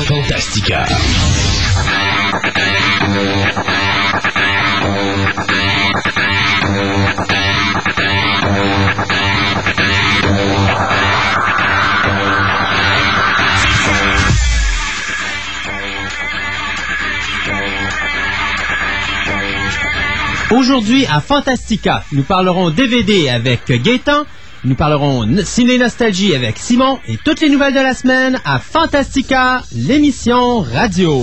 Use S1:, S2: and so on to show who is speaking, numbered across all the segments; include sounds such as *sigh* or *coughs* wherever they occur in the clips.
S1: Fantastica.
S2: Aujourd'hui, à Fantastica, nous parlerons DVD avec Gaëtan, nous parlerons n- ciné-nostalgie avec Simon et toutes les nouvelles de la semaine à Fantastica, l'émission radio.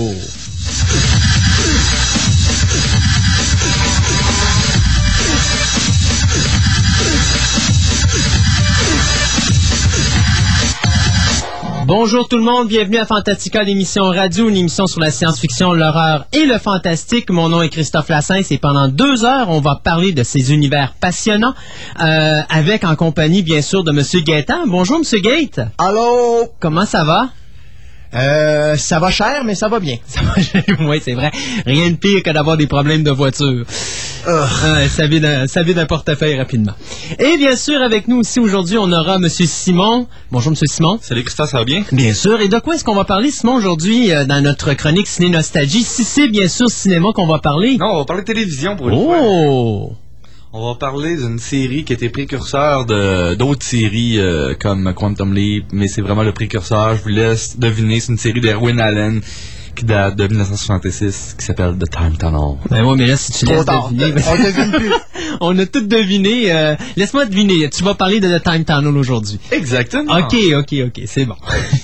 S2: Bonjour tout le monde, bienvenue à Fantastica, l'émission radio, une émission sur la science-fiction, l'horreur et le fantastique. Mon nom est Christophe Lassens et pendant deux heures, on va parler de ces univers passionnants euh, avec en compagnie bien sûr de Monsieur Gaëtan. Bonjour Monsieur Gate,
S3: Allô?
S2: comment ça va?
S3: Euh, ça va cher, mais ça va bien. *laughs*
S2: oui, c'est vrai. Rien de pire que d'avoir des problèmes de voiture. Euh, ça vide un, ça vide un portefeuille rapidement. Et bien sûr, avec nous aussi aujourd'hui, on aura Monsieur Simon. Bonjour Monsieur Simon.
S4: Salut Christophe, ça va bien?
S2: Bien sûr. Et de quoi est-ce qu'on va parler, Simon, aujourd'hui, euh, dans notre chronique Ciné Nostalgie? Si c'est bien sûr cinéma qu'on va parler.
S4: Non, on va parler de télévision pour une fois.
S2: Oh!
S4: On va parler d'une série qui était précurseur de d'autres séries euh, comme Quantum Leap, mais c'est vraiment le précurseur. Je vous laisse deviner, c'est une série d'Erwin Allen qui date de 1966, qui s'appelle The Time Tunnel.
S2: Ben oui, mais là, si tu
S3: Trop
S2: laisses
S3: tard.
S2: deviner... ben-
S3: On devine plus. *laughs*
S2: on a tout deviné. euh, Laisse-moi deviner. Tu vas parler de The Time Tunnel aujourd'hui.
S4: Exactement.
S2: OK, OK, OK. C'est bon.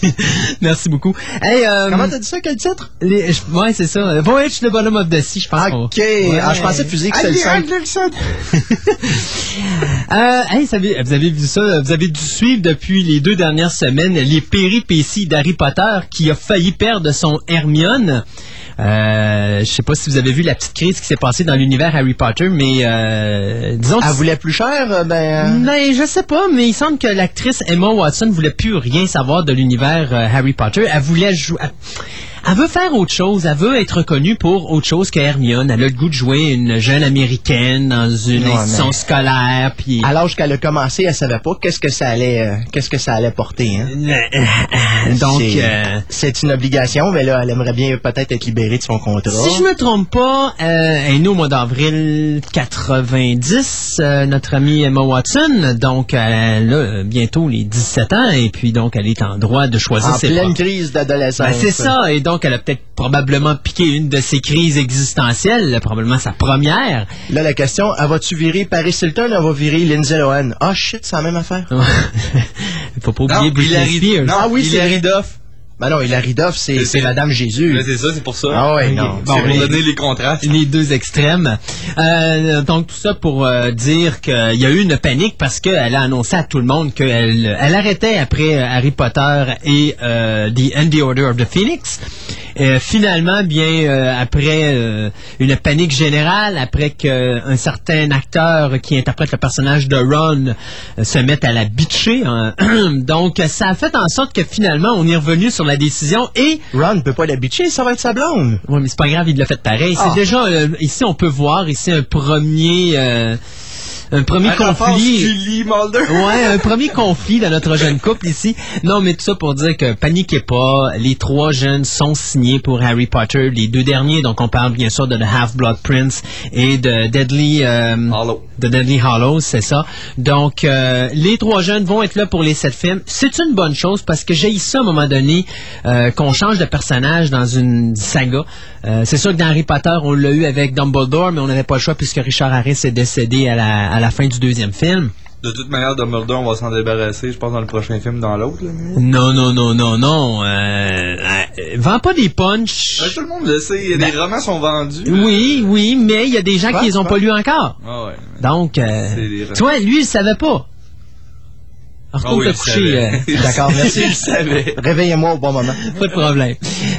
S2: *laughs* Merci beaucoup. Hey, euh,
S3: Comment t'as dit ça? Quel titre?
S2: les- je- Ouais, c'est ça. Voyage to the Bottom of the Sea, je pense.
S3: Ok.
S2: Ouais.
S3: Ah, je pensais physique, c'est le. *laughs*
S2: Euh, hey, ça avez- vous avez vu ça, vous avez dû suivre depuis les deux dernières semaines les péripéties d'Harry Potter qui a failli perdre son Hermione mignonne. Euh, je sais pas si vous avez vu la petite crise qui s'est passée dans l'univers Harry Potter, mais euh, disons
S3: Elle voulait plus cher, euh, ben...
S2: ben, je sais pas, mais il semble que l'actrice Emma Watson voulait plus rien savoir de l'univers euh, Harry Potter. Elle voulait jouer. Elle, elle veut faire autre chose. Elle veut être reconnue pour autre chose que Hermione. Elle a le goût de jouer une jeune américaine dans une institution
S3: mais-
S2: scolaire. Puis.
S3: À l'âge qu'elle a commencé, elle savait pas qu'est-ce que ça allait, euh, qu'est-ce que ça allait porter, hein.
S2: Donc, euh,
S3: c'est une obligation, mais là, elle aimerait bien peut-être être libérée de son contrat.
S2: si je me trompe pas, euh, elle est née au mois d'avril 90, euh, notre amie Emma Watson. Donc, elle a euh, bientôt les 17 ans et puis donc elle est en droit de choisir
S3: en
S2: ses
S3: pleine
S2: propres-
S3: crise d'adolescence.
S2: Ben, c'est ça, et donc elle a peut-être probablement piqué une de ses crises existentielles, probablement sa première.
S3: Là, la question, elle va-tu virer Paris Hilton ou elle va virer Lindsay Lohan? Ah, shit, c'est la même affaire.
S2: Il *laughs* faut pas
S4: Non,
S2: oublier Britney Spears.
S4: non,
S3: ah oui, c'est
S4: Hilary
S3: Duff. Ben non, Hilary Duff, c'est,
S4: C'est-
S3: Madame Jésus.
S4: Mais c'est ça, c'est pour ça.
S3: Ah ouais, non.
S2: Bon,
S4: pour donner les contrastes.
S2: les deux extrêmes. Euh, donc tout ça pour euh, dire qu'il y a eu une panique parce qu'elle a annoncé à tout le monde qu'elle elle arrêtait après euh, Harry Potter et euh, The and the Order of the Phoenix. Euh, finalement, bien euh, après euh, une panique générale, après qu'un certain acteur qui interprète le personnage de Ron euh, se mette à la bitcher, hein. *clears throat* donc ça a fait en sorte que finalement on est revenu sur la décision et
S3: Ron ne peut pas la bitcher, ça va être sa blonde.
S2: oui, mais c'est pas grave, il l'a fait pareil.
S3: Ah.
S2: C'est déjà euh, ici on peut voir ici un premier euh, un premier conflit.
S4: Julie Mulder.
S2: Ouais, un premier conflit dans notre jeune couple ici. Non, mais tout ça pour dire que paniquez pas, les trois jeunes sont signés pour Harry Potter, les deux derniers. Donc on parle bien sûr de The Half-Blood Prince et de Deadly euh,
S4: Hollow.
S2: de Deadly Hallows, c'est ça. Donc, euh, les trois jeunes vont être là pour les sept films. C'est une bonne chose parce que j'ai ça à un moment donné euh, qu'on change de personnage dans une saga. Euh, c'est sûr que dans Harry Potter, on l'a eu avec Dumbledore, mais on n'avait pas le choix puisque Richard Harris est décédé à la, à la fin du deuxième film.
S4: De toute manière, Dumbledore, on va s'en débarrasser, je pense, dans le prochain film, dans l'autre.
S2: Non, non, non, non, non. Euh, euh, vends pas des punchs.
S4: Ouais, tout le monde le sait, les romans sont vendus.
S2: Oui, oui, mais il y a des gens qui les ont pas lus encore.
S4: Ah ouais.
S2: Donc, euh, tu vois, lui, il savait pas.
S4: Ah
S2: Retourne
S4: oui,
S2: coucher. *laughs*
S3: D'accord, merci. Réveillez-moi au bon moment.
S2: Pas de problème.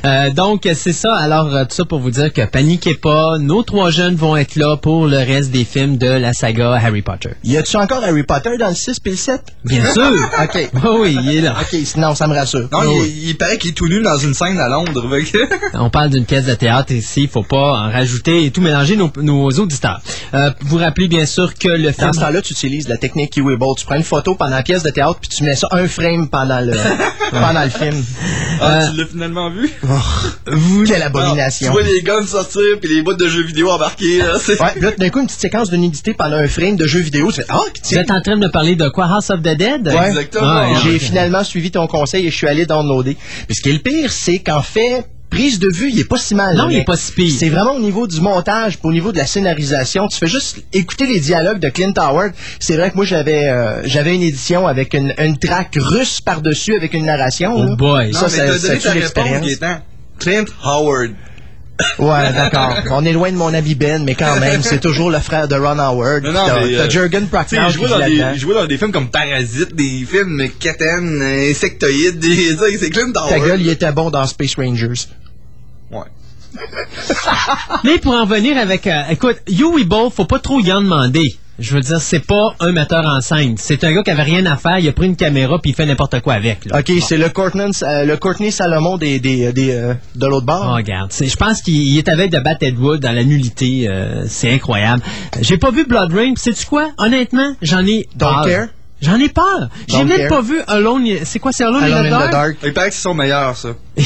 S2: Euh, donc, c'est ça. Alors, euh, tout ça pour vous dire que paniquez pas. Nos trois jeunes vont être là pour le reste des films de la saga Harry Potter.
S3: Y a-tu encore Harry Potter dans le 6 et le 7?
S2: Bien sûr. *laughs*
S3: OK.
S2: Oui, oui, il est là.
S3: OK, sinon, ça me rassure.
S4: Non,
S2: Oh,
S4: il, il paraît qu'il est tout nu dans une scène à Londres. *laughs*
S2: On parle d'une pièce de théâtre ici. Il faut pas en rajouter et tout mélanger nos, nos auditeurs. Euh, vous rappelez bien sûr que le
S3: Dans
S2: film...
S3: ce temps-là, tu utilises la technique Kiwi Bowl. Tu prends une photo pendant la pièce de théâtre puis tu mets ça un frame pendant le, *laughs* pendant le film.
S4: Ah, tu l'as finalement vu?
S3: Vous, quelle
S4: Ah, tu
S3: abomination.
S4: vois les guns sortir puis les boîtes de jeux vidéo embarquées, là.
S3: Ouais, là, d'un coup, une petite séquence de nudité pendant un frame de jeu vidéo, tu fais, ah,
S2: Vous êtes en train de me parler de quoi? House of the Dead?
S3: Ouais.
S4: Exactement.
S2: Ah,
S3: J'ai finalement suivi ton conseil et je suis allé downloader. Puis ce qui est le pire, c'est qu'en fait, prise de vue, il est pas si mal.
S2: Non, il est pas si pire.
S3: C'est vraiment au niveau du montage, au niveau de la scénarisation. Tu fais juste écouter les dialogues de Clint Howard. C'est vrai que moi, j'avais euh, j'avais une édition avec une, une track russe par-dessus avec une narration.
S2: Oh
S3: là.
S2: boy.
S3: Ça,
S4: non,
S3: ça- l'expérience.
S4: Clint Howard.
S3: Ouais, d'accord. *laughs* On est loin de mon ami Ben, mais quand même, c'est toujours le frère de Ron Howard.
S4: Non, non,
S3: T'as
S4: euh, sais,
S3: Prochnow
S4: il
S3: qui
S4: jouait
S3: joue
S4: dans, des,
S3: là-dedans.
S4: il jouait dans des films comme Parasite, des films Keten, Insectoïdes, des, tu sais, c'est Clint Howard.
S3: Ta gueule, il était bon dans Space Rangers.
S4: Ouais. *laughs*
S2: Mais pour en venir avec... euh, écoute, Huey Ball, faut pas trop y en demander. Je veux dire, c'est pas un metteur en scène. C'est un gars qui avait rien à faire, il a pris une caméra puis il fait n'importe quoi avec. Là.
S3: OK, c'est le Courtney, euh, le Courtney Salomon des, des, des, euh, de l'autre
S2: Oh,
S3: bord.
S2: regarde, c'est- je pense qu'il il est avec de Bat Ed Wood dans la nullité. euh, c'est incroyable. Euh, J'ai pas vu Blood Rain. sais tu quoi? Honnêtement, j'en ai
S3: Don't
S2: peur.
S3: care?
S2: J'en ai peur. J'ai même
S3: care?
S2: pas vu Alone. C'est quoi, c'est Alone,
S3: Alone
S2: in the Dark?
S4: Il paraît que c'est son meilleur, ça. *laughs*
S2: Eh.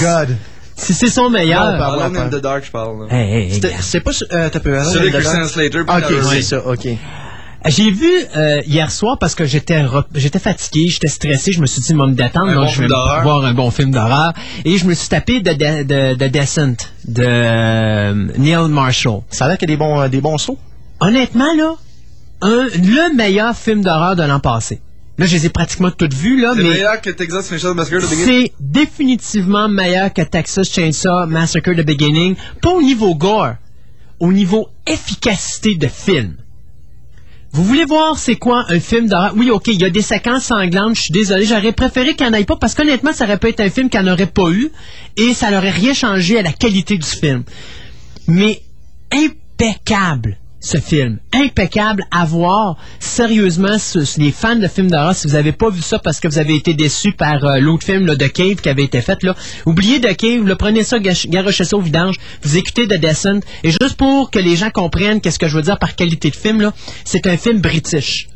S3: God.
S2: Si c'est son meilleur.
S3: Non,
S4: in
S3: peur.
S4: the Dark, je parle.
S2: Hey, hey.
S3: C'est pas... sur- Euh, t'as peu...
S4: Celui de
S3: the
S4: Christian
S3: Dark?
S4: Slater.
S3: OK, c'est ça, OK.
S2: J'ai vu euh, hier soir parce que j'étais j'étais fatigué, j'étais stressé, je me suis dit de me détendre,
S4: Un
S2: donc
S4: bon
S2: je vais
S4: film d'horreur.
S2: voir un bon film d'horreur et je me suis tapé de, de, de, de Descent de euh, Neil Marshall.
S3: Ça a l'air qu'il y a des bons, euh, des bons sauts.
S2: Honnêtement là, un, le meilleur film d'horreur de l'an passé. Là, je les ai pratiquement toutes vues là,
S4: C'est meilleur que Texas Chainsaw Massacre de Beginning.
S2: c'est définitivement meilleur que Texas Chainsaw Massacre The Beginning, pas au niveau gore, au niveau efficacité de film. Vous voulez voir c'est quoi un film d'horreur? Oui, ok, il y a des séquences sanglantes, je suis désolé, j'aurais préféré qu'il n'y en ait pas parce qu'honnêtement, ça aurait pu être un film qu'il n'y aurait pas eu et ça n'aurait rien changé à la qualité du film. Mais impeccable ce film. Impeccable à voir. Sérieusement, les fans de films d'horreur, si vous n'avez pas vu ça parce que vous avez été déçus par euh, l'autre film, là, The Cave, qui avait été fait, là, oubliez The Cave, prenez ça, garochez ça au vidange, vous écoutez The Descent, et juste pour que les gens comprennent qu'est-ce que je veux dire par qualité de film, là, c'est un film british.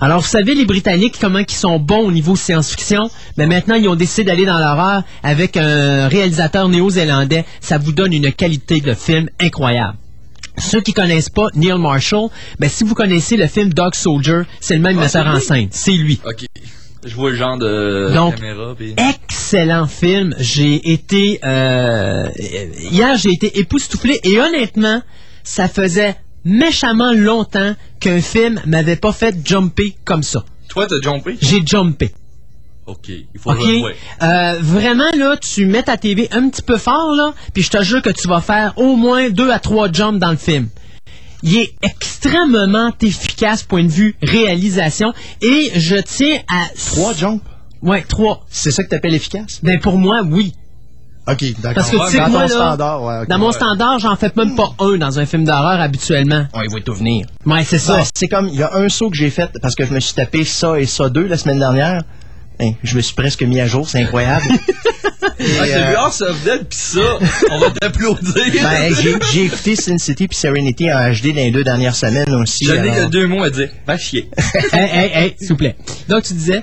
S2: Alors, vous savez, les Britanniques, comment ils sont bons au niveau science-fiction, mais maintenant, ils ont décidé d'aller dans l'horreur avec un réalisateur néo-zélandais. Ça vous donne une qualité de film incroyable. Ceux qui connaissent pas Neil Marshall, ben, si vous connaissez le film Dog Soldier, c'est le même
S4: Ah,
S2: metteur
S4: c'est
S2: en scène. C'est lui.
S4: Ok. Je vois le genre de
S2: Donc,
S4: caméra.
S2: Excellent film. J'ai été euh, hier, j'ai été époustouflé et honnêtement, ça faisait méchamment longtemps qu'un film m'avait pas fait jumper comme ça.
S4: Toi, t'as jumpé?
S2: J'ai jumpé.
S4: Ok. Il faut
S2: OK?
S4: le ouais.
S2: Euh, vraiment, là, tu mets ta TV un petit peu fort, là, puis je te jure que tu vas faire au moins deux à trois jumps dans le film. Il est extrêmement efficace point de vue réalisation et je tiens à...
S3: Trois jumps?
S2: Ouais, trois.
S3: C'est ça que t'appelles efficace?
S2: Ben pour moi, oui.
S3: OK, d'accord.
S2: Parce que tu sais
S3: Dans
S2: moi,
S3: ton
S2: là,
S3: standard, ouais, ok.
S2: Dans mon standard, j'en fais même pas un dans un film d'horreur habituellement.
S3: Ouais, il va tout venir.
S2: Ouais, c'est ça.
S3: Ouais, c'est comme, il y a un saut que j'ai fait parce que je me suis tapé ça et ça deux la semaine dernière. Hein, je me suis presque mis à jour, c'est incroyable. *laughs*
S4: Ah, c'est
S3: euh,
S4: House of Dead, pis ça, on va t'applaudir.
S3: ben, j'ai, écouté Sin City puis Serenity en HD dans les deux dernières semaines aussi.
S4: J'en ai
S3: alors-
S4: que deux mots à dire. Va chier. *laughs*
S2: hey, hey, hey, s'il vous plaît. Donc, tu disais?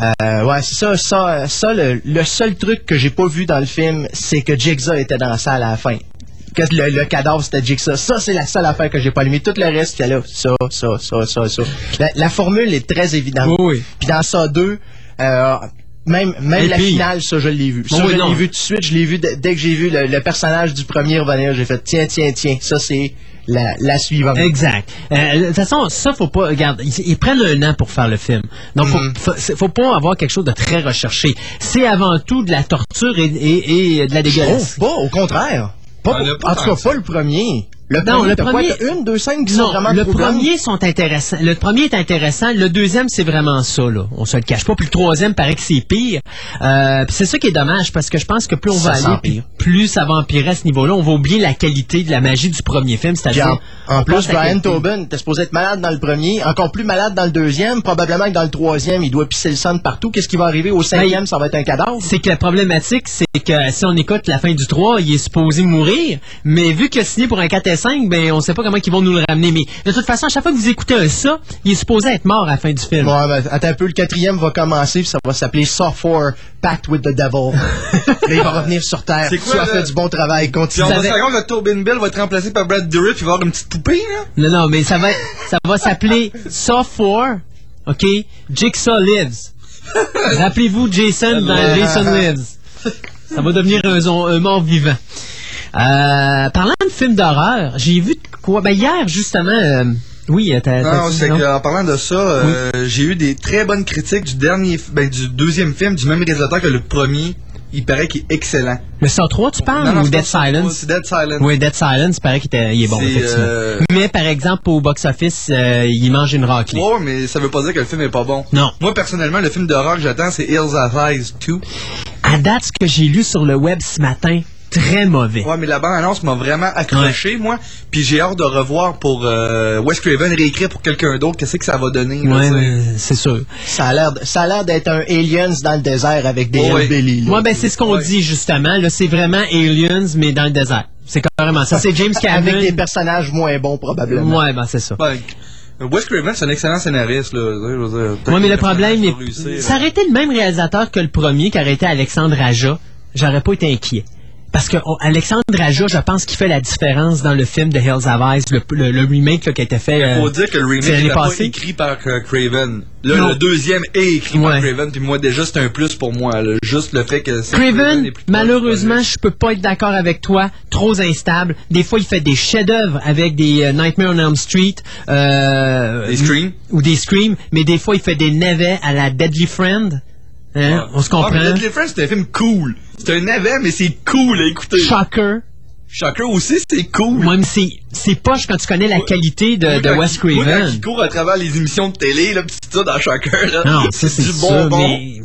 S3: Euh, ouais, c'est ça, ça, ça le, le seul truc que j'ai pas vu dans le film, c'est que Jigsaw était dans la salle à la fin. Que le, le cadavre c'était Jigsaw. Ça, c'est la seule affaire que j'ai pas allumé. Tout le reste, c'était là, ça, ça, ça, ça, ça. La, la formule est très évidente.
S2: Oui, oui.
S3: Puis dans ça deux, euh, même, même
S2: Et
S3: la
S2: puis-
S3: finale, ça, je l'ai vu. Ça,
S2: oui,
S3: je l'ai vu tout de suite. Je l'ai vu de- dès que j'ai vu le, le personnage du premier revenir. J'ai fait, tiens, tiens, tiens, ça, c'est la, la suivante.
S2: Exact. Euh, de toute façon, ça, faut pas. Regarde, ils, ils prennent un an pour faire le film. Donc, faut,
S3: Mhm.
S2: faut, pas avoir quelque chose de très recherché. C'est avant tout de la torture et, et- et de la
S3: Je
S2: dégueulasse.
S3: trouve pas, au contraire. Pas,
S4: pas
S3: en tout cas, pas le premier. Le
S2: Non,
S3: premier,
S2: le
S3: quoi,
S2: premier-
S3: une, deux scènes qui sont
S2: Non,
S3: vraiment
S2: le premier sont intéressants. Le premier est intéressant. Le deuxième, c'est vraiment ça, là. On se le cache pas. Puis le troisième, paraît que c'est pire. Euh, c'est ça qui est dommage, parce que je pense que plus on
S3: Ça
S2: va aller, puis plus ça va empirer à ce niveau-là. On va oublier la qualité de la magie du premier film, c'est-à-dire...
S3: en, plus, Brian. Tobin était supposé être malade dans le premier, encore plus malade dans le deuxième. Probablement que dans le troisième, il doit pisser le sang de partout. Qu'est-ce qui va arriver au cinquième? Ça va être un cadavre?
S2: C'est que la problématique, c'est que si on écoute la fin du 3, il est supposé mourir, mais vu qu'il a signé pour un 4 et 5, ben on sait pas comment ils vont nous le ramener. Mais de toute façon, à chaque fois que vous écoutez un ça, il est supposé être mort à la fin du film.
S3: Ouais, ben, attends un peu, le quatrième va commencer, puis ça va s'appeler Software Pact with the Devil. *laughs* Là, il va revenir sur Terre.
S4: C'est quoi,
S3: tu as fait du bon travail,
S4: Puis
S3: continue.
S4: on va compte que Tobin Bill va être remplacé par Brad Dourif, puis il va avoir une petite poupée, là.
S2: Non, non, mais ça va, ça va s'appeler Software, OK? Jigsaw Lives. *laughs* Rappelez-vous Jason dans Jason Lives. Ça va devenir un mort vivant. Euh, parlant de films d'horreur, j'ai vu de quoi? Ben, hier, justement, euh, oui, euh, t'as,
S4: Non, c'est qu'en parlant de ça, euh, j'ai eu des très bonnes critiques du dernier, ben, du deuxième film du même réalisateur que le premier. Il paraît qu'il est excellent.
S2: Le Saw 3, tu parles,
S4: Non, non,
S2: ou Dead Silence?
S4: C'est Dead Silence.
S2: Oui, Dead Silence, il paraît qu'il était, il est bon,
S4: C'est,
S2: effectivement.
S4: euh,
S2: Mais, par exemple, au box-office, euh, il mange une raclée.
S4: Ouais, mais ça veut pas dire que le film est pas bon.
S2: Non.
S4: Moi, personnellement, le film d'horreur que j'attends, c'est Hills of Eyes 2.
S2: À date, ce que j'ai lu sur le web ce matin, très mauvais.
S4: Ouais, mais la bande-annonce m'a vraiment accroché, moi. Puis j'ai hâte de revoir pour euh, Wes Craven réécrire pour quelqu'un d'autre. Qu'est-ce que ça va donner? là,
S2: Ouais, c'est sûr.
S3: Ça a l'air, ça a l'air d'être un Aliens dans le désert avec des
S4: Ouais.
S3: hillbillies, là.
S2: Moi, ben, c'est ce qu'on
S4: Ouais.
S2: dit, justement. Là, c'est vraiment Aliens, mais dans le désert. C'est carrément ça. C'est James Cameron.
S3: Avec des personnages moins bons, probablement.
S2: Ouais, ben, c'est ça.
S4: Ben, Wes Craven, c'est un excellent scénariste, là.
S2: Ouais, mais le problème, est-
S4: réussir,
S2: ça aurait été le même réalisateur que le premier, qui aurait été Alexandre Aja. J'aurais pas été inquiet. Parce que on- Alexandre Aja, je pense qu'il fait la différence dans le film de Hills of Ice, le, le- le remake là, qui a été fait.
S4: Il faut
S2: euh,
S4: dire que le remake n'est pas écrit par euh, Craven. Là,
S2: Non.
S4: le deuxième est écrit
S2: Ouais.
S4: par Craven, puis moi, déjà, c'est un plus pour moi. là. Juste le fait que
S2: Craven,
S4: du
S2: malheureusement, je peux pas être d'accord avec toi. Trop instable. Des fois, il fait des chefs-d'œuvre avec des euh, Nightmare on Elm Street. euh,
S4: Des Scream.
S2: Ou des Scream. Mais des fois, il fait des navets à la Deadly Friend. Hein? On se
S4: Ah,
S2: comprend.
S4: Deadly Friends, c'est un film cool. C'est un navet, mais c'est cool à écouter.
S2: Shocker.
S4: Shocker aussi, c'est cool.
S2: Moi, mais c'est, poche quand tu connais la qualité de,
S4: Moi,
S2: de Wes
S4: il- moi, quand
S2: Craven.
S4: il court à travers les émissions de télé, là, pis tout ça dans Shocker, là.
S2: Non, *laughs* ça, c'est
S4: du bonbon.
S2: mais...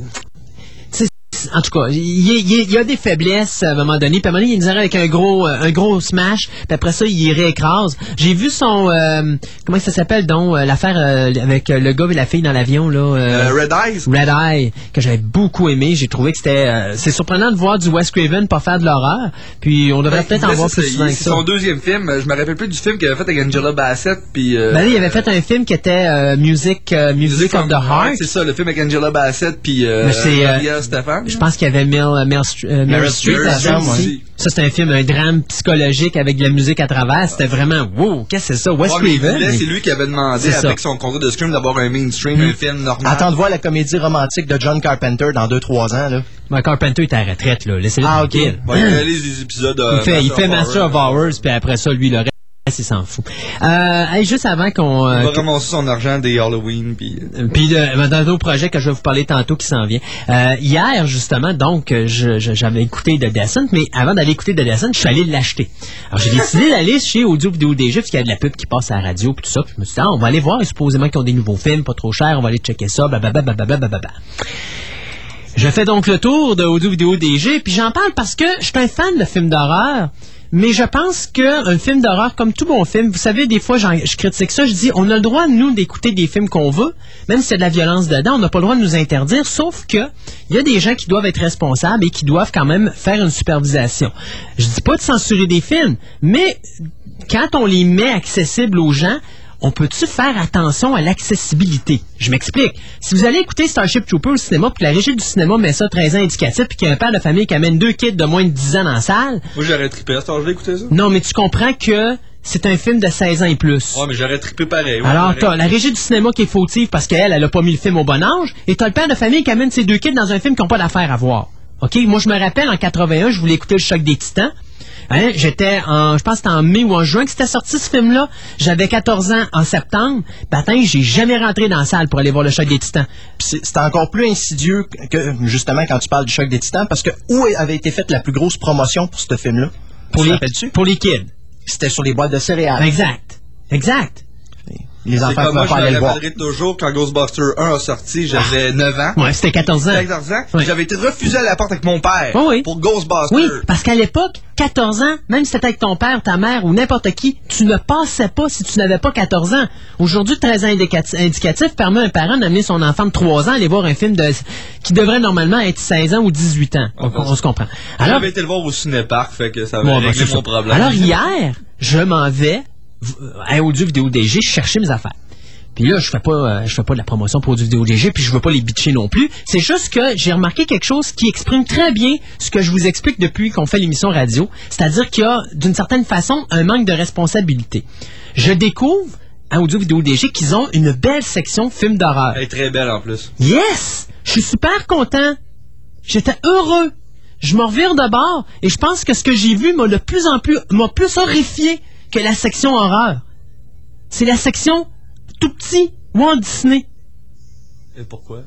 S2: En tout cas, il y, a des faiblesses à un moment donné. Puis à un moment donné, il nous arrive avec un gros, euh, un gros smash. Puis après ça, il réécrase. J'ai vu son... euh, comment ça s'appelle, donc? euh, L'affaire euh, avec euh, le gars et la fille dans l'avion, là. euh,
S4: Red Eyes?
S2: Red Eye, que j'avais beaucoup aimé. J'ai trouvé que c'était... euh, c'est surprenant de voir du Wes Craven pas faire de l'horreur. Puis on devrait
S4: Ouais,
S2: peut-être en voir plus souvent que
S4: C'est son deuxième film. Je me rappelle plus du film qu'il avait fait avec Angela Bassett, puis... Euh,
S2: Ben il avait fait un film qui était euh, Music, euh, Music of the Heart.
S4: C'est ça, le film avec Angela Bassett, puis euh,
S2: Mais c'est, euh,
S4: Maria Stefan.
S2: Je pense qu'il y avait Mel, euh, euh, Meryl
S3: Meryl
S2: Streep
S4: ouais.
S2: Ça, c'était un film, un drame psychologique avec de la musique à travers. C'était vraiment, wow, qu'est-ce que c'est ça? Wes
S4: Ouais, mais il
S2: Craven. il-
S4: c'est lui qui avait demandé,
S2: C'est ça.
S4: avec son contrat de Scream, d'avoir un mainstream, un film normal.
S3: Attends de voir la comédie romantique de John Carpenter dans 2-3 ans, là.
S2: Mike Carpenter est à la retraite, là. Laissez-le
S3: Ah, ok.
S2: tranquille.
S4: Ouais, il réalise des épisodes. euh,
S2: Il fait, il fait Master of
S4: Horror.
S2: Hours, puis après ça, lui, le reste, il s'en fout. Euh, hey, juste avant qu'on...
S4: Il
S2: euh,
S4: va ramasser son argent des Halloween, puis... euh,
S2: Puis de- dans un autre projet que je vais vous parler tantôt qui s'en vient. Euh, hier, justement, donc, euh, je- je- j'avais écouté The Descent, mais avant d'aller écouter The Descent, je suis allé l'acheter. Alors, j'ai *laughs* décidé d'aller chez Audio Vidéo DG, parce qu'il y a de la pub qui passe à la radio, puis tout ça. Puis je me suis dit, ah, on va aller voir, et supposément qu'ils ont des nouveaux films, pas trop chers, on va aller checker ça, blablabla, blablabla, blablabla. Je fais donc le tour de Audio Vidéo DG, puis j'en parle parce que je suis un fan de films d'horreur, mais je pense qu'un film d'horreur, comme tout bon film, vous savez, des fois, je critique ça, je dis, on a le droit, nous, d'écouter des films qu'on veut, même si c'est de la violence dedans, on n'a pas le droit de nous interdire, sauf que il y a des gens qui doivent être responsables et qui doivent quand même faire une supervision. Je dis pas de censurer des films, mais quand on les met accessibles aux gens, on peut-tu faire attention à l'accessibilité? Je m'explique. Si vous allez écouter Starship Trooper au cinéma, puis la régie du cinéma met ça 13 ans indicatif, puis qu'il y a un père de famille qui amène deux kids de moins de 10 ans dans la salle,
S4: Moi, j'aurais trippé à ce temps-là, écouter ça.
S2: non, mais tu comprends que c'est un film de 16 ans et plus.
S4: Ouais, mais j'aurais trippé pareil. ouais,
S2: Alors, t'as la régie du cinéma qui est fautive parce qu'elle, elle a pas mis le film au bon âge, et t'as le père de famille qui amène ses deux kids dans un film qui n'ont pas d'affaire à voir. OK? Moi, je me rappelle, en 81, je voulais écouter Le Choc des Titans. Hein, J'étais en, je pense que c'était en mai ou en juin que c'était sorti ce film-là. J'avais 14 ans en septembre. Patin, j'ai jamais rentré dans la salle pour aller voir Le Choc des Titans.
S3: C'est encore plus insidieux que, justement, quand tu parles du choc des titans, parce que où avait été faite la plus grosse promotion pour ce film-là?
S2: Pour
S3: Tu
S2: les, pour les kids.
S3: C'était sur les boîtes de céréales.
S2: Exact. Exact.
S3: Les enfants
S4: je
S3: pas aller le voir.
S4: toujours quand Ghostbusters 1 a sorti, j'avais 9 ans.
S2: Ouais, c'était 14 ans.
S4: J'avais 14 ans. J'avais été refusé à la porte avec mon père
S2: Oh oui.
S4: pour Ghostbusters.
S2: Oui, parce qu'à l'époque, 14 ans, même si c'était avec ton père, ta mère ou n'importe qui, tu ne passais pas si tu n'avais pas 14 ans. Aujourd'hui, 13 ans indica- indicatif permet à un parent d'amener son enfant de 3 ans à aller voir un film de, qui devrait normalement être 16 ans ou 18 ans. On,
S4: Ah,
S2: on se comprend. Alors,
S4: J'avais été le voir au cinéparc, fait que ça avait
S2: Bon, ben,
S4: réglé
S2: c'est
S4: mon problème.
S2: Alors hier, je m'en vais à Audio Vidéo DG chercher mes affaires. Puis là, je fais pas, euh, je fais pas de la promotion pour Audio Vidéo DG, puis je veux pas les bitcher non plus. C'est juste que j'ai remarqué quelque chose qui exprime très bien ce que je vous explique depuis qu'on fait l'émission radio. C'est-à-dire qu'il y a, d'une certaine façon, un manque de responsabilité. Je découvre à Audio Vidéo DG qu'ils ont une belle section films d'horreur.
S4: Elle est très belle en plus.
S2: Yes! Je suis super content. J'étais heureux. Je me revire de bord et je pense que ce que j'ai vu m'a de plus en plus, m'a plus horrifié que la section horreur. C'est la section tout petit Walt Disney.
S4: Et pourquoi?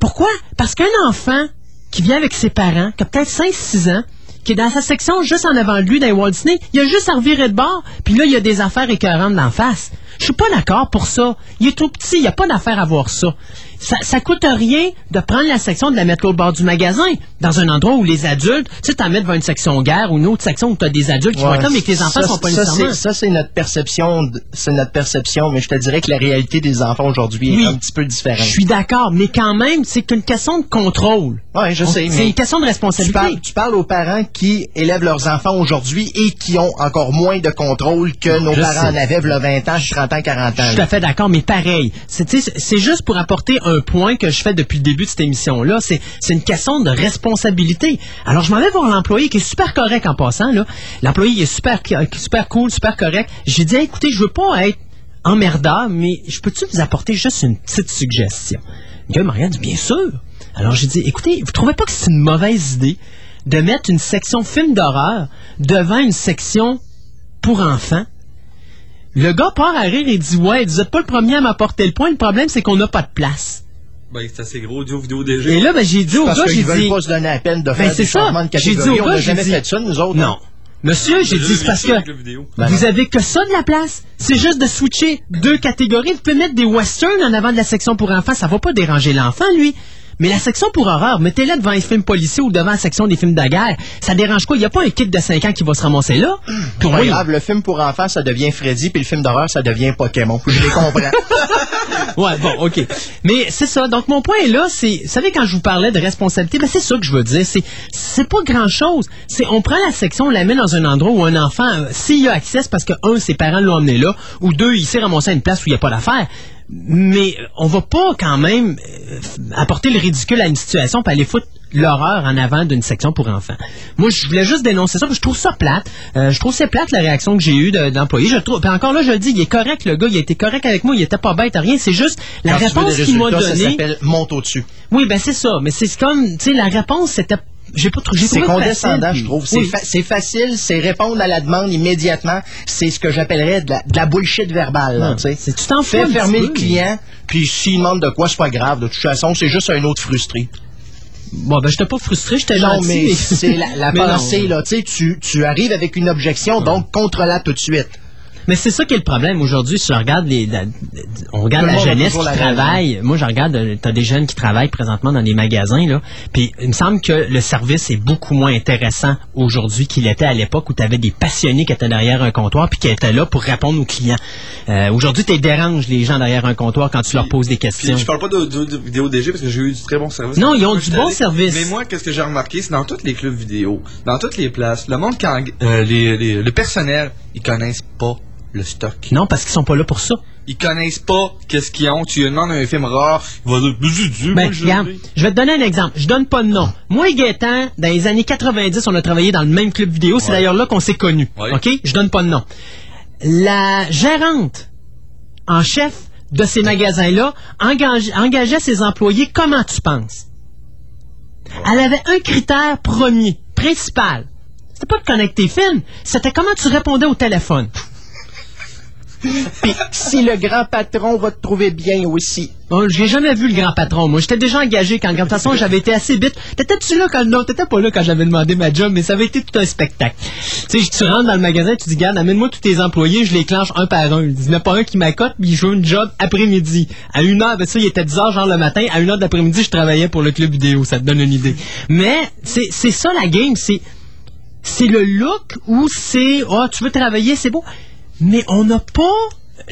S2: Pourquoi? Parce qu'un enfant qui vient avec ses parents, qui a peut-être 5-6 ans, qui est dans sa section juste en avant de lui dans les Walt Disney, il a juste à revirer de bord, puis là, il y a des affaires écœurantes d'en face. Je suis pas d'accord pour ça. Il est trop petit, il n'y a pas d'affaire à voir ça. ça. Ça coûte rien de prendre la section de la mettre au bord du magasin, dans un endroit où les adultes, tu sais, t'en mettre vers une section guerre ou une autre section où tu as des adultes qui vont être là, mais que les enfants
S3: ça,
S2: sont pas nécessairement.
S3: Ça, c'est notre perception, c'est notre perception, mais je te dirais que la réalité des enfants aujourd'hui
S2: Oui.
S3: est un petit peu différente.
S2: Je suis d'accord, mais quand même, c'est une question de contrôle.
S3: Ouais, je sais,
S2: C'est une question de
S3: tu
S2: responsabilité.
S3: parles, tu parles aux parents qui élèvent leurs enfants aujourd'hui et qui ont encore moins de contrôle que nos
S2: Je
S3: parents en avaient v'là 20 ans, 30 ans, 40 ans.
S2: Je suis tout à fait d'accord, mais pareil. C'est juste pour apporter un point que je fais depuis le début de cette émission-là. C'est une question de responsabilité. Alors, je m'en vais voir l'employé qui est super correct en passant. L'employé est super, super cool, super correct. J'ai dit, écoutez, je veux pas être emmerdeur, mais je peux-tu vous apporter juste une petite suggestion? Le gars m'a regardé, bien sûr. Alors, j'ai dit, écoutez, vous trouvez pas que c'est une mauvaise idée de mettre une section film d'horreur devant une section pour enfants? Le gars part à rire et dit Ouais, vous êtes pas le premier à m'apporter le point. Le problème, c'est qu'on n'a pas de place.
S4: Ben, c'est assez gros, audio vidéo déjà.
S2: Et là, ben, j'ai dit au gars, j'ai dit
S3: pas se donner la peine de
S2: Ben,
S3: faire des
S2: ça.
S3: changements de
S2: J'ai dit au gars, j'ai
S3: jamais
S2: dit-
S3: fait ça, nous autres.
S2: Non. Monsieur, j'ai dit C'est parce que
S3: Ben
S2: vous
S3: non.
S2: avez que ça de la place. C'est juste de switcher deux catégories. Vous pouvez mettre des westerns en avant de la section pour enfants. Ça va pas déranger l'enfant, lui. Mais la section pour horreur, mettez-la devant les films policiers ou devant la section des films de guerre. Ça dérange quoi? Il n'y a pas un kid de 5 ans qui va se ramasser là? *clears throat*
S3: Grave, le film pour enfants, ça devient Freddy, puis le film d'horreur, ça devient Pokémon. Je les comprends. *laughs*
S2: Ouais, bon, OK. Mais c'est ça. Donc, mon point est là, c'est, vous savez, quand je vous parlais de responsabilité, ben, c'est ça que je veux dire. C'est, c'est pas grand chose. C'est, on prend la section, on la met dans un endroit où un enfant, euh, s'il y a accès, parce que, un, ses parents l'ont emmené là, ou deux, il s'est ramassé à une place où il n'y a pas d'affaires. Mais euh, on va pas quand même euh, apporter le ridicule à une situation pour aller foutre l'horreur en avant d'une section pour enfants. Moi, je voulais juste dénoncer ça, parce que je trouve ça plate. Euh, je trouve c'est plate la réaction que j'ai eue de, de. Je trouve, puis encore là, je le dis, il est correct, le gars, il a été correct avec moi, il était pas bête, rien. C'est juste la
S3: Quand
S2: réponse qu'il m'a
S3: Ça
S2: donnée.
S3: s'appelle monte au-dessus.
S2: Oui, ben c'est ça. Mais c'est comme, tu sais, la réponse, c'était. J'ai pas
S3: C'est condescendant,
S2: facile,
S3: je trouve. C'est
S2: oui.
S3: fa- c'est facile, c'est répondre à la demande immédiatement. C'est ce que j'appellerais de la, de la bullshit verbale. là,
S2: Ouais.
S3: tu
S2: t'en
S3: Fais fermer le client, puis s'il demande de quoi, c'est pas grave. De toute façon, c'est juste un autre frustré.
S2: Bon, ben j'étais pas frustré, j'étais
S3: Non,
S2: gentil.
S3: mais c'est la, la *laughs*
S2: Mais non.
S3: pensée, là. Tu arrives avec une objection, donc contre-la tout de suite.
S2: Mais c'est ça qui est le problème aujourd'hui. Si je regarde les, la- on regarde la jeunesse qui
S3: la raison.
S2: travaille. Moi, je regarde, euh, t'as des jeunes qui travaillent présentement dans des magasins là. Puis il me semble que le service est beaucoup moins intéressant aujourd'hui qu'il était à l'époque où tu avais des passionnés qui étaient derrière un comptoir puis qui étaient là pour répondre aux clients. Euh, aujourd'hui, tu déranges les gens derrière un comptoir quand tu leur poses des
S4: Puis
S2: questions.
S4: je parle pas de, de- de vidéo DG parce que j'ai eu du très bon service.
S2: Non, ils ont du bon
S4: allé.
S2: service.
S4: Mais moi, qu'est-ce que j'ai remarqué, c'est dans tous les clubs vidéo, dans toutes les places, le monde en- euh, les, les- le personnel, ils connaissent pas le stock.
S2: Non, parce qu'ils sont pas là pour ça.
S4: Ils connaissent pas qu'est-ce qu'ils ont. Tu lui demandes un film rare, il va dire, dit,
S2: Ben, regarde, je vais te donner un exemple. Je donne pas de nom. Moi et Gaétan, dans les années 90, on a travaillé dans le même club vidéo. C'est
S4: Ouais.
S2: d'ailleurs là qu'on s'est connus.
S4: Ouais.
S2: OK? Je donne pas de nom. La gérante en chef de ces magasins-là engage- engageait ses employés comment tu penses? Elle avait un critère premier, principal. C'était pas de connecter film, c'était comment tu répondais au téléphone.
S3: Si le grand patron va te trouver bien aussi.
S2: Bon, j'ai jamais vu le grand patron. Moi, j'étais déjà engagé quand, de toute façon, j'avais été assez vite. T'étais-tu là quand, non, t'étais pas là quand j'avais demandé ma job, mais ça avait été tout un spectacle. Tu sais, tu rentres dans le magasin, tu dis, garde, amène-moi tous tes employés, je les clenche un par un. Il n'y en a pas un qui m'accote, puis il joue une job après-midi. À une heure, ben ça, il était 10 heures, genre le matin. À une heure d'après-midi, je travaillais pour le club vidéo. Ça te donne une idée. Mais, c'est, ça la game, c'est, c'est le look où c'est, oh, tu veux travailler, c'est beau. Mais on n'a pas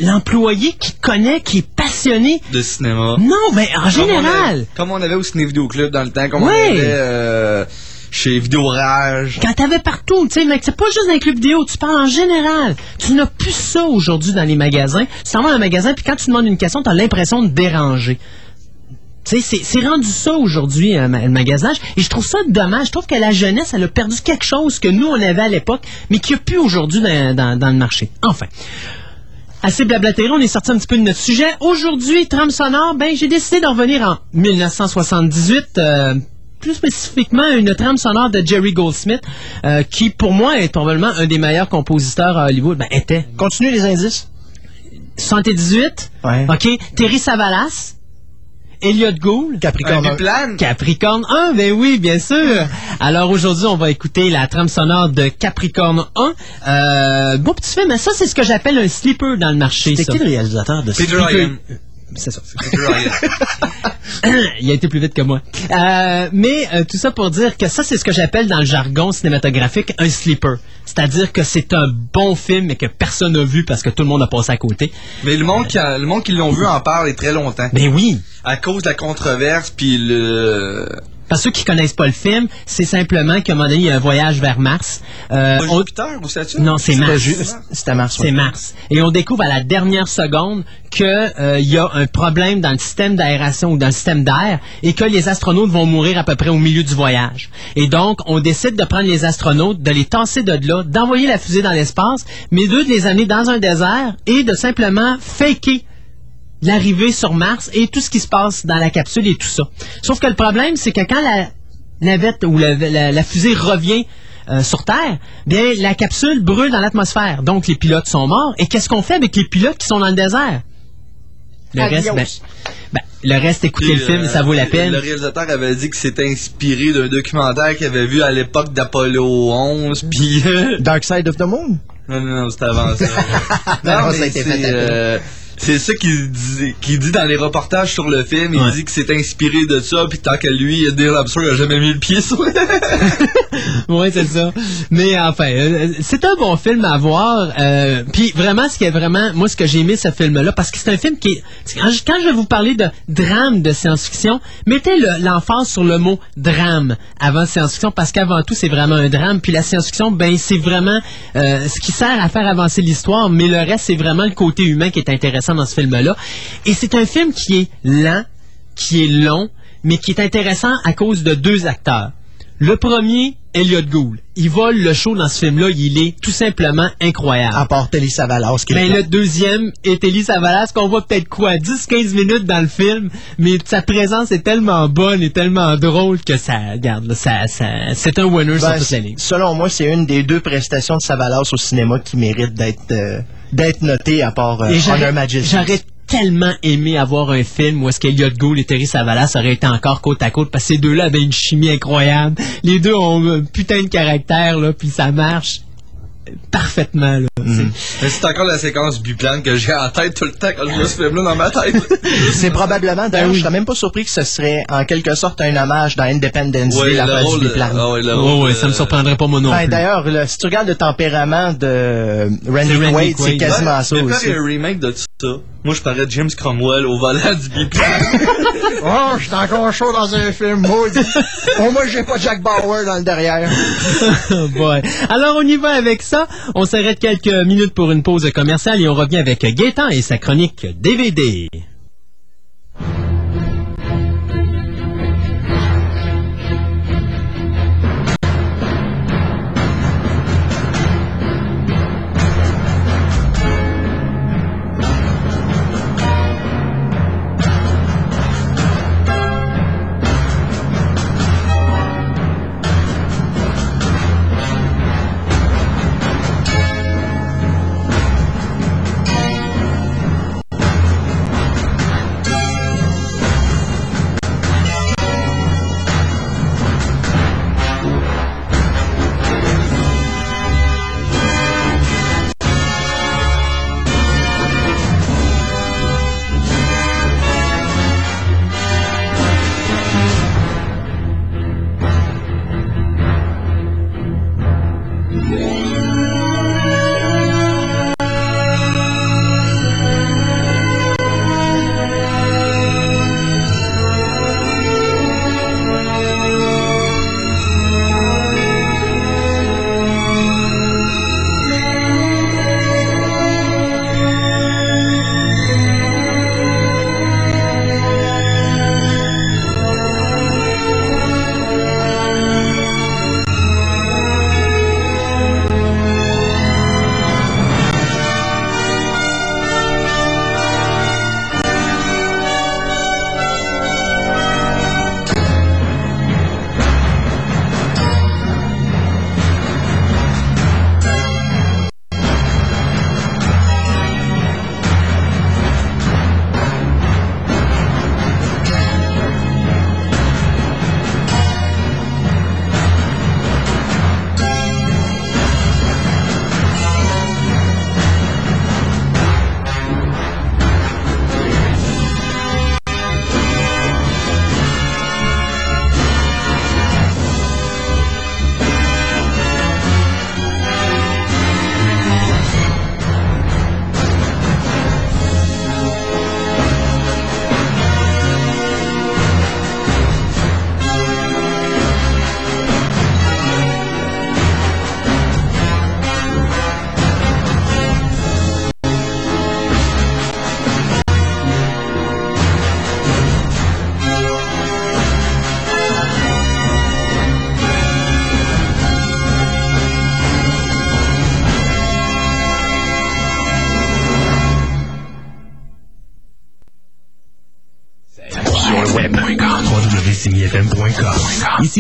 S2: l'employé qui connaît, qui est passionné.
S4: De cinéma.
S2: Non, mais en
S4: Comme on
S2: général.
S4: avait- Comme on avait au Ciné Vidéo Club dans le temps, comme on avait. euh, chez Vidéo Rage.
S2: Quand t'avais partout, tu sais, mec, c'est pas juste dans les clubs vidéo, tu parles en général. Tu n'as plus ça aujourd'hui dans les magasins. Tu t'en vas dans un magasin, puis quand tu demandes une question, t'as l'impression de déranger. C'est- rendu ça aujourd'hui, euh, le magasinage. Et je trouve ça dommage. Je trouve que la jeunesse, elle a perdu quelque chose que nous, on avait à l'époque, mais qu'il n'y a plus aujourd'hui dans, dans- dans le marché. Enfin. Assez blablaté, on est sorti un petit peu de notre sujet. Aujourd'hui, trame sonore, ben, j'ai décidé d'en revenir en 1978, euh, plus spécifiquement une trame sonore de Jerry Goldsmith, euh, qui pour moi est probablement un des meilleurs compositeurs à Hollywood. Ben, était.
S3: Continue les indices.
S2: 78,
S3: Ouais.
S2: OK, Terry Savalas, Elliot Gould,
S3: Capricorne.
S4: Un biplan.
S2: Capricorne 1, ben oui, bien sûr. Alors aujourd'hui, on va écouter la trame sonore de Capricorne 1. Euh, beau petit film, mais ça, c'est ce que j'appelle un sleeper dans le marché.
S3: C'était
S2: ça.
S3: qui le réalisateur de ce
S4: Peter Ryan.
S2: C'est ça. c'est-
S4: Peter Ryan. *coughs*
S2: Il a été plus vite que moi. Euh, mais euh, tout ça pour dire que ça, c'est ce que j'appelle dans le jargon cinématographique un sleeper. C'est-à-dire que c'est un bon film mais que personne n'a vu parce que tout le monde a passé à côté.
S4: Mais le monde qui, a- le monde qui l'ont vu en parle très longtemps.
S2: Ben oui.
S4: À cause de la controverse, puis le...
S2: Parce que ceux qui connaissent pas le film, c'est simplement qu'à un moment donné, il y a un voyage vers Mars. Euh,
S4: Pas
S2: on-
S4: Jupiter, ou c'est-tu?
S2: Non, c'est Mars.
S3: C'était Mars. ouais.
S2: C'est Mars. Et on découvre à la dernière seconde qu'il y a un problème dans le système d'aération ou dans le système d'air et que les astronautes vont mourir à peu près au milieu du voyage. Et donc, on décide de prendre les astronautes, de les tasser de là, d'envoyer la fusée dans l'espace, mais d'eux de les amener dans un désert et de simplement faker l'arrivée sur Mars et tout ce qui se passe dans la capsule et tout ça. Sauf que le problème, c'est que quand la navette ou la, la- la fusée revient euh, sur Terre, bien la capsule brûle dans l'atmosphère. Donc les pilotes sont morts. Et qu'est-ce qu'on fait avec les pilotes qui sont dans le désert? Le
S3: Adios.
S2: reste, ben, ben, le reste, écoutez le film,
S4: euh,
S2: ça vaut la peine.
S4: Le réalisateur avait dit que c'était inspiré d'un documentaire qu'il avait vu à l'époque d'Apollo 11, puis... euh,
S3: Dark Side of the Moon?
S4: non, non, non, c'était avant ça. *laughs*
S3: Non, ça a été fait
S4: euh, c'est ça qu'il dit, dit dans les reportages sur le film. Il
S2: Ouais.
S4: dit que c'est inspiré de ça, puis tant que lui, Neil Armstrong a jamais mis le pied sur *laughs*
S2: oui, c'est ça. Mais enfin, euh, c'est un bon film à voir. euh, Puis vraiment, ce qui est vraiment, moi, ce que j'ai aimé ce film-là, parce que c'est un film qui est. Quand je, vais vous parler de drame de science-fiction, mettez le- l'emphase sur le mot drame avant science-fiction, parce qu'avant tout, c'est vraiment un drame. Puis la science-fiction, ben, c'est vraiment euh, ce qui sert à faire avancer l'histoire, mais le reste, c'est vraiment le côté humain qui est intéressant dans ce film-là. Et c'est un film qui est lent, qui est long, mais qui est intéressant à cause de deux acteurs. Le premier, Elliot Gould. Il vole le show dans ce film-là. Il est tout simplement incroyable.
S3: À part Telly Savalas.
S2: Mais le deuxième est Ellie Savalas, qu'on voit peut-être quoi, 10-15 minutes dans le film, mais sa présence est tellement bonne et tellement drôle que ça, regarde, là, ça, ça, c'est un winner
S3: Ben,
S2: sur toute la ligne.
S3: selon moi, c'est une des deux prestations de Savalas au cinéma qui mérite d'être euh, d'être notée à part euh, Honor Majesty.
S2: tellement aimé avoir un film où est-ce qu'Eliot Gould et Terry Savalas auraient été encore côte à côte parce que ces deux-là avaient une chimie incroyable. Les deux ont un putain de caractère, là, puis ça marche parfaitement, là.
S4: Mais c'est encore la séquence biplane que j'ai en tête tout le temps quand je vois ce film-là dans ma tête. *laughs*
S3: C'est probablement, d'ailleurs,
S2: Ben oui.
S3: je serais même pas surpris que ce serait en quelque sorte un hommage dans Independence
S4: Ouais,
S3: Day, la
S4: rôle
S3: du
S4: de-
S3: biplan.
S4: ouais, le
S2: Oh,
S4: rôle
S2: ouais,
S4: de-
S2: ça me surprendrait pas moi non
S3: Ben, d'ailleurs, là, si tu regardes le tempérament de Randy,
S2: Randy
S3: Quaid, c'est quasiment
S4: Ouais,
S3: ça aussi.
S4: faire un remake de tout ça. Moi, je parais James Cromwell au volant du biplan. *laughs*
S3: Oh, je suis encore chaud dans un film, maudit. *laughs* Au moins, j'ai pas Jack Bauer dans le derrière.
S2: Ouais. Alors, on y va avec ça. On s'arrête quelques minutes pour une pause commerciale et on revient avec Gaëtan et sa chronique DVD.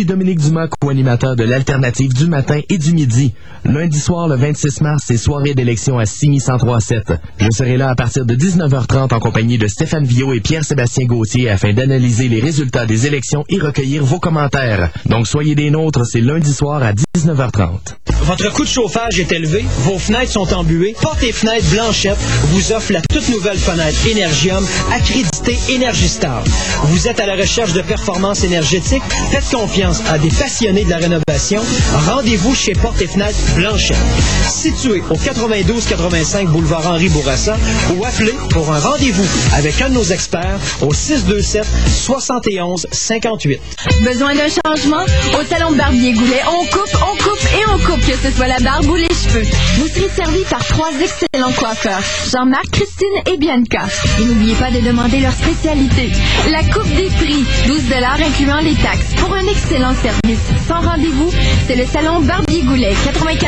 S5: Dominique Dumas, co-animateur de l'Alternative du matin et du midi. Lundi soir, le 26 mars, c'est soirée d'élection à Simi 1037. Je serai là à partir de 19h30 en compagnie de Stéphane Villot et Pierre-Sébastien Gauthier afin d'analyser les résultats des élections et recueillir vos commentaires. Donc soyez des nôtres, c'est lundi soir à 19h30.
S6: Votre coût de chauffage est élevé, vos fenêtres sont embuées. Porte et fenêtres Blanchette vous offre la toute nouvelle fenêtre Energium accréditée Énergistar. Vous êtes à la recherche de performance énergétique? Faites confiance à des passionnés de la rénovation. Rendez-vous chez Porte et fenêtres Blanchette. Situé au 92-85 boulevard Henri Bourassa ou appelez pour un rendez-vous avec un de nos experts au 627 71 58.
S7: Besoin d'un changement? Au salon Barbier Goulet, on coupe, on coupe et on coupe, que ce soit la barbe ou les cheveux. Vous serez servi par trois excellents coiffeurs, Jean-Marc, Christine et Bianca. Et n'oubliez pas de demander leur spécialité. La coupe des prix, 12 incluant les taxes. Pour un excellent service, sans rendez-vous, c'est le salon Barbier Goulet,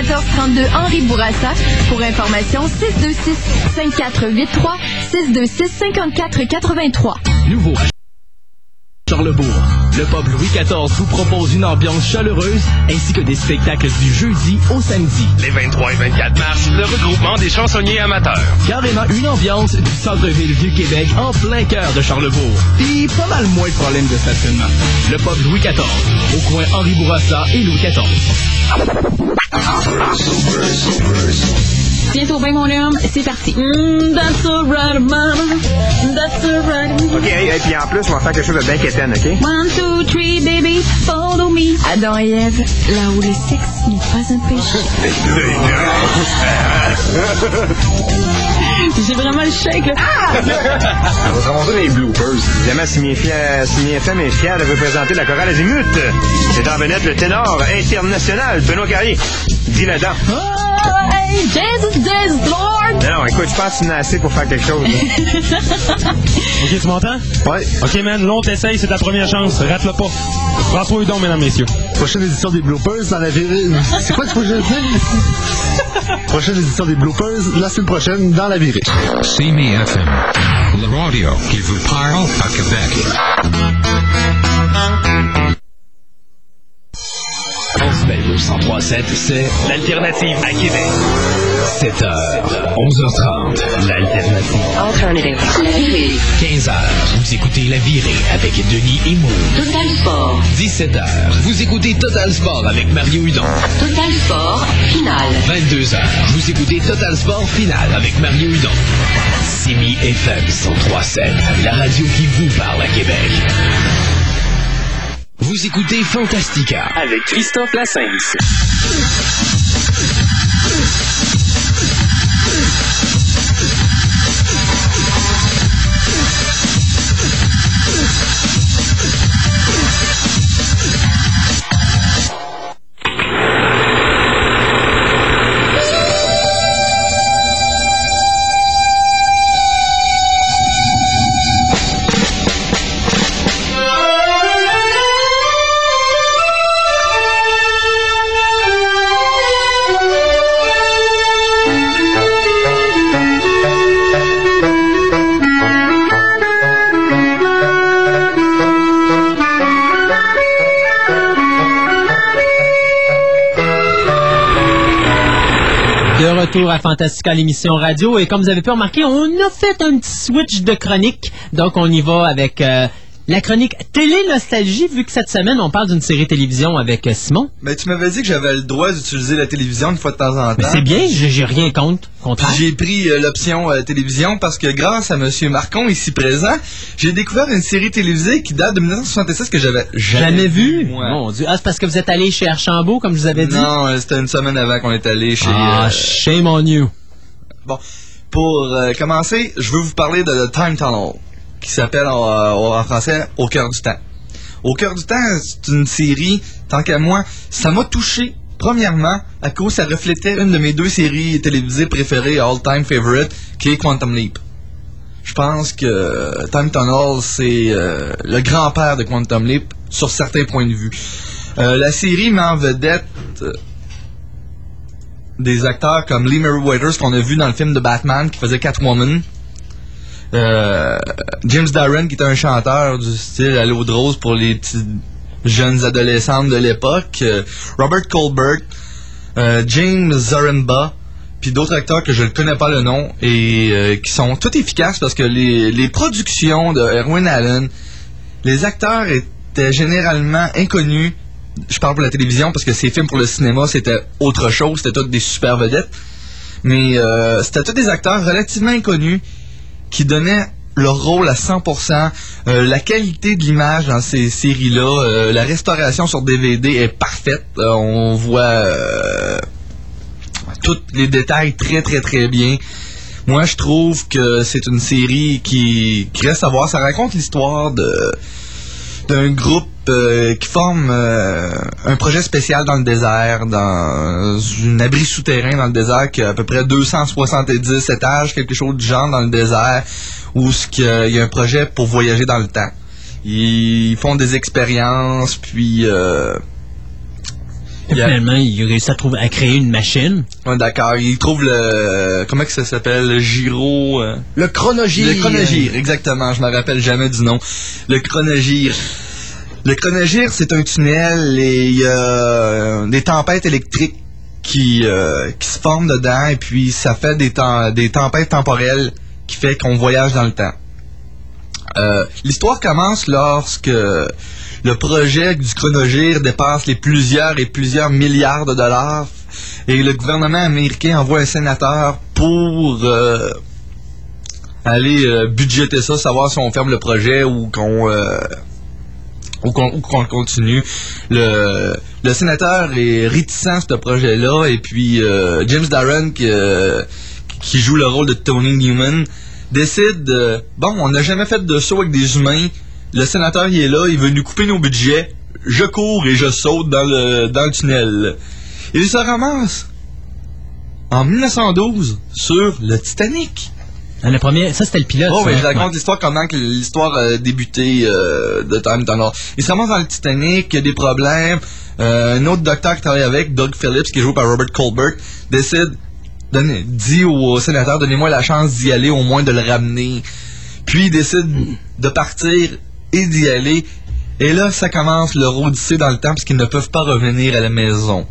S7: 9432 Henri Bourassa. Pour information, 626 5483 626 5483.
S8: Nouveau. Charlebourg. Le pub Louis XIV vous propose une ambiance chaleureuse ainsi que des spectacles du jeudi au samedi.
S9: Les 23 et 24 mars, le regroupement des chansonniers amateurs.
S8: Carrément une ambiance du centre-ville du Québec en plein cœur de Charlebourg. Puis pas mal moins de problèmes de stationnement. Le pub Louis XIV, au coin Henri Bourassa et Louis XIV.
S10: Bientôt bien, mon homme, c'est parti. Mm, that's alright, mama. That's alright.
S11: OK, et puis en plus, on va faire quelque chose de bien quétaine, OK?
S10: One, two, three, baby, follow me.
S7: Adam et Ève, là où le sexe n'est pas un péché. *laughs*
S10: J'ai vraiment le shake, là.
S11: On va se les bloopers. Évidemment, Simi FM est fier de représenter la chorale Azimut. C'est en vedette le ténor international, Benoît Carrier. Dis la dent.
S10: Oh, Jesus, Jesus, Lord.
S11: Non, non, écoute, je pense que as assez pour faire quelque chose. là. *laughs*
S12: Ok, tu m'entends?
S11: Ouais.
S12: Ok, man, l'on t'essaye, c'est ta première chance. Rate-le pas. François Hudon, mesdames, messieurs.
S13: Prochaine édition des bloopers dans la virée. C'est quoi ce prochain film? Prochaine édition des bloopers la semaine prochaine dans la virée.
S14: CME-FM, le radio qui vous parle à Québec.
S8: Transbel 1037, c'est l'alternative à Québec. 7h, 11h30, l'alternative.
S15: Alternative. La virée.
S8: 15h, vous écoutez La Virée avec Denis et Maud.
S15: Total Sport.
S8: 17h, vous écoutez Total Sport avec Mario Hudon.
S15: Total Sport. Finale.
S8: 22h, vous écoutez Total Sport Final avec Mario Hudon. Simi FM 1037, la radio qui vous parle à Québec. Vous écoutez Fantastica
S9: Avec Christophe Lassens.
S2: Retour à Fantastica, l'émission radio. Et comme vous avez pu remarquer, on a fait un petit switch de chronique. Donc, on y va avec euh, la chronique Télé-Nostalgie, vu que cette semaine, on parle d'une série télévision avec euh, Simon.
S4: Mais tu m'avais dit que j'avais le droit d'utiliser la télévision une fois de temps en temps.
S2: Mais c'est bien, j'ai rien contre.
S4: J'ai pris euh, l'option euh, télévision parce que grâce à Monsieur Marcon ici présent, j'ai découvert une série télévisée qui date de 1976 que j'avais jamais,
S2: Jamais vu?
S4: Ouais.
S2: Mon Dieu. Ah, c'est parce que vous êtes allé chez Archambault, comme je vous avais dit?
S4: Non, euh, c'était une semaine avant qu'on est allé chez.
S2: Ah, shame on you.
S4: Bon, pour commencer, je veux vous parler de The Time Tunnel, qui s'appelle en, euh, en français Au cœur du temps. Au cœur du temps, c'est une série, tant qu'à moi, ça m'a touché. Premièrement, à cause ça reflétait une de mes deux séries télévisées préférées, all-time favorite, qui est Quantum Leap. Je pense que euh, Time Tunnel, c'est euh, le grand-père de Quantum Leap sur certains points de vue. La série met en vedette des acteurs comme Lee Meriwether qu'on a vu dans le film de Batman qui faisait Catwoman. Euh, James Darren, qui était un chanteur du style à l'eau de rose pour les petits jeunes adolescentes de l'époque, euh, Robert Colbert, euh, James Zaremba, puis d'autres acteurs que je ne connais pas le nom et qui sont tout efficaces parce que les, les productions de Erwin Allen, les acteurs étaient généralement inconnus. Je parle pour la télévision parce que ces films pour le cinéma c'était autre chose, c'était toutes des super vedettes. Mais c'était tous des acteurs relativement inconnus qui donnaient leur rôle à 100%. Euh, la qualité de l'image dans ces séries-là, euh, la restauration sur DVD est parfaite. Euh, on voit tous les détails très très très bien. Moi, je trouve que c'est une série qui, qui reste à voir. Ça raconte l'histoire de d'un groupe euh, qui forme euh, un projet spécial dans le désert, dans un abri souterrain dans le désert qui a à peu près 270 étages, quelque chose du genre dans le désert, où ce qu'il y a- il y a un projet pour voyager dans le temps. Ils font des expériences, puis euh,
S2: Et Finalement, il réussit à, trouver, à créer une machine.
S4: Ouais, d'accord. Il trouve le. Comment que ça s'appelle? Le gyro. euh,
S3: Le chronogire.
S4: Le chronogire, exactement. Je me rappelle jamais du nom. Le chronogire. Le chronogire, c'est un tunnel et il y a euh, des tempêtes électriques qui, euh, qui se forment dedans et puis ça fait des, des tempêtes temporelles qui fait qu'on voyage dans le temps. Euh, L'histoire commence lorsque le projet du chronogire dépasse les plusieurs et plusieurs milliards de dollars et le gouvernement américain envoie un sénateur pour aller budgéter ça, savoir si on ferme le projet ou qu'on ou qu'on le continue. Le, le sénateur est réticent à ce projet-là et puis euh, James Darren qui, euh, qui joue le rôle de Tony Newman décide bon on n'a jamais fait de saut avec des humains. Le sénateur il est là il veut nous couper nos budgets. Je cours et je saute dans le dans le tunnel. Il se ramasse en 1912 sur le Titanic
S2: Le premier, ça c'était le pilote.
S4: Oh,
S2: ça.
S4: mais je raconte
S2: Ouais.
S4: l'histoire, comment que l'histoire a débuté euh, de Time Tunnel. Il se ramasse dans le Titanic, il y a des problèmes. Euh, un autre docteur qui travaille avec, Doug Phillips, qui est joué par Robert Colbert, décide, donne- dit au sénateur, donnez-moi la chance d'y aller, au moins de le ramener. Puis il décide de partir et d'y aller. Et là, ça commence leur odyssée dans le temps, parce qu'ils ne peuvent pas revenir à la maison.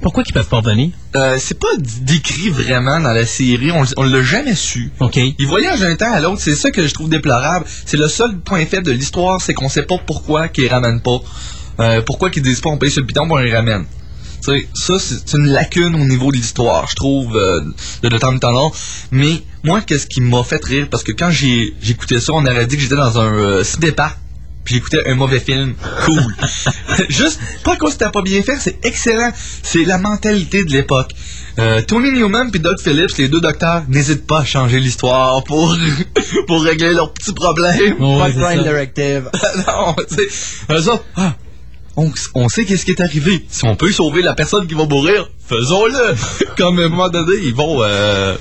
S2: Pourquoi qu'ils peuvent pas revenir?
S4: Euh, c'est pas décrit vraiment dans la série. On, on l'a jamais su.
S2: OK.
S4: Ils voyagent d'un temps à l'autre. C'est ça que je trouve déplorable. C'est le seul point faible de l'histoire, c'est qu'on sait pas pourquoi qu'ils ramènent pas. Euh, pourquoi qu'ils disent pas on paye sur le piton pour les ramène. Ça, c'est une lacune au niveau de l'histoire, je trouve, euh, de The Time Tunnel. Mais moi, qu'est-ce qui m'a fait rire? Parce que quand j'ai écouté ça, on aurait dit que j'étais dans un euh, puis j'écoutais un mauvais film. Cool. *laughs* Juste, pas que c'était pas bien fait, c'est excellent. C'est la mentalité de l'époque. Euh, Tony Newman puis Doug Phillips, les deux docteurs, n'hésitent pas à changer l'histoire pour, *laughs* pour régler leurs petits problèmes.
S3: Pas de Crime Directive. *laughs*
S4: non, tu sais, eux autres, ah, on, on sait qu'est-ce qui est arrivé. Si on peut sauver la personne qui va mourir, faisons-le. Comme à un moment donné, ils vont euh,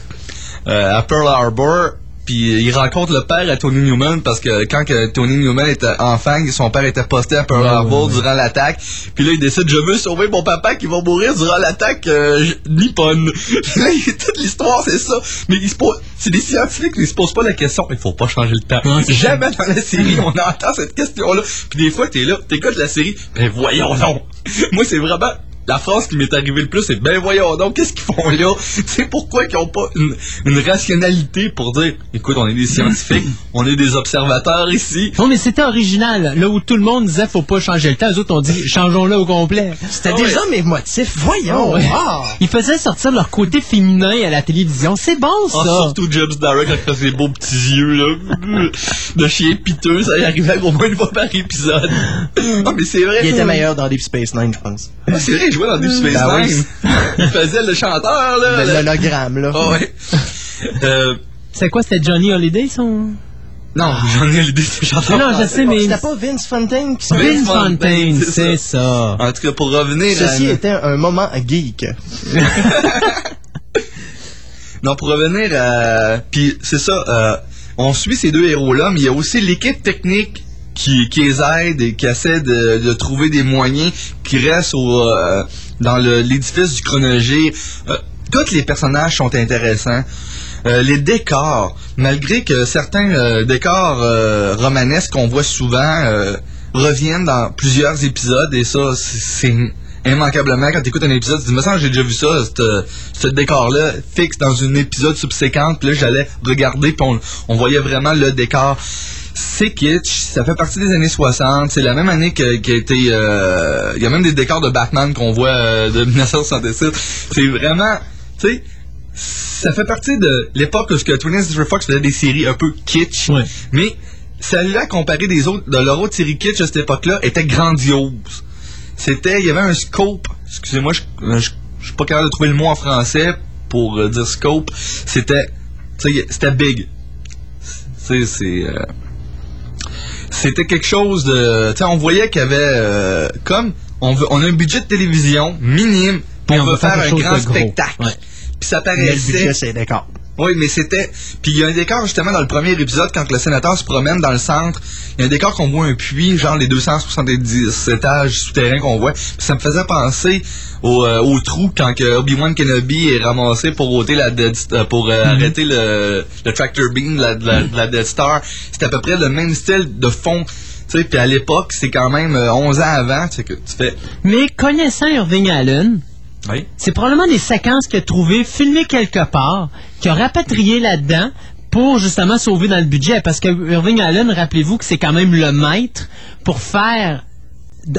S4: euh, à Pearl Harbor, puis ils rencontrent le père à Tony Newman parce que quand que Tony Newman était enfant, son père était posté à Pearl
S2: Ouais,
S4: Harbor
S2: ouais, ouais.
S4: durant l'attaque. Puis là, il décide, je veux sauver mon papa qui va mourir durant l'attaque euh, nippone. *laughs* Là, il- toute l'histoire, c'est ça. Mais ils se posent, c'est des scientifiques, ils se posent pas la question, il faut pas changer le temps.
S2: Ça.
S4: Jamais dans la série, on entend cette question-là. Puis des fois, t'es là, t'écoutes la série, ben voyons donc. *laughs* Moi, c'est vraiment la phrase qui m'est arrivée le plus, c'est ben voyons donc, qu'est-ce qu'ils font là? *laughs* Tu sais pourquoi qu'ils ont pas une, une rationalité pour dire, écoute, on est des scientifiques, *clears throat* on est des observateurs ici.
S2: Non, mais c'était original. Là où tout le monde disait faut pas changer le temps, eux autres ont dit changeons-le au complet.
S3: C'était
S4: Ah ouais.
S3: déjà mes motifs. Voyons.
S2: Ah ouais.
S3: Ah.
S2: Ils faisaient sortir leur côté féminin à la télévision. C'est bon, ça.
S4: Ah, surtout James Darren avec ses beaux petits yeux là, *laughs* de chien piteux, ça y arrivait au moins une fois par épisode. Non *laughs* mais c'est vrai.
S3: Il était meilleur dans Deep Space Nine, je pense.
S4: Ah, c'est vrai, il jouait dans Deep Space
S3: Ben oui.
S4: Il faisait le chanteur là.
S3: Le-
S4: le-
S3: L'hologramme, là.
S4: Ah ouais. *laughs* Euh,
S2: C'est quoi, c'était Johnny Holiday, son...
S4: non, *laughs* ai l'idée, c'est chanteur.
S2: Non, je sais, mais...
S3: C'était pas Vince Fontaine qui s'en
S4: Vince
S2: Vince
S4: Fontaine, c'est
S2: ça.
S4: En tout cas, pour revenir
S3: Ceci
S4: à...
S3: était un moment geek. *laughs*
S4: Non, pour revenir à... Puis c'est ça, euh, on suit ces deux héros-là, mais il y a aussi l'équipe technique qui, qui les aide et qui essaie de, de trouver des moyens qui restent au, euh, dans l'édifice du chronogire. Euh, tous les personnages sont intéressants. Euh, les décors, malgré que certains euh, décors euh, romanesques qu'on voit souvent euh, reviennent dans plusieurs épisodes, et ça, c'est- immanquablement, quand tu écoutes un épisode, tu dis, me semble j'ai déjà vu ça, ce- ce décor-là, fixe dans un épisode subséquent, puis là, j'allais regarder, puis on, on voyait vraiment le décor. C'est kitsch, ça fait partie des années 60, c'est la même année que- qui a été... euh, Il y a même des décors de Batman qu'on voit euh, de 1966. C'est vraiment... Tu sais, ça fait partie de l'époque où ce que 20th Century Fox faisait des séries un peu kitsch, mais celle-là, comparée des autres, de leur autre série kitsch à cette époque-là, était grandiose. C'était, il y avait un scope. Excusez-moi, je, je suis pas capable de trouver le mot en français pour euh, dire scope. C'était, tu sais, c'était big. Tu sais, c'est, euh, c'était quelque chose de, tu sais, on voyait qu'il y avait euh, comme, on veut, on a un budget de télévision minime, puis on, veut faire, un grand spectacle. Puis ça
S3: Mais le
S4: paraissait.
S3: budget, c'est d'accord.
S4: Oui, mais c'était. Puis il y a un décor justement dans le premier épisode quand le sénateur se promène dans le centre. Il y a un décor qu'on voit un puits, genre les 270 étages souterrains qu'on voit. Puis ça me faisait penser au, euh, au trou quand que Obi-Wan Kenobi est ramassé pour ôter la Dead, euh, pour euh, arrêter le, le tractor beam de la, de la, de la Death Star. C'est à peu près le même style de fond. Tu sais, puis à l'époque, c'est quand même euh, 11 ans avant, tu sais que tu fais.
S2: Mais connaissant Irving Allen,
S4: Oui.
S2: c'est probablement des séquences qu'il a trouvées, filmées quelque part, qu'il a rapatriées là-dedans pour justement sauver dans le budget. Parce que Irving Allen, rappelez-vous que c'est quand même le maître pour faire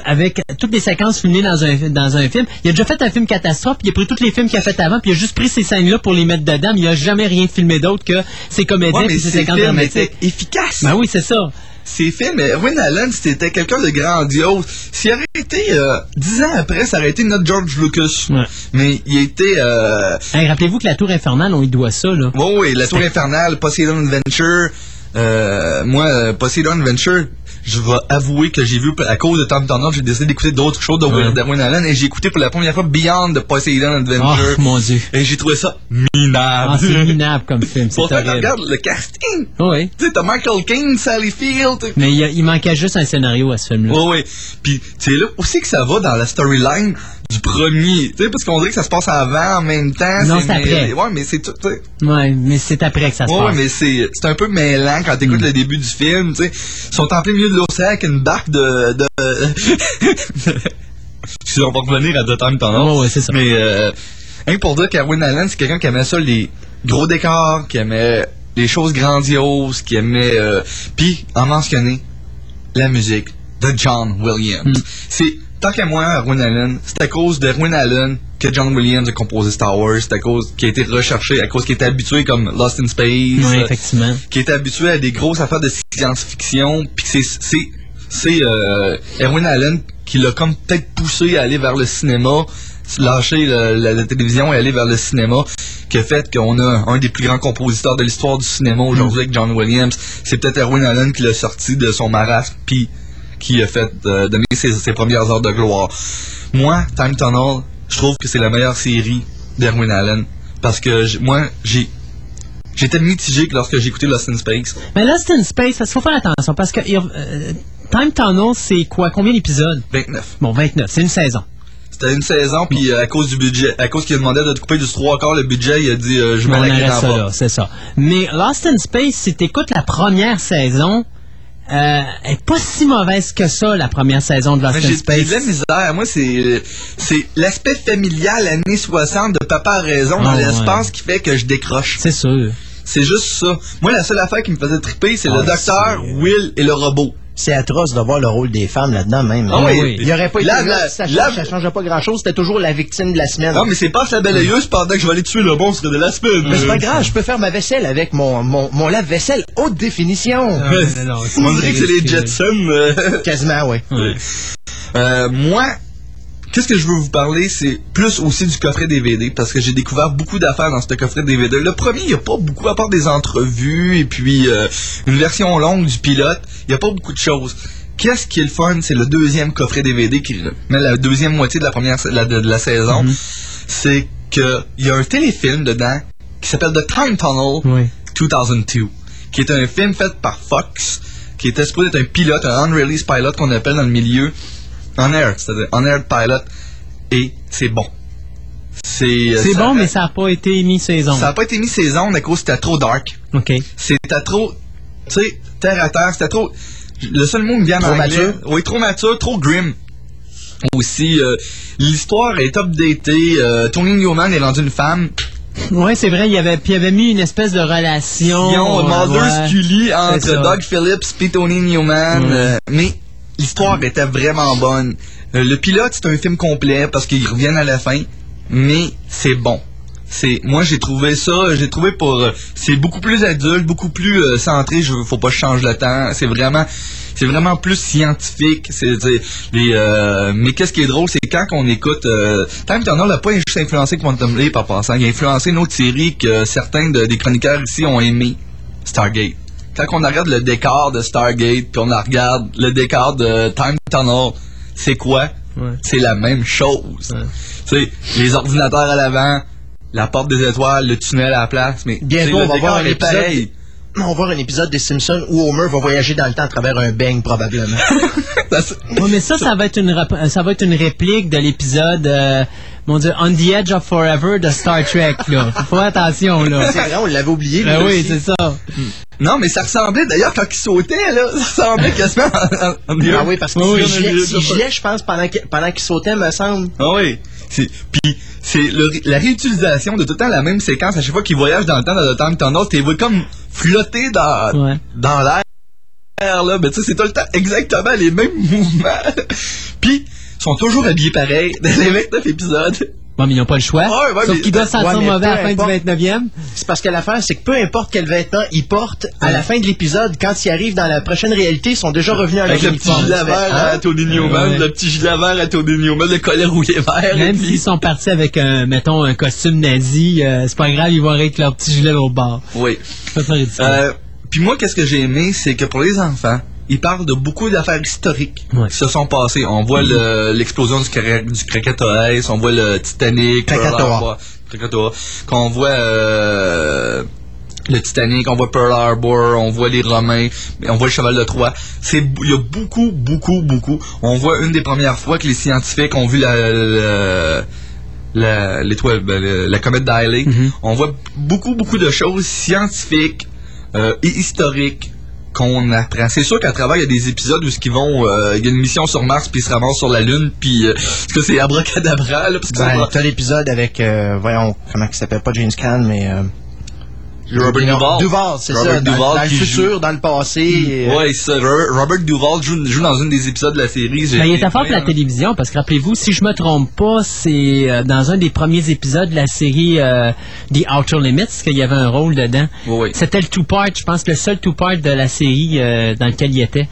S2: avec toutes les séquences filmées dans un, dans un film. Il a déjà fait un film catastrophe, puis il a pris tous les films qu'il a fait avant, puis il a juste pris ces scènes-là pour les mettre dedans, mais il a jamais rien filmé d'autre que ses
S4: Ouais, mais
S2: et ses
S4: ces
S2: séquences dramatiques.
S4: étaient efficaces.
S2: Ben oui, c'est ça.
S4: Ces films, mais Erwin Allen, c'était quelqu'un de grandiose. S'il aurait été euh, dix ans après, ça aurait été notre George Lucas. Mais il était. Euh...
S2: Hey, rappelez-vous que la Tour Infernale, on y doit ça, là.
S4: Oui, oui, la Tour Infernale, Poseidon Adventure. Euh, moi, euh, Poseidon Adventure, je vais avouer que j'ai vu, à cause de Tom Turner, j'ai décidé d'écouter d'autres choses
S2: Ouais.
S4: d'Erwin Allen et j'ai écouté pour la première fois Beyond the Poseidon Adventure.
S2: Oh, mon Dieu.
S4: Et j'ai trouvé ça minable.
S2: Ah, c'est minable comme film, c'est
S4: Pourtant, regarde le casting.
S2: Oui.
S4: Tu sais, t'as Michael Caine, Sally Field.
S2: Mais il, manquait juste un scénario à ce film-là.
S4: Oui, oui. Puis, c'est là aussi que ça va dans la storyline? Du premier. Tu sais, parce qu'on dirait que ça se passe avant, en même temps.
S2: Non, c'est après.
S4: Ouais, mais c'est tout, tu sais.
S2: Ouais, mais c'est après que ça se
S4: Ouais,
S2: passe.
S4: mais c'est c'est un peu mêlant quand t'écoutes
S2: Mm.
S4: le début du film, tu sais. Ils sont en plein milieu de l'océan avec une barque de... de... *laughs* Excusez, on va revenir à The Time Tunnel.
S2: ouais, c'est ça.
S4: Mais, euh, pour dire qu'Erwin Allen, c'est quelqu'un qui aimait ça, les gros décors, qui aimait les choses grandioses, qui aimait... Euh, Puis, en mentionner, la musique de John Williams.
S2: Mm.
S4: C'est... Tant qu'à moi, Erwin Allen, c'est à cause d'Erwin Allen que John Williams a composé Star Wars. C'est à cause qu'il a été recherché, à cause qu'il était habitué comme Lost in Space.
S2: Oui,
S4: euh,
S2: effectivement.
S4: qui était habitué à des grosses affaires de science-fiction, puis c'est c'est c'est euh, Erwin Allen qui l'a comme peut-être poussé à aller vers le cinéma, lâcher le- la, la télévision et aller vers le cinéma, qui a fait qu'on a un des plus grands compositeurs de l'histoire du cinéma aujourd'hui avec John Williams. C'est peut-être Erwin Allen qui l'a sorti de son marasme, puis qui a fait euh, donner ses, ses premières heures de gloire. Moi, Time Tunnel, je trouve que c'est la meilleure série d'Erwin Allen, parce que moi, j'ai J'étais mitigé que lorsque j'ai écouté Lost in Space.
S2: Mais Lost in Space, il faut faire attention parce que euh, Time Tunnel, c'est quoi? Combien d'épisodes?
S4: 29.
S2: Bon, 29, c'est une saison.
S4: C'était une saison, puis euh, à cause du budget, à cause qu'il a demandé de te couper du trois quarts le budget, il a dit euh, je m'en
S2: ça c'est ça. Mais Lost in Space, si t'écoutes la première saison, euh, elle est pas si mauvaise que ça, la première saison de Lost in
S4: J'ai j'ai
S2: Space.
S4: de la misère. Moi, c'est c'est l'aspect familial années 60 de Papa a raison dans
S2: Ah, ouais.
S4: l'espace qui fait que je décroche.
S2: C'est sûr.
S4: C'est juste ça. Moi, la seule affaire qui me faisait triper, c'est le
S3: Ah,
S4: docteur, Will et le robot.
S3: C'est atroce de voir le rôle des femmes là-dedans, même.
S4: Ah oui.
S3: Il n'y aurait pas été là, ça, change, ça changeait pas grand-chose. C'était toujours la victime de la semaine.
S4: Non, mais c'est pas la balayeuse pendant que je vais aller tuer le monstre de la semaine.
S3: Mais c'est pas grave, je peux faire ma vaisselle avec mon, mon, mon lave-vaisselle haute définition.
S4: On dirait que c'est les Jetsons. euh.
S3: Quasiment, oui.
S4: Euh, moi, qu'est-ce que je veux vous parler, c'est plus aussi du coffret DVD, parce que j'ai découvert beaucoup d'affaires dans ce coffret DVD. Le premier, il n'y a pas beaucoup, à part des entrevues, et puis euh, une version longue du pilote, il n'y a pas beaucoup de choses. Qu'est-ce qui est le fun, c'est le deuxième coffret DVD qui met la deuxième moitié de la première la- de, de la saison. C'est que il y a un téléfilm dedans qui s'appelle The Time Tunnel 2002, qui est un film fait par Fox, qui était supposé être un pilote, un unreleased pilot qu'on appelle dans le milieu, on air, c'est-à-dire on air pilot, et c'est bon. C'est euh,
S2: bon, mais ça n'a pas été mis saison.
S4: Ça n'a pas été mis saison à cause c'était trop dark.
S2: OK.
S4: C'était trop, tu sais, terre à terre. C'était trop. Le seul mot qui me vient en
S3: mature?
S4: Oui, trop mature, trop grim. Aussi, euh, l'histoire est updatée. Euh, Tony Newman est rendu une femme.
S2: Ouais, c'est vrai, il avait, puis il avait mis une espèce de relation.
S4: Ils ont
S2: euh,
S4: Mulder
S2: ouais.
S4: Scully entre. Doug Phillips et Tony Newman.
S2: Ouais.
S4: euh, mais l'histoire était vraiment bonne. Euh, le pilote, c'est un film complet parce qu'ils reviennent à la fin. Mais c'est bon. C'est moi j'ai trouvé ça, j'ai trouvé pour euh, c'est beaucoup plus adulte, beaucoup plus euh, centré, je faut pas que je change le temps, c'est vraiment c'est vraiment plus scientifique, c'est mais qu'est-ce qui est drôle, c'est quand on écoute euh, Time Turner n'a pas juste influencé Quantum Leap en passant, il a influencé une autre série que certains de- des chroniqueurs ici ont aimé, Stargate. Quand on regarde le décor de Stargate, puis on regarde le décor de Time Tunnel, c'est quoi? C'est la même chose. Tu sais, les ordinateurs à l'avant, la porte des étoiles, le tunnel à la place, mais
S3: Bientôt, on
S4: le
S3: va
S4: décor
S3: voir un épisode.
S4: pareil.
S3: On va voir un épisode des Simpsons où Homer va voyager dans le temps à travers un beigne, probablement. *laughs*
S2: Ouais, mais ça, ça va être une, rap- ça va être une réplique de l'épisode, euh, mon Dieu, On the Edge of Forever de Star Trek, là. Faut faire attention, là.
S3: C'est vrai, on l'avait oublié.
S2: Ben
S3: lui
S2: oui, c'est ça.
S4: Non, mais ça ressemblait d'ailleurs quand il sautait, là, ça ressemblait quasiment
S3: Ah oui, parce que
S4: Oui, oui,
S3: s'il
S4: oui.
S3: gelait, je pense, pendant qu'il pendant qu'il sautait, me semble.
S4: Ah oui. C'est- Puis c'est le- la réutilisation de tout le temps la même séquence à chaque fois qu'il voyage dans le temps dans le Time Tunnel, t'es vois comme flotter dans, dans l'air. Là, mais tu sais, c'est tout le temps exactement les mêmes mouvements. *laughs* Puis, sont toujours habillés pareil *laughs* dans les 29 épisodes.
S2: Bon, mais ils n'ont pas le choix.
S4: Ouais, ouais,
S2: Sauf qu'ils doivent sentir mauvais à la fin
S3: importe.
S2: du 29e.
S3: C'est parce que l'affaire, c'est que peu importe quel vêtement ils portent, à la fin de l'épisode, quand ils arrivent dans la prochaine réalité, ils sont déjà revenus à leur
S4: Avec le petit gilet vert
S3: Hein?
S4: à Tony Newman, le petit gilet vert à Tony Newman, le collet rouillé vert.
S2: Même s'ils sont partis avec, un, mettons, un costume nazi, euh, c'est pas grave, ils vont arriver avec leur petit gilet au bord.
S4: Oui.
S2: C'est pas ridicule.
S4: Euh, Puis moi, qu'est-ce que j'ai aimé, c'est que pour les enfants, ils parlent de beaucoup d'affaires historiques qui se sont passées. On voit le- l'explosion du, du Krakatoa on voit le Titanic,
S3: Krakatoa.
S4: Qu'on voit euh, le Titanic, on voit Pearl Harbor, on voit les Romains, on voit le cheval de Troie. C'est il y a beaucoup, beaucoup, beaucoup. On voit une des premières fois que les scientifiques ont vu la, la- la- l'étoile, ben, la comète Daily. On voit beaucoup, beaucoup de choses scientifiques euh, et historiques qu'on apprend. C'est sûr qu'à travers, il y a des épisodes où ce qu'ils vont, euh, il y a une mission sur Mars, puis ils se ramassent sur la Lune, puis euh, parce que c'est abracadabra, là, parce que
S3: Ben, t'as l'épisode avec, euh, voyons, comment il s'appelle, pas James Caan, mais...
S4: Robert Duvall.
S3: Duvall, c'est
S4: Robert
S3: ça. Dans,
S4: Duvall
S3: dans le futur,
S4: joue-
S3: dans le passé. euh,
S4: Ouais, c'est ça. Robert, Duvall joue, joue dans une des épisodes de la série.
S2: Ben, il était fort pour la télévision parce que rappelez-vous, si je me trompe pas, c'est euh, dans un des premiers épisodes de la série euh, The Outer Limits qu'il y avait un rôle dedans.
S4: Oui.
S2: C'était le two-part, je pense, le seul two-part de la série euh, dans lequel il était.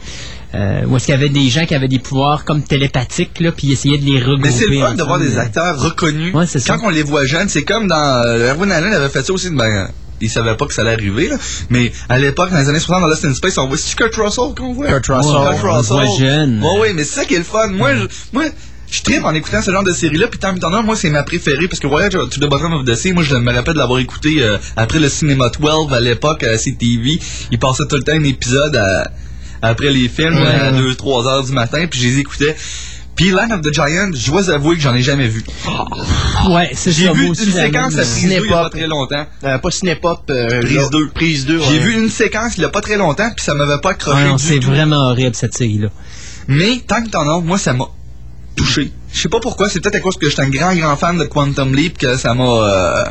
S2: Euh, où est-ce qu'il y avait des gens qui avaient des pouvoirs comme télépathiques, là, puis ils essayaient de les regrouper.
S4: Mais c'est le fun de
S2: ensemble.
S4: voir des acteurs reconnus.
S2: Ouais, c'est ça.
S4: Quand on les voit jeunes, c'est comme dans. Euh, Erwin Allen avait fait ça aussi. Ben, il savait pas que ça allait arriver, là. Mais à l'époque, dans les années 60, dans Lost in Space, on voit. C'est Kurt Russell qu'on voit?
S3: Kurt Russell.
S2: Ouais, on le voit jeune.
S4: Ouais, ouais, mais c'est ça qui est le fun. Moi, je, moi, je tripe en écoutant ce genre de série-là. Puis Time Turner, moi, c'est ma préférée. Parce que Voyage to the Bottom of the Sea, moi, je me rappelle de l'avoir écouté euh, après le Cinéma 12 à l'époque à CTV. Il passait tout le temps un épisode à- après les films à 2-3 heures du matin. Puis je les écoutais. Puis Land of the Giant, je dois avouer que j'en ai jamais vu.
S2: Ouais, c'est
S4: J'ai vu
S2: aussi,
S4: une séquence à Prise 2 il y a pas très longtemps.
S3: euh, pas Cinépop. euh,
S4: Prise
S3: là,
S4: 2.
S3: Prise 2.
S4: J'ai
S3: ouais.
S4: vu une séquence il y a pas très longtemps, puis ça m'avait pas accroché
S2: Ouais, c'est vraiment horrible cette série-là.
S4: Mais tant que t'en as, moi ça m'a touché. Je sais pas pourquoi, c'est peut-être à cause que j'étais un grand grand fan de Quantum Leap que ça m'a euh,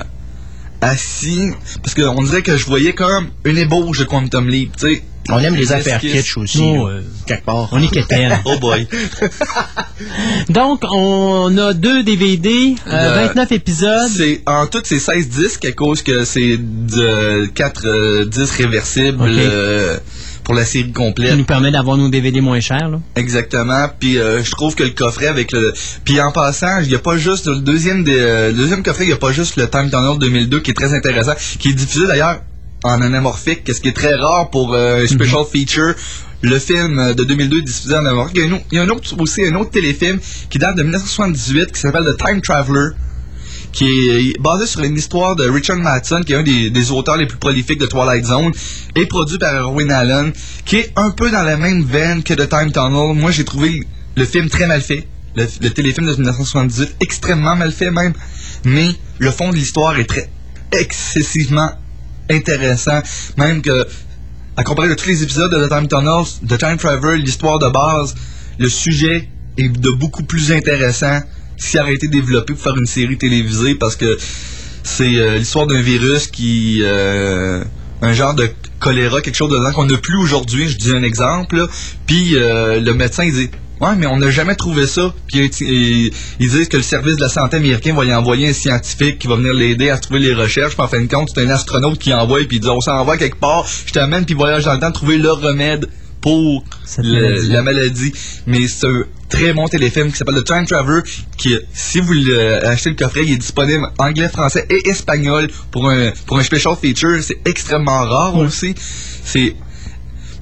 S4: assis. Parce qu'on dirait que je voyais comme une ébauche de Quantum Leap, tu sais.
S3: On aime les affaires kitsch aussi.
S2: Oh,
S3: là,
S2: euh,
S3: quelque part.
S2: On est quétaine. *laughs*
S4: Oh boy. *laughs*
S2: Donc, on a deux DVD, euh,
S4: Le-
S2: 29 épisodes.
S4: C'est en tout c'est 16 disques à cause que c'est de 4 disques réversibles euh, pour la série
S2: qui
S4: complète.
S2: nous permet d'avoir nos DVD moins chers. Là.
S4: Exactement. Puis euh, je trouve que le coffret avec le. Puis en passant, il n'y a pas juste le deuxième des, euh, le deuxième coffret, il n'y a pas juste le Time Tunnel 2002 qui est très intéressant, qui est diffusé d'ailleurs en anamorphique, ce qui est très rare pour euh, un special feature. Le film de 2002 est diffusé en anamorphique. Il y a, un autre- il y a un autre, aussi un autre téléfilm qui date de 1978 qui s'appelle The Time Traveler qui est basé sur une histoire de Richard Madsen, qui est un des, des auteurs les plus prolifiques de Twilight Zone, et produit par Erwin Allen, qui est un peu dans la même veine que The Time Tunnel. Moi, j'ai trouvé le film très mal fait. le, le téléfilm de 1978, extrêmement mal fait même, mais le fond de l'histoire est très excessivement intéressant, même que à comparer de tous les épisodes de The Time Tunnel, The Time Travel, l'histoire de base, le sujet est de beaucoup plus intéressant s'il aurait été développé pour faire une série télévisée parce que c'est euh, l'histoire d'un virus qui euh, un genre de choléra quelque chose dedans qu'on n'a plus aujourd'hui. Je dis un exemple puis euh, le médecin il dit Ouais, mais on n'a jamais trouvé ça. Puis ils, disent que le service de la santé américain va y envoyer un scientifique qui va venir l'aider à trouver les recherches. Puis en fin de compte, c'est un astronaute qui envoie, puis il dit on s'envoie quelque part, je t'amène, puis voyage dans le temps, trouver le remède pour le-
S2: maladie.
S4: la maladie. Mais c'est un très bon téléfilm qui s'appelle The Time Traveler, qui, si vous le- achetez le coffret, il est disponible anglais, français et espagnol pour un, pour un special feature. C'est extrêmement rare aussi. C'est,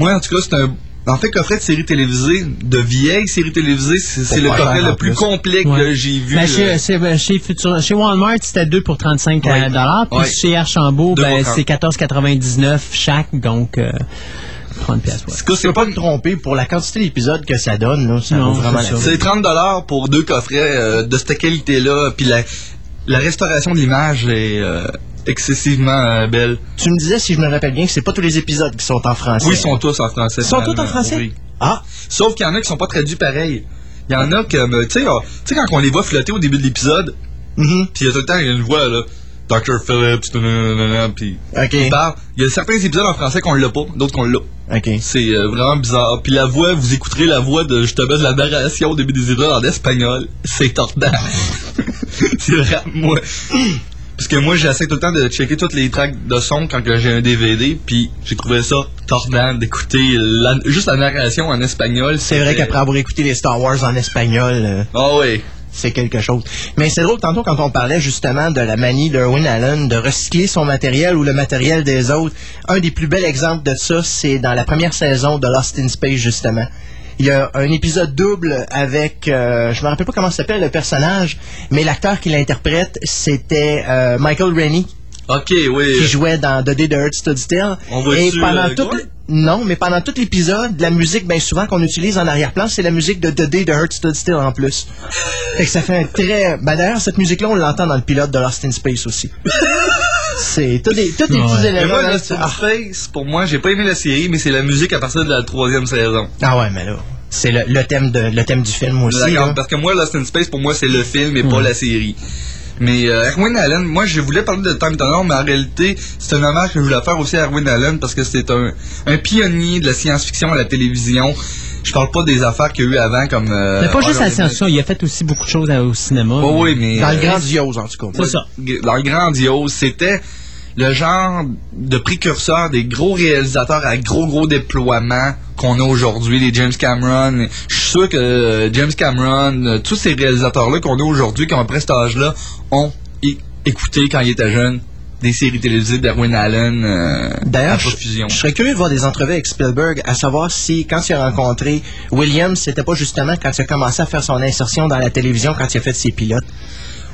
S4: moi, en tout cas, c'est un, en fait, coffret de séries télévisées, de vieilles séries télévisées, c'est c'est le coffret le plus
S3: plus?
S4: complet que
S2: Ouais.
S4: j'ai vu.
S2: Ben,
S4: euh,
S2: chez, chez, ben, chez chez Walmart, c'était 2 pour 35
S4: Ouais.
S2: dollars. Puis
S4: Ouais.
S2: chez Archambault, ben,
S4: pour 30.
S2: c'est 14,99 chaque. Donc, euh, 30 pièces. Ouais.
S3: peux pas te tromper pour la quantité d'épisodes que ça donne, là, ça
S2: Non,
S3: vraiment
S2: c'est
S3: la
S2: ça.
S3: peine.
S4: C'est 30 dollars pour deux coffrets euh, de cette qualité-là, puis la, la restauration de l'image est euh, excessivement euh, belle.
S3: Tu me disais, si je me rappelle bien, que c'est pas tous les épisodes qui sont en français.
S4: Oui, ils sont tous en français.
S3: Ils sont tous en français?
S4: Oui.
S3: Ah!
S4: Sauf qu'il y en a qui sont pas traduits pareil. Il y en a comme, euh, tu sais, euh, tu sais, quand on les voit flotter au début de l'épisode,
S3: Mhm.
S4: puis il y a tout le temps il y a une voix, là, Dr. Phillips, puis
S3: Ok.
S4: il parle. Il y a certains épisodes en français qu'on l'a pas, d'autres qu'on l'a.
S3: Ok.
S4: C'est euh, vraiment bizarre. Puis la voix, vous écouterez la voix de justement de la narration au début des épisodes en espagnol. C'est tordant. *laughs* c'est vraiment moi. Parce que moi, j'essaie tout le temps de checker toutes les tracks de son quand j'ai un DVD, puis j'ai trouvé ça tordant d'écouter la- juste la narration en espagnol.
S3: C'est vrai qu'après avoir écouté les Star Wars en espagnol, euh,
S4: Ah oui.
S3: c'est quelque chose. Mais c'est drôle, tantôt, quand on parlait justement de la manie d'Erwin Allen de recycler son matériel ou le matériel des autres, un des plus bels exemples de ça, c'est dans la première saison de Lost in Space, justement. Il y a un épisode double avec, euh, je me rappelle pas comment s'appelle le personnage, mais l'acteur qui l'interprète, c'était euh, Michael Rennie,
S4: Ok, oui.
S3: qui jouait dans The Day the Earth Stood Still.
S4: On
S3: Et pendant
S4: euh,
S3: tout non, mais pendant tout l'épisode, la musique, bien souvent qu'on utilise en arrière-plan, c'est la musique de The Day the Earth Stood Still en plus. Fait que ça fait un très. Ben d'ailleurs, cette musique-là, on l'entend dans le pilote de Lost in Space aussi. *laughs* c'est tous des, tous des petits éléments.
S4: moi, Lost in. Space, pour moi, j'ai pas aimé la série, mais c'est la musique à partir de la troisième saison.
S3: Ah ouais, mais là, c'est le, le thème de le thème du film aussi.
S4: D'accord, parce que moi, Lost in Space, pour moi, c'est le film et pas la série. Mais euh, Erwin Allen, moi, je voulais parler de Time Tunnel, mais en réalité, c'est un hommage que je voulais faire aussi à Erwin Allen parce que c'est un, un pionnier de la science-fiction à la télévision. Je parle pas des affaires qu'il y a eu avant comme... euh,
S2: Mais pas juste
S4: Horror
S2: la science-fiction, il a fait aussi beaucoup de choses euh, au cinéma.
S4: Oh oui, mais...
S3: Dans le
S4: euh,
S3: grandiose, en tout cas.
S2: C'est ça.
S4: dans le grandiose, c'était le genre de précurseur des gros réalisateurs à gros gros déploiements qu'on a aujourd'hui, les James Cameron. Je suis sûr que euh, James Cameron, euh, tous ces réalisateurs-là qu'on a aujourd'hui, qui ont après cet âge-là, ont écouté quand ils étaient jeunes des séries télévisées d'Erwin Allen euh,
S3: D'ailleurs, je, serais curieux de voir des entrevues avec Spielberg, à savoir si, quand il a rencontré Williams, c'était pas justement quand il a commencé à faire son insertion dans la télévision, quand il a fait ses pilotes.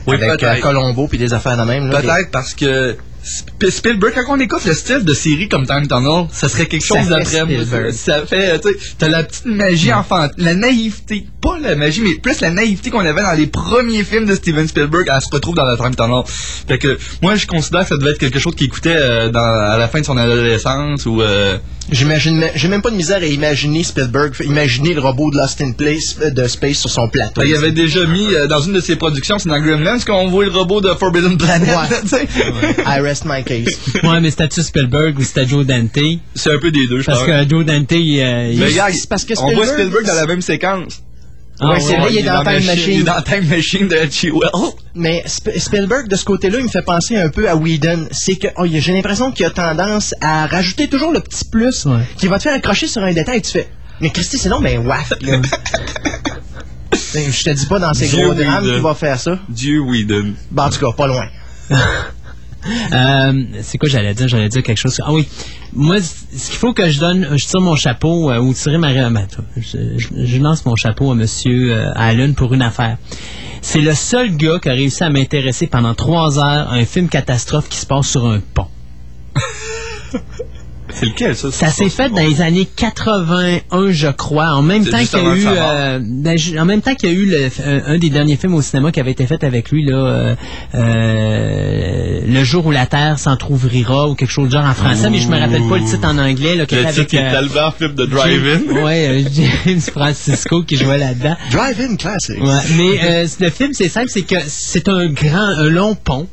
S4: Oui,
S3: avec
S4: peut-être.
S3: euh, Colombo puis des affaires de même.
S4: Peut-être parce que Spielberg, quand on écoute le style de série comme Time Tunnel, ça serait quelque chose d'après. Ça fait, tu sais, t'as la petite magie enfantine, la naïveté, pas la magie, mais plus la naïveté qu'on avait dans les premiers films de Steven Spielberg, elle se retrouve dans la Time Tunnel. Fait que, moi, je considère que ça devait être quelque chose qu'il écoutait euh, dans, à la fin de son adolescence ou, euh,
S3: J'imagine, j'ai même pas de misère à imaginer Spielberg, imaginer le robot de Lost in Place, euh, de Space sur son plateau.
S4: ben, il avait déjà mis euh, dans une de ses productions, c'est dans Gremlins, qu'on voit le robot de Forbidden Planet.
S3: Ouais. *laughs* I rest my case.
S2: Ouais, mais c'était-tu Spielberg ou c'était Joe Dante?
S4: C'est un peu des deux, je
S2: Parce
S4: pense.
S2: que Joe Dante, il, euh, il-
S3: c'est parce que
S4: on voit
S3: Spielberg-
S4: Spielberg dans la même séquence.
S2: Ah,
S3: ouais, c'est vrai, il est dans Time Machine.
S4: Il est dans Time Machine de.
S3: Mais Sp- Spielberg, de ce côté-là, il me fait penser un peu à Whedon. C'est que oh, j'ai l'impression qu'il a tendance à rajouter toujours le petit plus
S2: Ouais.
S3: qui va te faire accrocher sur un détail. Tu fais, mais Christy, c'est non, mais waf. là. *laughs* Je te dis pas dans ces
S4: Dieu
S3: gros drames qu'il va faire ça.
S4: Dieu Whedon.
S3: Ben, en tout cas, pas loin. *laughs*
S2: Euh, c'est quoi j'allais dire? J'allais dire quelque chose. Ah oui. Moi, ce qu'il faut que je donne, je tire mon chapeau euh, ou tirer ma... je- je lance mon chapeau à Monsieur euh, Allen pour une affaire. C'est le seul gars qui a réussi à m'intéresser pendant trois heures à un film catastrophe qui se passe sur un pont. *laughs*
S4: C'est lequel, ça?
S2: Ça s'est fait dans les années 81, je crois, en même temps qu'il y a eu, euh, ben, en même temps qu'il y a eu le- un, un des derniers films au cinéma qui avait été fait avec lui là, euh, euh, le jour où la terre s'entr'ouvrira ou quelque chose de genre en français, mais je me rappelle pas le titre en anglais là, qui
S4: Le titre
S2: avec
S4: qui est
S2: euh,
S4: tellement film de drive-in. *laughs*
S2: Ouais, euh, James Francisco qui jouait là-dedans.
S3: Drive-in classics.
S2: Ouais, mais euh, le film, c'est simple, c'est que c'est un grand, un long pont.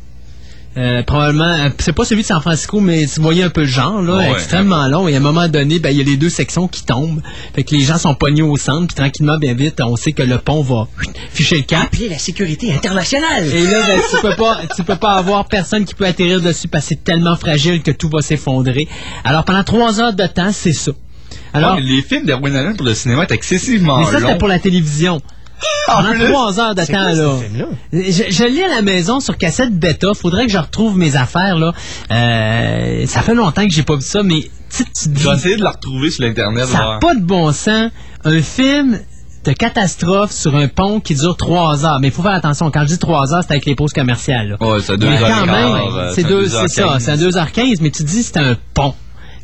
S2: Euh, probablement, euh, c'est pas celui de San Francisco, mais vous voyez un peu le genre, là,
S4: Ouais.
S2: extrêmement long. Et à un moment donné, ben, il y a les deux sections qui tombent. Fait que les gens sont pognés au centre, puis tranquillement, bien vite, on sait que le pont va ficher le camp.
S6: Appelez la sécurité internationale.
S2: Et là, ben, tu peux pas, tu peux pas avoir personne qui peut atterrir dessus parce que c'est tellement fragile que tout va s'effondrer. Alors, pendant trois heures de temps, c'est ça. Alors,
S4: Ouais, les films d'Erwin Allen pour le cinéma est excessivement
S2: mais ça, c'était
S4: longs.
S2: pour la télévision. Pendant
S4: plus?
S2: trois heures de temps, là? Je, je l'ai à la maison sur cassette bêta. Faudrait que je retrouve mes affaires, là. Euh, ça fait longtemps que j'ai pas vu ça, mais tu, te dis,
S4: Je vais essayer de la retrouver sur l'Internet.
S2: ça n'a pas de bon sens. Un film de catastrophe sur un pont qui dure trois heures. Mais il faut faire attention. Quand je dis trois heures, c'est avec les pauses commerciales, là.
S4: Ouais, c'est deux
S2: Mais
S4: heures
S2: quand même,
S4: euh,
S2: c'est ça, c'est à 2h15, mais tu dis c'est un pont.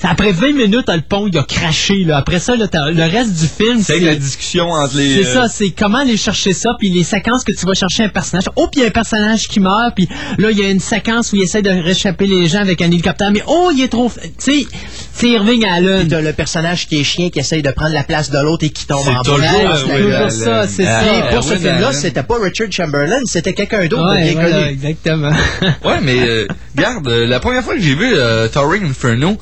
S2: Après 20 minutes, le pont, il a craché. Là. Après ça, là, le reste du film,
S4: C'est la discussion entre les.
S2: c'est
S4: euh,
S2: ça, c'est comment aller chercher ça, puis les séquences que tu vas chercher un personnage. Oh, puis il y a un personnage qui meurt, puis là, il y a une séquence où il essaie de réchapper les gens avec un hélicoptère, mais oh, il est trop... f- Tu sais, c'est Irving Allen.
S3: T'as le personnage qui est chien qui essaye de prendre la place de l'autre et qui tombe en
S4: toujours, euh,
S3: C'est toujours ça, c'est
S4: Ah,
S3: ça. Pour ce film-là, c'était pas Richard Chamberlain, c'était quelqu'un d'autre
S2: Ouais,
S3: bien
S2: voilà,
S3: connu.
S2: exactement.
S4: Ouais, mais euh, regarde, euh, la première fois que j'ai vu euh, Towering Inferno,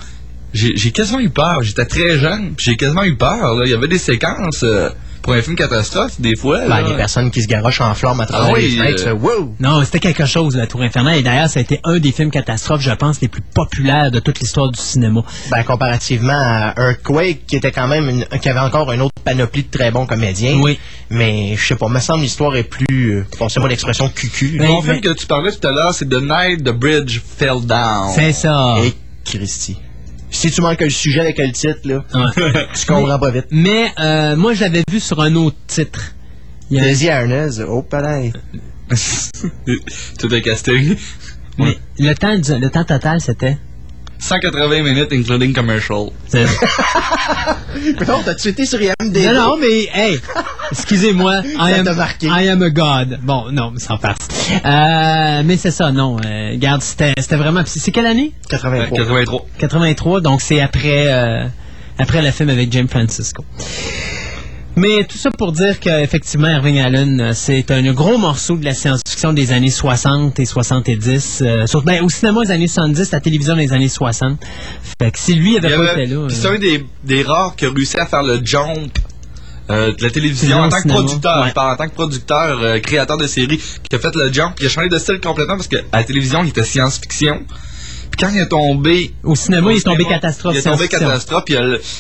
S4: j'ai quasiment eu peur. J'étais très jeune, puis j'ai quasiment eu peur. là. Il y avait des séquences euh, pour un film catastrophe, des fois.
S3: Ben,
S4: là.
S3: les personnes qui se garochent en flammes à travers
S4: Ah oui,
S3: les fenêtres,
S4: euh,
S3: wow!
S2: Non, c'était quelque chose, la Tour Infernale. Et d'ailleurs, ça a été un des films catastrophes, je pense, les plus populaires de toute l'histoire du cinéma.
S3: Ben, comparativement à Earthquake, qui était quand même une- qui avait encore une autre panoplie de très bons comédiens.
S2: Oui.
S3: Mais, je sais pas, me semble l'histoire est plus, euh, passez-moi l'expression, cucu.
S2: Ben,
S4: Mon film que tu parlais tout à l'heure, c'est The Night the Bridge Fell Down.
S2: C'est ça.
S3: Et Christy. Si tu manques le sujet avec le titre, là, tu comprends pas vite.
S2: Mais euh, moi, je l'avais vu sur un autre titre. Il y a-
S3: Daisy Arnaz, oh, pareil. *laughs*
S4: Tout est casting.
S2: mais le temps, du- le temps total, c'était...
S4: 180 minutes, including commercial.
S2: c'est- *laughs*
S3: Non, t'as-tu été sur IMDb?
S2: Non, non, mais, hey, excusez-moi, *laughs* I am. I am a god. Bon, non, mais sans farce. Euh, mais c'est ça, non. Euh, regarde, c'était c'était vraiment... C'est quelle année?
S3: 83.
S4: 83.
S2: 83, donc c'est après, euh, après le film avec James Francisco. Mais tout ça pour dire qu'effectivement, Irving Allen, euh, c'est un gros morceau de la science-fiction des années 60 et 70. euh, surtout, ben, au cinéma des années 70, la télévision des années 60. Fait que si lui
S4: Il
S2: avait
S4: y
S2: pas
S4: avait-
S2: été là...
S4: puis
S2: euh,
S4: c'est un des, des rares qui a réussi à faire le jump euh, de la télévision en tant que
S2: cinéma,
S4: producteur,
S2: ouais.
S4: pas en tant que producteur, créateur de série, qui a fait le jump, qui a changé de style complètement parce que à la télévision, il était science-fiction. Puis quand il est tombé
S2: Au cinéma,
S4: au
S2: il est tombé
S4: cinéma,
S2: catastrophe.
S4: Il est tombé catastrophe,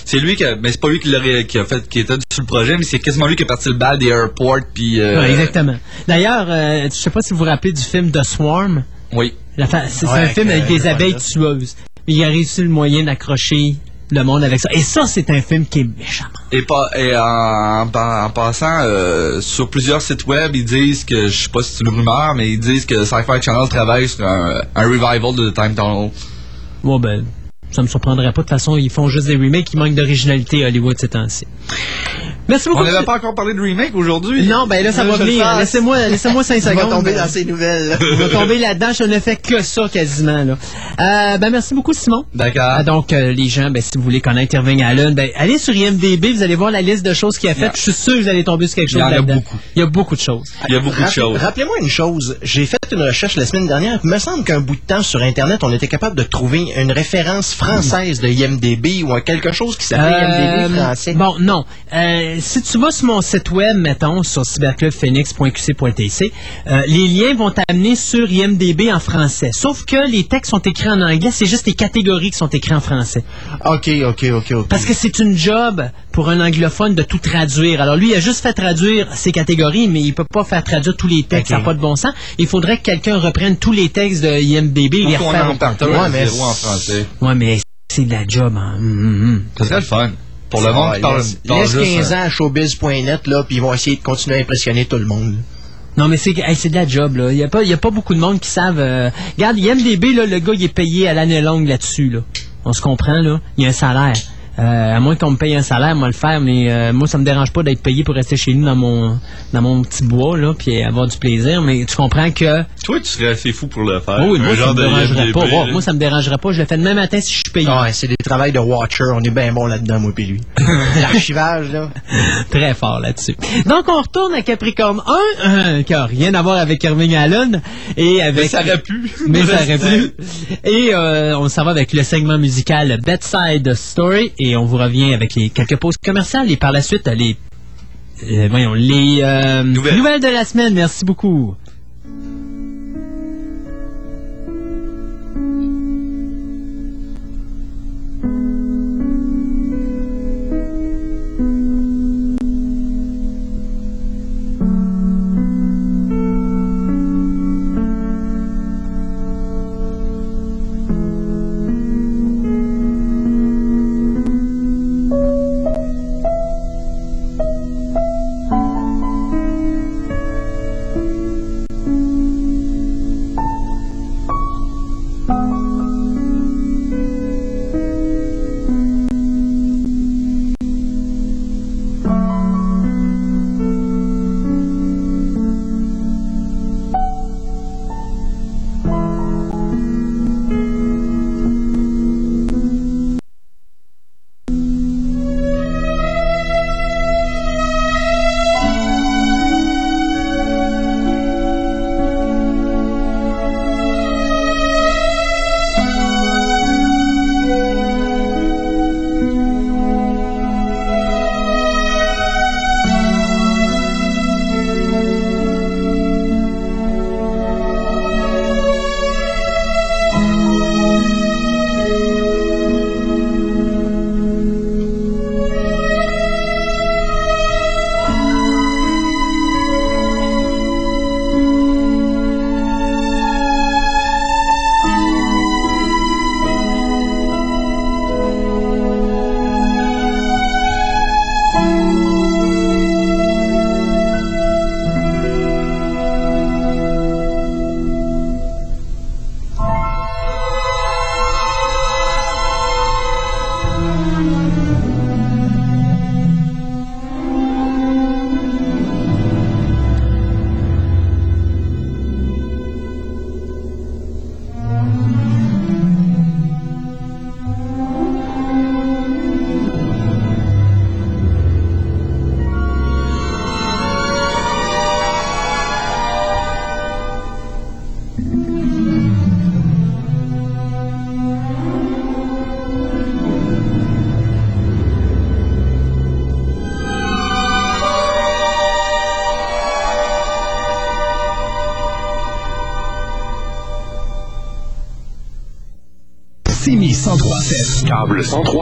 S4: c'est lui qui a, mais c'est pas lui qui a fait, qui était sur le projet, mais c'est quasiment lui qui a parti le bal des airports, puis. euh,
S2: Ouais, exactement. D'ailleurs, euh, je sais pas si vous vous rappelez du film The Swarm.
S4: Oui.
S2: C'est
S3: Ouais,
S2: un film
S3: avec,
S2: des abeilles tueuses. Il a réussi le moyen d'accrocher le monde avec ça. Et ça, c'est un film qui est méchant.
S4: Et, pas, et en, en- en passant, euh, sur plusieurs sites web, ils disent que, je sais pas si c'est une rumeur, mais ils disent que Sci-Fi Channel travaille sur un, un revival de The Time Tunnel.
S2: Bon, ben, ça me surprendrait pas. De toute façon, ils font juste des remakes qui manquent d'originalité à Hollywood ces temps-ci. Merci beaucoup.
S4: On n'avait pas encore parlé de remake aujourd'hui.
S2: Non, ben là, ça va venir. Laissez-moi laissez 5
S3: Tu *laughs* vas
S2: secondes.
S3: tomber dans ces nouvelles. *laughs*
S2: On va tomber là-dedans. Je ne fais que ça quasiment. Là. Euh, ben, merci beaucoup, Simon.
S4: D'accord.
S2: Ah, donc, euh, les gens, ben, si vous voulez connaître Irving Allen, ben, allez sur IMDB, vous allez voir la liste de choses qu'il a faites. Je suis sûr que vous allez tomber sur quelque
S4: Il y
S2: chose là-dedans.
S4: beaucoup.
S2: Il y a beaucoup de choses.
S4: Il y a beaucoup de choses.
S3: Rappelez-moi une chose. J'ai fait une recherche la semaine dernière. Il me semble qu'un bout de temps sur Internet, on était capable de trouver une référence française de IMDB ou quelque chose qui s'appelait
S2: Euh,
S3: IMDB français.
S2: Bon, non. Euh, si tu vas sur mon site web, mettons, sur cyberclubphoenix.qc.tc, euh, les liens vont t'amener sur IMDB en français. Sauf que les textes sont écrits en anglais, c'est juste les catégories qui sont écrites en français.
S3: OK, OK, OK, OK.
S2: Parce que c'est une job pour un anglophone de tout traduire. Alors lui, il a juste fait traduire ces catégories, mais il peut pas faire traduire tous les textes. Ça n'a pas de bon sens. Il faudrait que quelqu'un reprenne tous les textes de IMDB et les refaire
S4: en
S3: Ouais, mais
S4: zéro en français.
S2: Ouais, mais c'est de la job. Hein. Hum, hum, hum.
S4: Ça serait le fun. Pour le monde qui parle,
S3: laisse,
S4: parle
S3: laisse
S4: juste,
S3: 15
S4: hein.
S3: ans à showbiz.net, là, puis ils vont essayer de continuer à impressionner tout le monde.
S2: Non, mais c'est hey, de la job, là. Il n'y a, pas- il y a pas beaucoup de monde qui savent. euh, Regarde, IMDB, là, le gars, il est payé à l'année longue là-dessus, là. On se comprend, là. Il y a un salaire. Euh, à moins qu'on me paye un salaire, moi le faire, mais euh, moi ça me dérange pas d'être payé pour rester chez nous dans mon dans mon petit bois là, puis avoir du plaisir. Mais tu comprends que
S4: Toi, tu serais assez fou pour le faire.
S2: Oh oui, moi ça me dérangerait pas. Ouais, moi ça me dérangerait pas. Je le fais demain matin si je suis payé.
S3: Ouais, c'est des travails de Watcher. On est bien bon là-dedans, moi et lui. *laughs* L'archivage, là.
S2: Très fort là-dessus. Donc, on retourne à Capricorne 1, euh, qui a rien à voir avec Irving Allen. Et avec...
S4: Mais ça aurait pu. *laughs*
S2: Mais ça aurait pu. Et euh, on s'en va avec le segment musical Bedside Story. Et on vous revient avec les quelques pauses commerciales. Et par la suite, les... euh, voyons, les euh, nouvelles de la semaine. Merci beaucoup.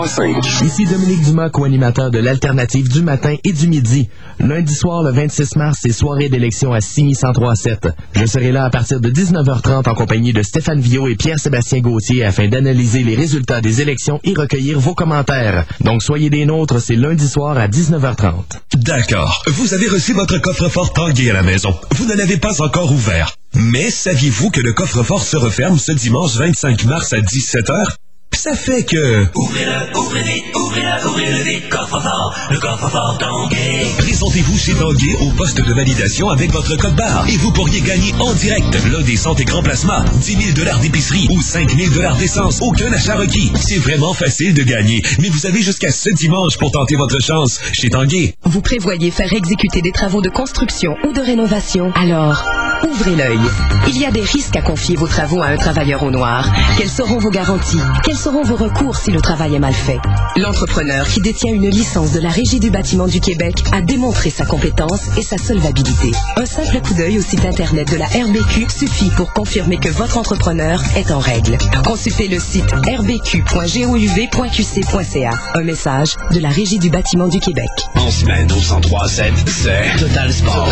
S5: Ici Dominique Dumas, co-animateur de l'alternative du matin et du midi. Lundi soir, le 26 mars, c'est soirée d'élection à 6103.7. Je serai là à partir de 19h30 en compagnie de Stéphane Vio et Pierre-Sébastien Gauthier afin d'analyser les résultats des élections et recueillir vos commentaires. Donc soyez des nôtres, c'est lundi soir à 19h30.
S16: D'accord. Vous avez reçu votre coffre-fort tangué à la maison. Vous ne l'avez pas encore ouvert. Mais saviez-vous que le coffre-fort se referme ce dimanche 25 mars à 17h ça fait que...
S17: Ouvrez-le, ouvrez vite, ouvrez-le, ouvrez-le vite, coffre-fort, le coffre-fort Tanguay.
S16: Présentez-vous chez Tanguay au poste de validation avec votre code barre et vous pourriez gagner en direct l'un des 100 écrans plasma, 10 000 dollars d'épicerie ou 5 000 dollars d'essence. Aucun achat requis. C'est vraiment facile de gagner, mais vous avez jusqu'à ce dimanche pour tenter votre chance chez Tanguay.
S18: Vous prévoyez faire exécuter des travaux de construction ou de rénovation. Alors, ouvrez l'œil. Il y a des risques à confier vos travaux à un travailleur au noir. Quelles seront vos garanties? Quels seront vos recours si le travail est mal fait? L'entrepreneur qui détient une licence de la Régie du bâtiment du Québec a démontré sa compétence et sa solvabilité. Un simple coup d'œil au site Internet de la RBQ suffit pour confirmer que votre entrepreneur est en règle. Consultez le site rbq.gouv.qc.ca. Un message de la Régie du bâtiment du Québec.
S1: En semaine au 1037, c'est Total Sport.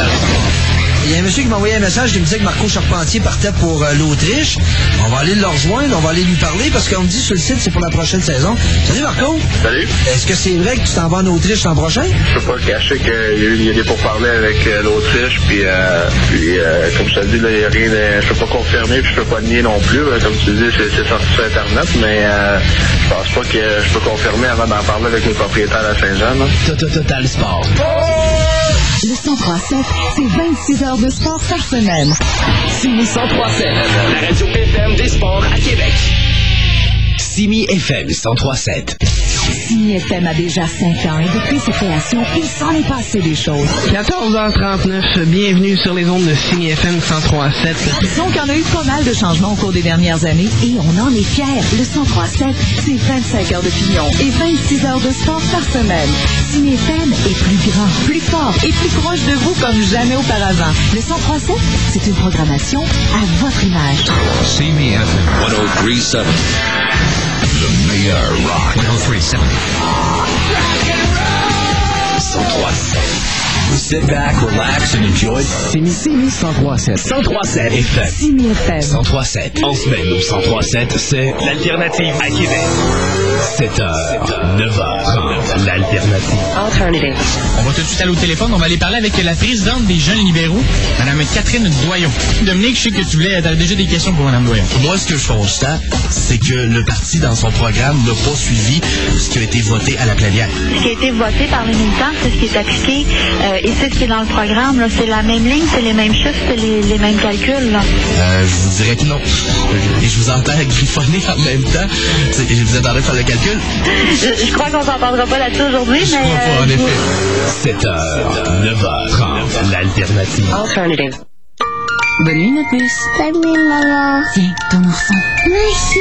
S1: Il y a un monsieur qui m'a envoyé un message qui me disait que Marco Charpentier partait pour euh, l'Autriche. On va aller le rejoindre, on va aller lui parler parce qu'on me dit sur le site c'est pour la prochaine saison. Salut Marco!
S19: Salut.
S1: Est-ce que c'est vrai que tu t'en vas en Autriche l'an prochain?
S19: Je peux pas le cacher qu'il y, a des pourparlers avec euh, l'Autriche, puis, euh, puis euh, comme je te dis, là, il y a rien de- je peux pas confirmer, puis je peux pas nier non plus. Comme tu dis, c'est sorti sur Internet, mais euh, je pense pas que je peux confirmer avant d'en parler avec mes propriétaires à Saint-Jean.
S8: Total Sport.
S20: Le 1037, c'est 26 heures de sport par semaine.
S8: Simi 1037, la radio FM des sports à Québec. Simi FM 1037.
S20: Simi FM a déjà 5 ans et depuis sa création, il s'en est passé des choses.
S21: 14h39, bienvenue sur les ondes de Simi FM 1037.
S20: Donc, on a eu pas mal de changements au cours des dernières années et on en est fiers. Le 1037, c'est 25 heures de pignon et 26 heures de sport par semaine. Simi FM est plus grand, plus fort et plus proche de vous comme jamais auparavant. Le 1037, c'est une programmation à votre image.
S14: See me FM
S16: 1037.
S14: The meilleur rock. 1037.
S8: 1037. Sit back, relax and enjoy. Simi Simi 1037. 1037 FM.
S20: Simi FM.
S8: 1037. En semaine au 1037, c'est l'alternative à Québec. 7h, 9h30, l'alternative.
S15: Alternative.
S22: On va tout de suite aller au téléphone. On va aller parler avec la présidente des Jeunes libéraux, Mme Catherine Doyon. Dominique, je sais que tu voulais, t'avais déjà des questions pour Mme Doyon.
S5: Moi, ce que je constate, c'est que le parti, dans son programme, n'a pas suivi ce qui a été voté à la plénière.
S23: Ce qui a été voté par les militants, c'est ce qui est appliqué euh, et c'est ce qui est dans le programme. là. C'est la même ligne, c'est les mêmes chiffres, c'est les, les mêmes calculs. là.
S5: Euh, je vous dirais que non. Et je vous entends griffonner en même temps. C'est- et Vous êtes en train de faire le calcul?
S23: Je, je crois qu'on s'entendra pas là-dessus aujourd'hui, mais... euh,
S5: en
S23: je vous-
S5: effet.
S8: 7h, 9h30, l'alternative.
S15: Alternative.
S10: Bonne nuit, ma puce.
S23: Bonne nuit, maman.
S10: Tiens, ton ourson.
S23: Merci.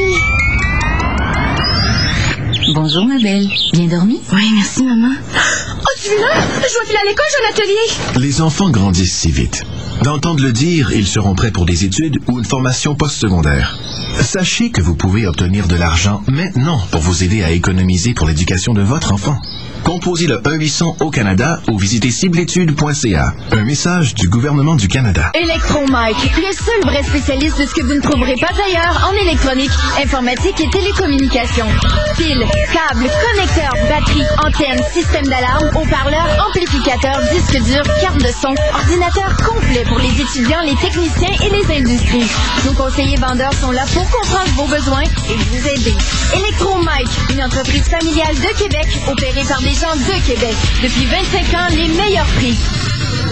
S10: Bonjour, ma belle. Bien dormi? Oui, merci, maman.
S23: Là? Je dois filer à l'école, j'ai un atelier.
S24: Les enfants grandissent si vite. D'entendre le dire, ils seront prêts pour des études ou une formation postsecondaire. Sachez que vous pouvez obtenir de l'argent maintenant pour vous aider à économiser pour l'éducation de votre enfant. Composez le 1-800 au Canada ou visitez cibletude.ca. Un message du gouvernement du Canada.
S7: Electromike, le seul vrai spécialiste de ce que vous ne trouverez pas ailleurs en électronique, informatique et télécommunications. Piles, câbles, connecteurs, batteries, antennes, système d'alarme, haut-parleurs, amplificateurs, disques durs, carte de son, ordinateur complet pour les étudiants, les techniciens et les industries. Nos conseillers vendeurs sont là pour comprendre vos besoins et vous aider. Electromike, une entreprise familiale de Québec opérée par des gens de Québec. Depuis 25 ans, les meilleurs prix.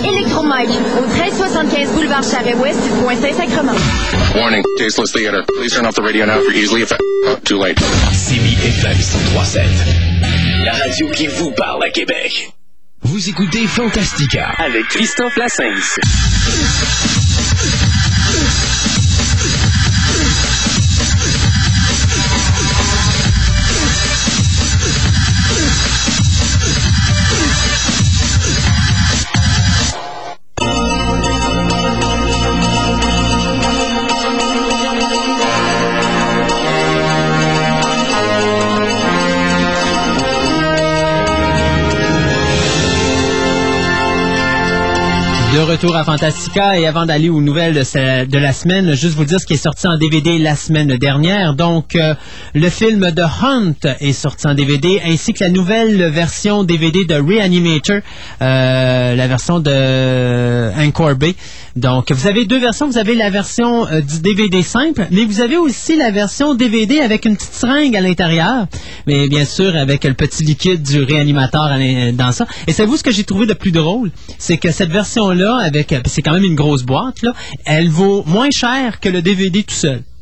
S7: Electromike, au 1375 boulevard Charret-Ouest, du coin Saint-Sacrement.
S19: Warning, tasteless theater. Please turn off the radio now for easily effect. Oh, too late.
S8: Simi FM 1037. La radio qui vous parle à Québec. Vous écoutez Fantastica avec Christophe Lassens.
S2: De retour à Fantastica et avant d'aller aux nouvelles de, de la semaine, juste vous dire ce qui est sorti en DVD la semaine dernière. Donc, euh, le film The Hunt est sorti en DVD ainsi que la nouvelle version DVD de Reanimator, euh, la version de Anchor Bay. Donc, vous avez deux versions. Vous avez la version euh, du DVD simple, mais vous avez aussi la version DVD avec une petite seringue à l'intérieur, mais bien sûr avec le petit liquide du réanimateur dans ça. Et savez-vous ce que j'ai trouvé de plus drôle? C'est que cette version-là, avec euh, c'est quand même une grosse boîte, là, elle vaut moins cher que le DVD tout seul. *laughs*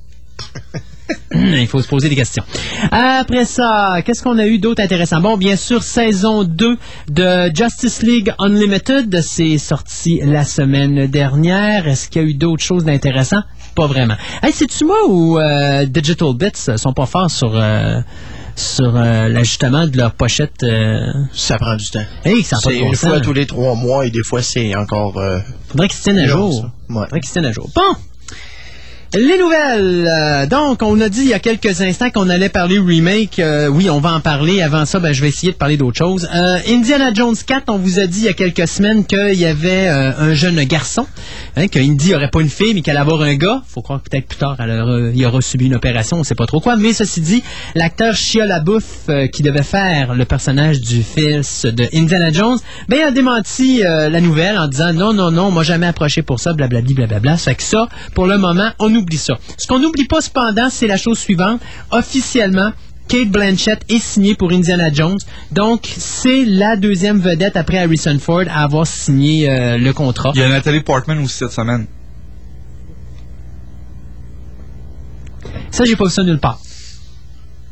S2: Il faut se poser des questions. Après ça, qu'est-ce qu'on a eu d'autre intéressant? Bon, bien sûr, saison 2 de Justice League Unlimited, c'est sorti la semaine dernière. Est-ce qu'il y a eu d'autres choses d'intéressant? Pas vraiment. Hey, c'est-tu moi ou euh, Digital Bits sont pas forts sur... euh, sur euh, l'ajustement de leur pochette. euh,
S3: Ça prend du temps.
S2: Hey, ça
S3: C'est
S2: bon
S3: une fois tous les trois mois et des fois c'est encore. euh,
S2: Faudrait qu'ils se tiennent à jour.
S3: Ouais.
S2: Faudrait qu'ils se tiennent à jour. Bon! Les nouvelles. Euh, donc, on a dit il y a quelques instants qu'on allait parler remake. Euh, oui, on va en parler. Avant ça, ben, je vais essayer de parler d'autre chose. Euh, Indiana Jones 4, on vous a dit il y a quelques semaines qu'il y avait un jeune garçon, hein, que Indy aurait pas une fille, mais qu'elle allait avoir un gars. Faut croire que peut-être plus tard, elle aura- il aura subi une opération, on sait pas trop quoi. Mais ceci dit, l'acteur Shia LaBeouf, qui devait faire le personnage du fils de Indiana Jones, ben, a démenti la nouvelle en disant non, non, non, on m'a jamais approché pour ça, blablabla. Ça fait que ça, pour le moment, on oublie ça. Ce qu'on n'oublie pas cependant, c'est la chose suivante. Officiellement, Kate Blanchett est signée pour Indiana Jones. Donc, c'est la deuxième vedette après Harrison Ford à avoir signé euh, le contrat.
S4: Il y a Nathalie Portman aussi cette semaine.
S2: Ça, j'ai pas vu ça nulle part.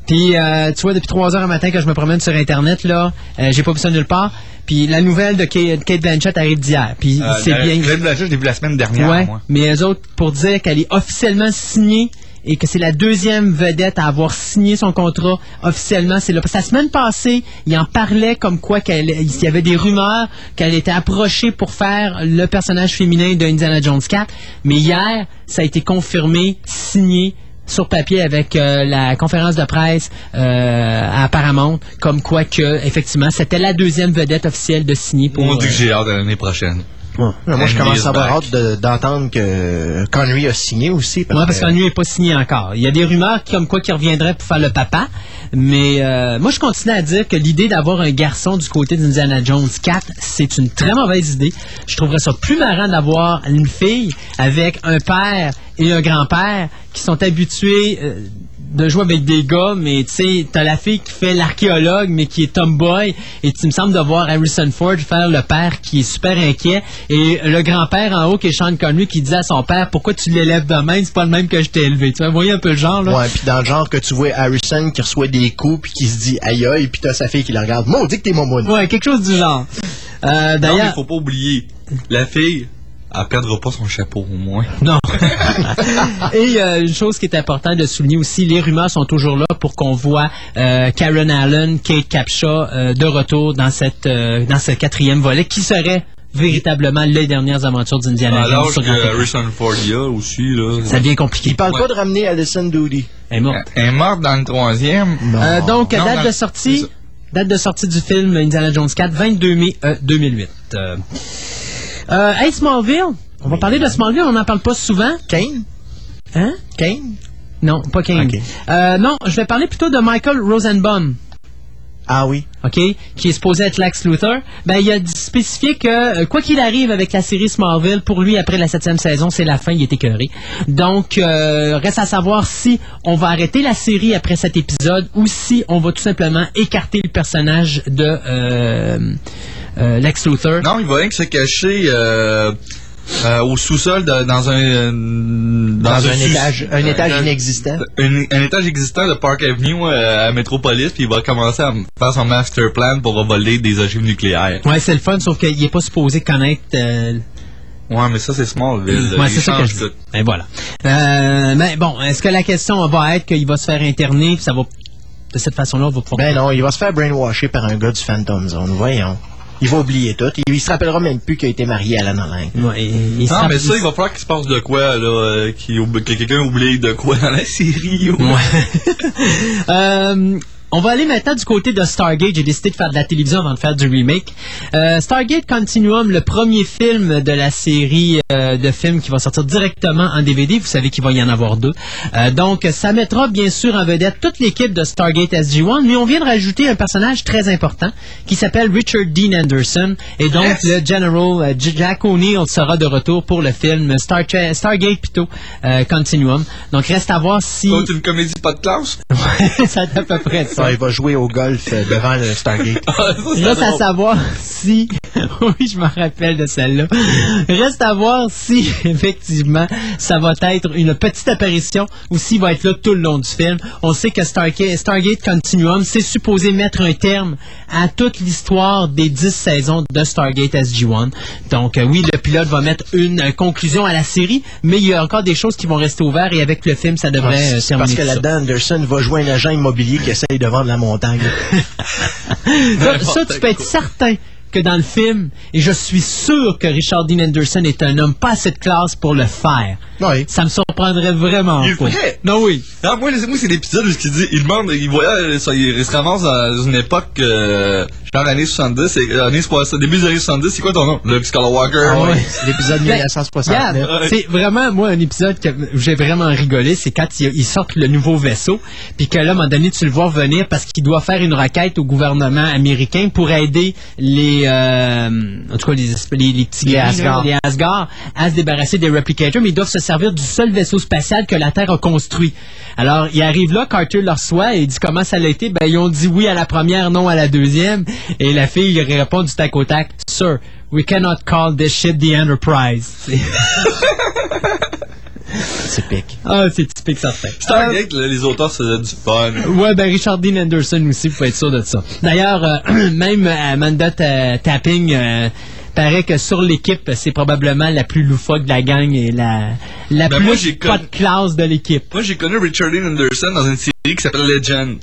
S2: Puis, euh, tu vois, depuis 3 heures un matin que je me promène sur Internet, là, euh, j'ai pas vu ça nulle part. Puis, la nouvelle de Kate, Kate Blanchett arrive d'hier. Puis,
S4: Euh,
S2: c'est bien...
S4: Kate Blanchett, je l'ai vu la semaine dernière,
S2: Ouais,
S4: moi.
S2: mais les autres, pour dire qu'elle est officiellement signée et que c'est la deuxième vedette à avoir signé son contrat officiellement, c'est là. Parce que la semaine passée, il en parlait comme quoi qu'elle, il y avait des rumeurs qu'elle était approchée pour faire le personnage féminin de Indiana Jones 4. Mais hier, ça a été confirmé, signé sur papier avec euh, la conférence de presse euh, à Paramount, comme quoi que effectivement c'était la deuxième vedette officielle de signer pour.
S4: On dit
S2: euh,
S4: que j'ai hâte de l'année prochaine.
S3: Moi, je commence à avoir
S4: back.
S3: hâte de- d'entendre que Connery a signé aussi.
S2: Ouais, parce
S3: que-
S2: qu'un n'est pas signé encore. Il y a des rumeurs comme quoi qui reviendrait pour faire le papa, mais euh, moi je continue à dire que l'idée d'avoir un garçon du côté d'Indiana Jones 4, c'est une très mauvaise idée. Je trouverais ça plus marrant d'avoir une fille avec un père et un grand-père qui sont habitués euh, de jouer avec des gars, mais tu sais, t'as la fille qui fait l'archéologue, mais qui est tomboy, et tu me sembles de voir Harrison Ford faire le père qui est super inquiet, et le grand-père en haut qui est Sean Connery qui dit à son père, pourquoi tu l'élèves de même, c'est pas le même que je t'ai élevé. Tu vois, vous voyez un peu le genre, là?
S3: Ouais, puis dans le genre que tu vois Harrison qui reçoit des coups puis qui se dit aïe aïe, puis t'as sa fille qui le regarde. Maudit que t'es momoune.
S2: Ouais, quelque chose du genre. Euh,
S4: Non, mais
S2: D'ailleurs,
S4: faut pas oublier, la fille, elle perdra pas son chapeau au moins. *laughs*
S2: Non. *laughs* Et euh, une chose qui est importante de souligner aussi, les rumeurs sont toujours là pour qu'on voit euh, Karen Allen, Kate Capshaw euh, de retour dans cette euh, dans ce quatrième volet qui serait véritablement les dernières aventures d'Indiana Jones
S4: Alors que. Harrison Ford y a aussi, là.
S2: Ça devient compliqué.
S3: Il parle pas de ramener Alison Doody.
S2: Elle est morte.
S4: Elle est morte dans le troisième.
S2: Euh, donc,
S4: Non,
S2: date
S4: dans-
S2: de sortie, date de sortie du film Indiana Jones 4, 22 mai euh, 2008. Euh, hey, Smallville, on va parler de Smallville, on n'en parle pas souvent.
S3: Kane?
S2: Hein?
S3: Kane?
S2: Non, pas Kane. Euh, non, je vais parler plutôt de Michael Rosenbaum.
S3: Ah oui.
S2: OK, qui est supposé être Lex Luthor, ben, il a spécifié que, euh, quoi qu'il arrive avec la série Smallville, pour lui, après la septième saison, c'est la fin, il est écœuré. Donc, euh, reste à savoir si on va arrêter la série après cet épisode ou si on va tout simplement écarter le personnage de euh, euh, Lex Luthor.
S4: Non, il va rien que se cacher euh, au sous-sol dans un
S3: Dans un étage- un étage inexistant.
S4: Un, un étage existant de Park Avenue euh, à Metropolis, puis il va commencer à faire son master plan pour voler des ogives nucléaires.
S2: Ouais, c'est le fun, sauf qu'il est pas supposé connaître... euh,
S4: Ouais, mais ça c'est Smallville.
S2: Ouais, c'est ça que je dis.
S4: tout.
S2: Et voilà. Euh, mais bon, est-ce que la question va être qu'il va se faire interner, puis ça va de cette façon-là, on va pouvoir.
S3: Ben non, il va se faire brainwasher par un gars du Phantom Zone. Voyons. Il va oublier tout. Il, il se rappellera même plus qu'il a été marié à Lana Lang.
S2: Ouais, il- il rapp-
S4: mais ça, il va falloir qu'il se passe de quoi, là, euh, qu'il oublie- que quelqu'un oublie de quoi dans la série. ou- *laughs*
S2: Euh, on va aller maintenant du côté de Stargate. J'ai décidé de faire de la télévision avant de faire du remake. Euh, Stargate Continuum, le premier film de la série euh, de films qui va sortir directement en DVD. Vous savez qu'il va y en avoir deux. Euh, donc, ça mettra bien sûr en vedette toute l'équipe de Stargate SG-1, mais on vient de rajouter un personnage très important qui s'appelle Richard Dean Anderson. Et donc, le General euh, Jack O'Neill sera de retour pour le film Star Stargate plutôt euh, Continuum. Donc, reste à voir si...
S4: C'est une comédie pas de classe? *laughs*
S2: ça à peu près ça.
S3: Il va jouer au golf euh, devant le Stargate. *laughs*
S2: Reste à savoir si. *laughs* oui, je me rappelle de celle-là. Reste à voir si, *laughs* effectivement, ça va être une petite apparition ou s'il va être là tout le long du film. On sait que Stargate, Stargate Continuum, c'est supposé mettre un terme à toute l'histoire des 10 saisons de Stargate SG-1. Donc, euh, oui, le pilote va mettre une euh, conclusion à la série, mais il y a encore des choses qui vont rester ouvertes et avec le film, ça devrait
S3: Ouais,
S2: euh, terminer
S3: parce que là-dedans, Anderson va jouer un agent immobilier qui essaye de vendre la montagne. *laughs*
S2: Ça, ça, tu peux être certain que dans le film, et je suis sûr que Richard Dean Anderson est un homme pas assez de classe pour le faire. Ça me surprendrait vraiment
S4: Il est
S2: pas.
S4: vrai.
S2: Non, oui.
S4: Ah, moi, moi, c'est l'épisode où il dit, il demande, il voyait, ça, il se ramasse dans une époque, euh, genre l'année 70, c'est, euh, année 60, début des années 70, c'est quoi ton nom? Luke Skywalker?
S3: Ah ouais. c'est l'épisode
S2: Ben,
S3: 1969.
S2: regarde, C'est vraiment, moi, un épisode que où j'ai vraiment rigolé, c'est quand ils, ils sortent le nouveau vaisseau, puis que là, à un moment donné, tu le vois venir parce qu'il doit faire une requête au gouvernement américain pour aider les, euh, en tout cas, les, les, les petits
S3: Les Asgard.
S2: les Asgard, à se débarrasser des replicators, mais ils doivent se servir du seul vaisseau spatial que la Terre a construit. Alors, il arrive là, Carter leur reçoit et il dit comment ça a été? Ben, ils ont dit oui à la première, non à la deuxième. Et la fille, il répond du tac au tac, Sir, we cannot call this ship the Enterprise. *laughs*
S3: Typique.
S2: Ah, c'est typique certain.
S4: C'est un gars que les auteurs se faisaient du fun.
S2: Ouais, ben Richard Dean Anderson aussi, vous pouvez être sûr de ça. D'ailleurs, euh, *clears throat* même Amanda Ta- Tapping euh, paraît que sur l'équipe, c'est probablement la plus loufoque de la gang et la, la
S4: Ben,
S2: plus pas de classe de l'équipe.
S4: Moi, j'ai connu Richard Dean Anderson dans une série qui s'appelle Legend.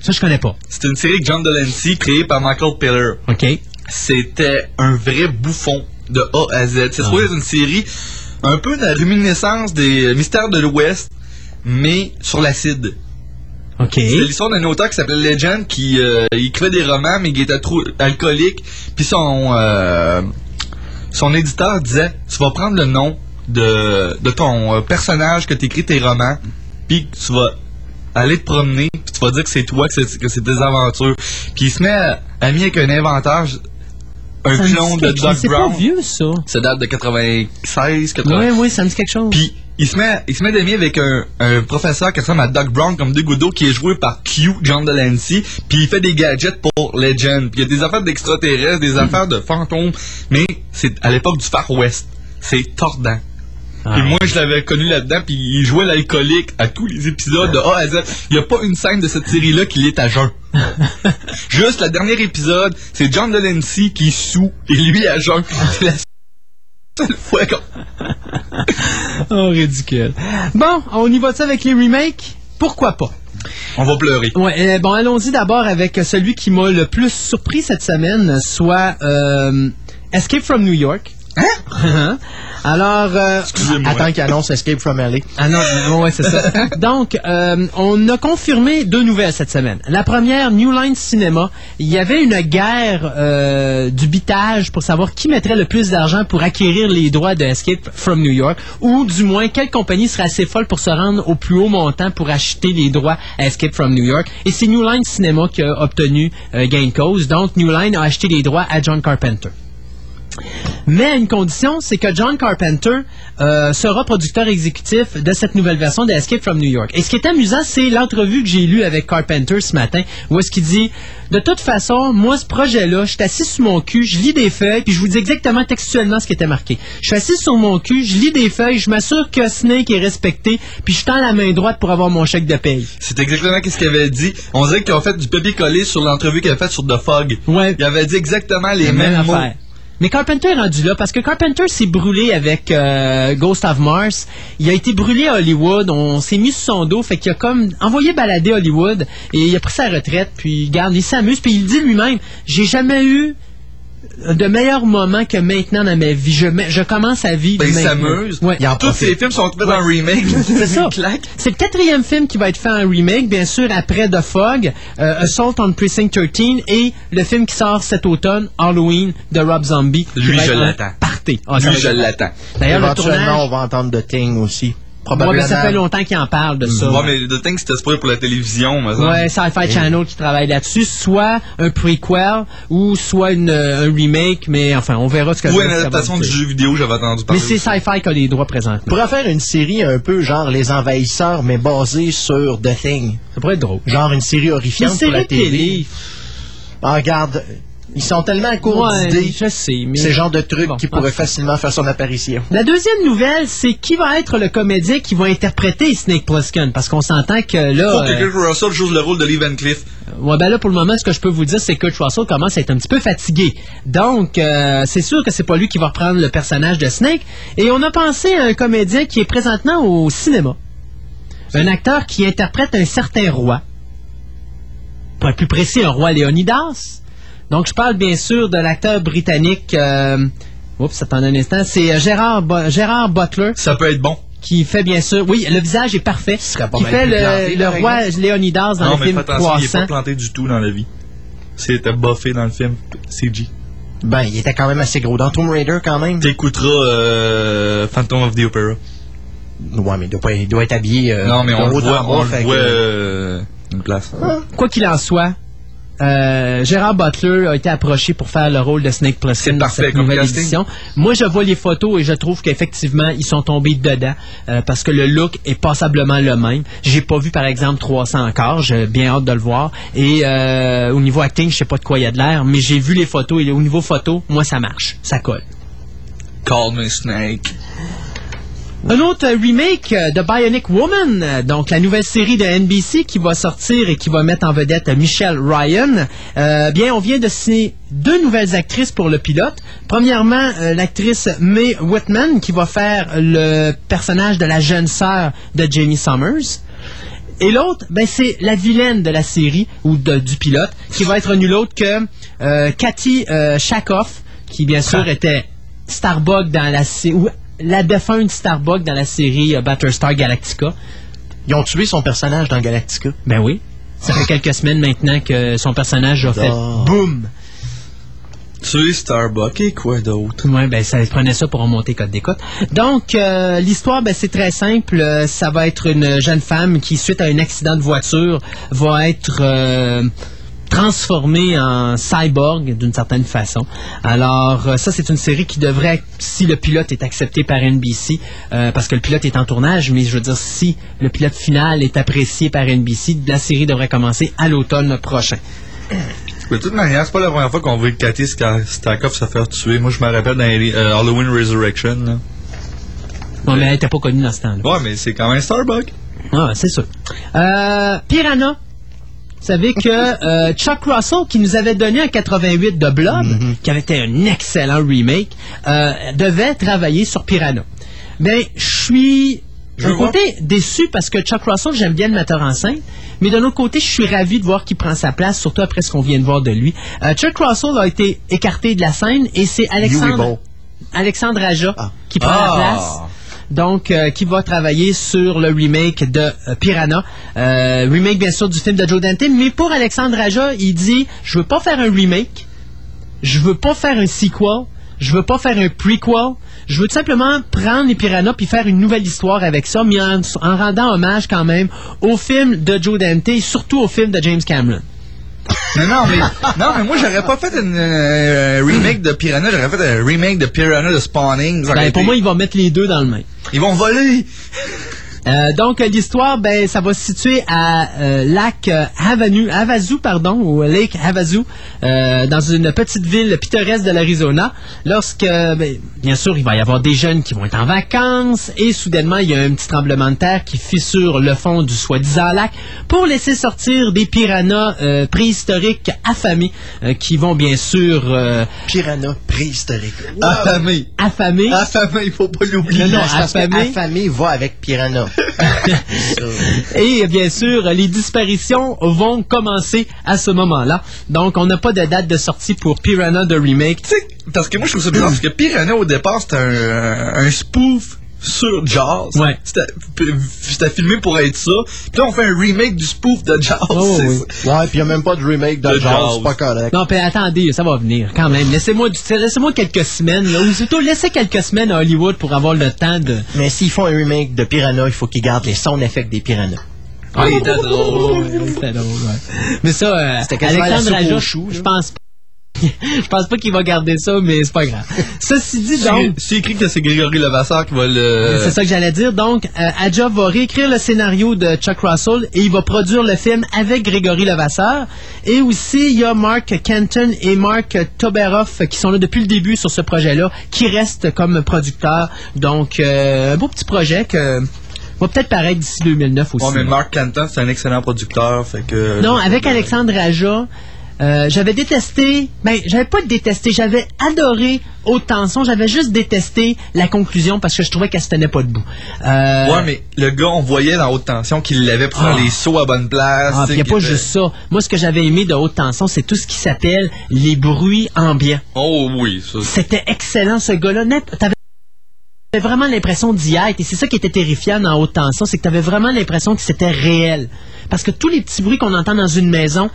S2: Ça, je connais pas.
S4: C'était une série de John Delancey créée par Michael Piller.
S2: OK.
S4: C'était un vrai bouffon de A à Z. C'est trouvé une série un peu de la réminiscence des mystères de l'Ouest, mais sur l'acide.
S2: OK.
S4: C'est l'histoire d'un auteur qui s'appelait Legend qui euh, écrivait des romans mais qui était trop alcoolique. Puis son euh, son éditeur disait tu vas prendre le nom de, de ton euh, personnage que tu écris tes romans, puis tu vas aller te promener, puis tu vas dire que c'est toi, que c'est, des aventures. Puis il se met à- ami avec un inventeur, un
S2: Ça
S4: clone de. Doc
S2: C'est
S4: Brown.
S2: vieux, ça.
S4: Ça date de 96, 80.
S2: Oui, oui, ça me dit quelque chose.
S4: Puis il se met, il se met d'amis avec un, un professeur qui ressemble à Doc Brown comme deux gouttes qui est joué par Q, John Delancey. Puis il fait des gadgets pour Legend. Puis il y a des affaires d'extraterrestres, des affaires de fantômes. Mais c'est à l'époque du Far West. C'est tordant. Puis moi, je l'avais connu là-dedans, puis il jouait l'alcoolique à tous les épisodes de A à Z. Il n'y a pas une scène de cette série-là qui est à jeun. *laughs* Juste le dernier épisode, c'est John Delancey qui est sous et lui à jeun. C'est la seule fois qu'on... *laughs*
S2: Oh, ridicule. Bon, on y va-tu avec les remakes? Pourquoi pas?
S4: On va pleurer.
S2: Ouais, euh, bon, allons-y d'abord avec celui qui m'a le plus surpris cette semaine, soit euh, Escape from New York. Hein? *laughs* Alors, euh,
S3: Attends qu'il annonce Escape from LA.
S2: Ah non, non, ouais, c'est ça. *laughs* Donc, euh, on a confirmé deux nouvelles cette semaine. La première, New Line Cinema. Il y avait une guerre euh, du bitage pour savoir qui mettrait le plus d'argent pour acquérir les droits de Escape from New York, ou du moins quelle compagnie serait assez folle pour se rendre au plus haut montant pour acheter les droits à Escape from New York. Et c'est New Line Cinema qui a obtenu euh, gain de cause. Donc, New Line a acheté les droits à John Carpenter. Mais à une condition, c'est que John Carpenter euh, sera producteur exécutif de cette nouvelle version de Escape from New York. Et ce qui est amusant, c'est l'entrevue que j'ai lue avec Carpenter ce matin, où est-ce qu'il dit De toute façon, moi, ce projet-là, je suis assis sur mon cul, je lis des feuilles, puis je vous dis exactement textuellement ce qui était marqué. Je suis assis sur mon cul, je lis des feuilles, je m'assure que Snake est respecté, puis je tends la main droite pour avoir mon chèque de paye.
S4: C'est exactement ce qu'il avait dit. On dirait qu'ils ont fait du papier-collé sur l'entrevue qu'il avait faite sur The Fog.
S2: Ouais.
S4: Il avait dit exactement les mêmes
S2: même
S4: mots.
S2: Mais Carpenter est rendu là parce que Carpenter s'est brûlé avec euh, Ghost of Mars. Il a été brûlé à Hollywood. On s'est mis sur son dos. Fait qu'il a comme envoyé balader Hollywood et il a pris sa retraite. Puis, garde, il s'amuse. Puis il dit lui-même J'ai jamais eu de meilleurs moments que maintenant dans ma vie. Je, je commence à vivre.
S4: Ben, il s'amuse.
S2: Ouais.
S4: Tous ces films sont faits en remake. *laughs*
S2: C'est ça. *laughs* C'est le quatrième film qui va être fait en remake, bien sûr, après The Fog, euh, Assault on Precinct 13 et le film qui sort cet automne, Halloween, de Rob Zombie.
S4: Lui, je l'attends.
S2: Party. Ah, ça
S4: Lui, je l'attends.
S2: D'ailleurs, le
S3: Éventuellement,
S2: tournage...
S3: on va entendre de Thing aussi.
S2: Ouais,
S3: Probablement.
S2: ben, ça fait longtemps qu'il en parle de ça.
S4: Ouais, mais The Thing, c'était supposé pour la télévision, mais ça.
S2: Ouais, Sci-Fi Channel qui travaille là-dessus, soit un prequel ou soit une, euh, un remake, mais enfin, on verra ce que
S4: Ou
S2: ça
S4: une
S2: ça va
S4: adaptation du jeu vidéo, j'avais entendu
S2: Mais
S4: parler.
S2: c'est Sci-Fi qui a les droits présents.
S3: On pourrait faire une série un peu genre Les Envahisseurs, mais basée sur The Thing.
S2: Ça pourrait être drôle.
S3: Genre une série horrifiante
S2: Une
S3: pour la télé. Ah, regarde, ils sont tellement courts
S2: Ouais,
S3: d'idées.
S2: je sais, mais...
S3: C'est le genre de truc
S2: Bon,
S3: qui pourrait facilement faire son apparition.
S2: La deuxième nouvelle, c'est qui va être le comédien qui va interpréter Snake Plissken, parce qu'on s'entend que là...
S4: Faut que
S2: euh,
S4: Kurt Russell joue le rôle de Lee Van Cleef.
S2: Ouais, ben là, pour le moment, ce que je peux vous dire, c'est que Kurt Russell commence à être un petit peu fatigué. Donc, euh, c'est sûr que c'est pas lui qui va reprendre le personnage de Snake. Et on a pensé à un comédien qui est présentement au cinéma. Un acteur qui interprète un certain roi. Pour être plus précis, un roi Léonidas. Donc, je parle bien sûr de l'acteur britannique. Euh, oups, attendez un instant. C'est euh, Gérard, Bo- Gérard Butler.
S4: Ça peut être bon.
S2: Qui fait bien sûr. Oui, le visage est parfait.
S3: pas
S2: Qui
S3: mal
S2: fait le, roi. Léonidas dans
S4: non,
S2: le
S4: mais
S2: film
S4: attention, il est
S2: 300.
S4: pas planté du tout dans la vie. C'était buffé dans le film CG.
S3: Ben, il était quand même assez gros. Dans Tomb Raider, quand même.
S4: T'écouteras euh, Phantom of the Opera.
S3: Ouais, mais il doit, pas- il doit être habillé. euh,
S4: non, mais on le voit, on voit
S3: que-
S4: euh, une place.
S2: Quoi qu'il en soit, euh, Gérard Butler a été approché pour faire le rôle de Snake Plissken dans cette nouvelle édition. Moi, je vois les photos et je trouve qu'effectivement, ils sont tombés dedans euh, parce que le look est passablement le même. J'ai pas vu, par exemple, 300 encore. J'ai bien hâte de le voir. Et euh, au niveau acting, je sais pas de quoi il y a de l'air, mais j'ai vu les photos et au niveau photo, moi, ça marche. Ça colle.
S4: Call me Snake.
S2: Un autre remake de Bionic Woman, donc la nouvelle série de NBC qui va sortir et qui va mettre en vedette Michelle Ryan. Euh, bien, on vient de signer deux nouvelles actrices pour le pilote. Premièrement, euh, l'actrice Mae Whitman qui va faire le personnage de la jeune sœur de Jamie Summers. Et l'autre, ben, c'est la vilaine de la série ou de- du pilote, qui va être nulle autre que euh, Cathy Shakoff, qui bien sûr était Starbuck dans la série, la défunte Starbuck dans la série euh, Battlestar Galactica.
S3: Ils ont tué son personnage dans Galactica.
S2: Ben oui. Ça fait quelques semaines maintenant que son personnage a fait boum.
S4: Tu es Starbuck et quoi d'autre?
S2: Ouais, ben ça prenait ça pour remonter code d'écoute. Donc euh, l'histoire, ben c'est très simple. Euh, Ça va être une jeune femme qui, suite à un accident de voiture, va être euh, transformée en cyborg d'une certaine façon. Alors euh, ça, c'est une série qui devrait, si le pilote est accepté par NBC, euh, parce que le pilote est en tournage, mais je veux dire, si le pilote final est apprécié par NBC, la série devrait commencer à l'automne prochain.
S4: De toute manière, c'est pas la première fois qu'on voit Cathy Stakoff se faire tuer. Moi, je me rappelle dans les, euh, Halloween Resurrection. Là.
S2: Non, mais elle n'était pas connue dans ce temps-là.
S4: Ouais, mais c'est quand même Starbuck.
S2: Ah, c'est sûr. Euh, Piranha. Vous savez que euh, Chuck Russell, qui nous avait donné un 88 de Blob, qui avait été un excellent remake, euh, devait travailler sur Piranha. Ben, je suis d'un côté déçu parce que Chuck Russell, j'aime bien le metteur en scène, mais d'un autre côté, je suis ravi de voir qu'il prend sa place, surtout après ce qu'on vient de voir de lui. Euh, Chuck Russell a été écarté de la scène et c'est Alexandre. Alexandre Aja qui prend
S4: Ah.
S2: la place donc euh, qui va travailler sur le remake de euh, Piranha. Euh, remake bien sûr du film de Joe Dante, mais pour Alexandre Aja, il dit je veux pas faire un remake, je veux pas faire un sequel, je veux pas faire un prequel, je veux tout simplement prendre les Piranhas puis faire une nouvelle histoire avec ça, mais en, en rendant hommage quand même au film de Joe Dante et surtout au film de James Cameron.
S4: Mais non, mais, non, mais moi, j'aurais pas fait une euh, remake de Piranha, j'aurais fait un remake de Piranha de Spawning.
S2: Ben, pour
S4: été-
S2: moi, il va mettre les deux dans le même.
S4: Ils vont voler!
S2: Euh, donc, l'histoire, ben, ça va se situer à euh, lac euh, Havanu, Havasu, pardon, ou Lake Havasu, euh, dans une petite ville pittoresque de l'Arizona. Lorsque, ben, bien sûr, il va y avoir des jeunes qui vont être en vacances et soudainement, il y a un petit tremblement de terre qui fissure le fond du soi-disant lac pour laisser sortir des piranhas préhistoriques affamés qui vont bien sûr... euh,
S3: Piranha préhistorique.
S4: Affamé.
S2: affamés.
S4: Affamé, il faut pas l'oublier.
S2: Non, affamés.
S3: affamé va avec Piranha. *laughs*
S2: Et bien sûr, les disparitions vont commencer à ce moment-là. Donc, on n'a pas de date de sortie pour Piranha de remake.
S4: Parce que moi, je trouve ça bizarre, parce que Piranha, au départ, c'était un spoof sur Jaws.
S2: Ouais.
S4: C'était c'était filmé pour être ça. Puis là, on fait un remake du spoof de Jaws.
S2: Oh, oui.
S3: Ouais, puis il n'y a même pas de remake de
S4: De
S3: Jaws,
S4: Jaws.
S3: c'est pas correct.
S2: Non, mais attendez, ça va venir quand même. Laissez-moi laissez-moi quelques semaines, là, ou plutôt laissez quelques semaines à Hollywood pour avoir le temps de.
S3: Mais s'ils font un remake de Piranha, il faut qu'ils gardent les sound effects des Piranhas.
S4: Ah, il était drôle.
S2: C'était drôle, ouais. Mais ça, euh,
S3: C'était quasiment
S2: Alexandre je pense pas. *laughs* Je pense pas qu'il va garder ça, mais c'est pas grave. Ceci dit, donc.
S4: C'est écrit que c'est Grégory Levasseur qui va le.
S2: C'est ça que j'allais dire. Donc, euh, Adja va réécrire le scénario de Chuck Russell et il va produire le film avec Grégory Levasseur. Et aussi, il y a Mark Kenton et Mark Toberoff qui sont là depuis le début sur ce projet-là, qui restent comme producteurs. Donc, euh, un beau petit projet que va peut-être paraître d'ici 2009 aussi.
S4: Ouais, mais Mark Canton, c'est un excellent producteur. Fait que.
S2: Non, avec Alexandre Aja, Euh, j'avais détesté, ben j'avais pas détesté, j'avais adoré Haute Tension, j'avais juste détesté la conclusion parce que je trouvais qu'elle se tenait pas debout. Euh,
S25: Ouais, mais le gars, on voyait dans haute tension qu'il l'avait pour faire
S2: Ah.
S25: les sauts à bonne place.
S2: Ah,
S25: tu
S2: puis
S25: sais,
S2: y a pas juste ça. Moi, ce que j'avais aimé de haute tension, c'est tout ce qui s'appelle les bruits ambiants.
S25: Oh oui, ça.
S2: C'était excellent, ce gars-là. T'avais t'avais vraiment l'impression d'y être. Et c'est ça qui était terrifiant dans haute tension, c'est que t'avais vraiment l'impression que c'était réel. Parce que tous les petits bruits qu'on entend dans une maison,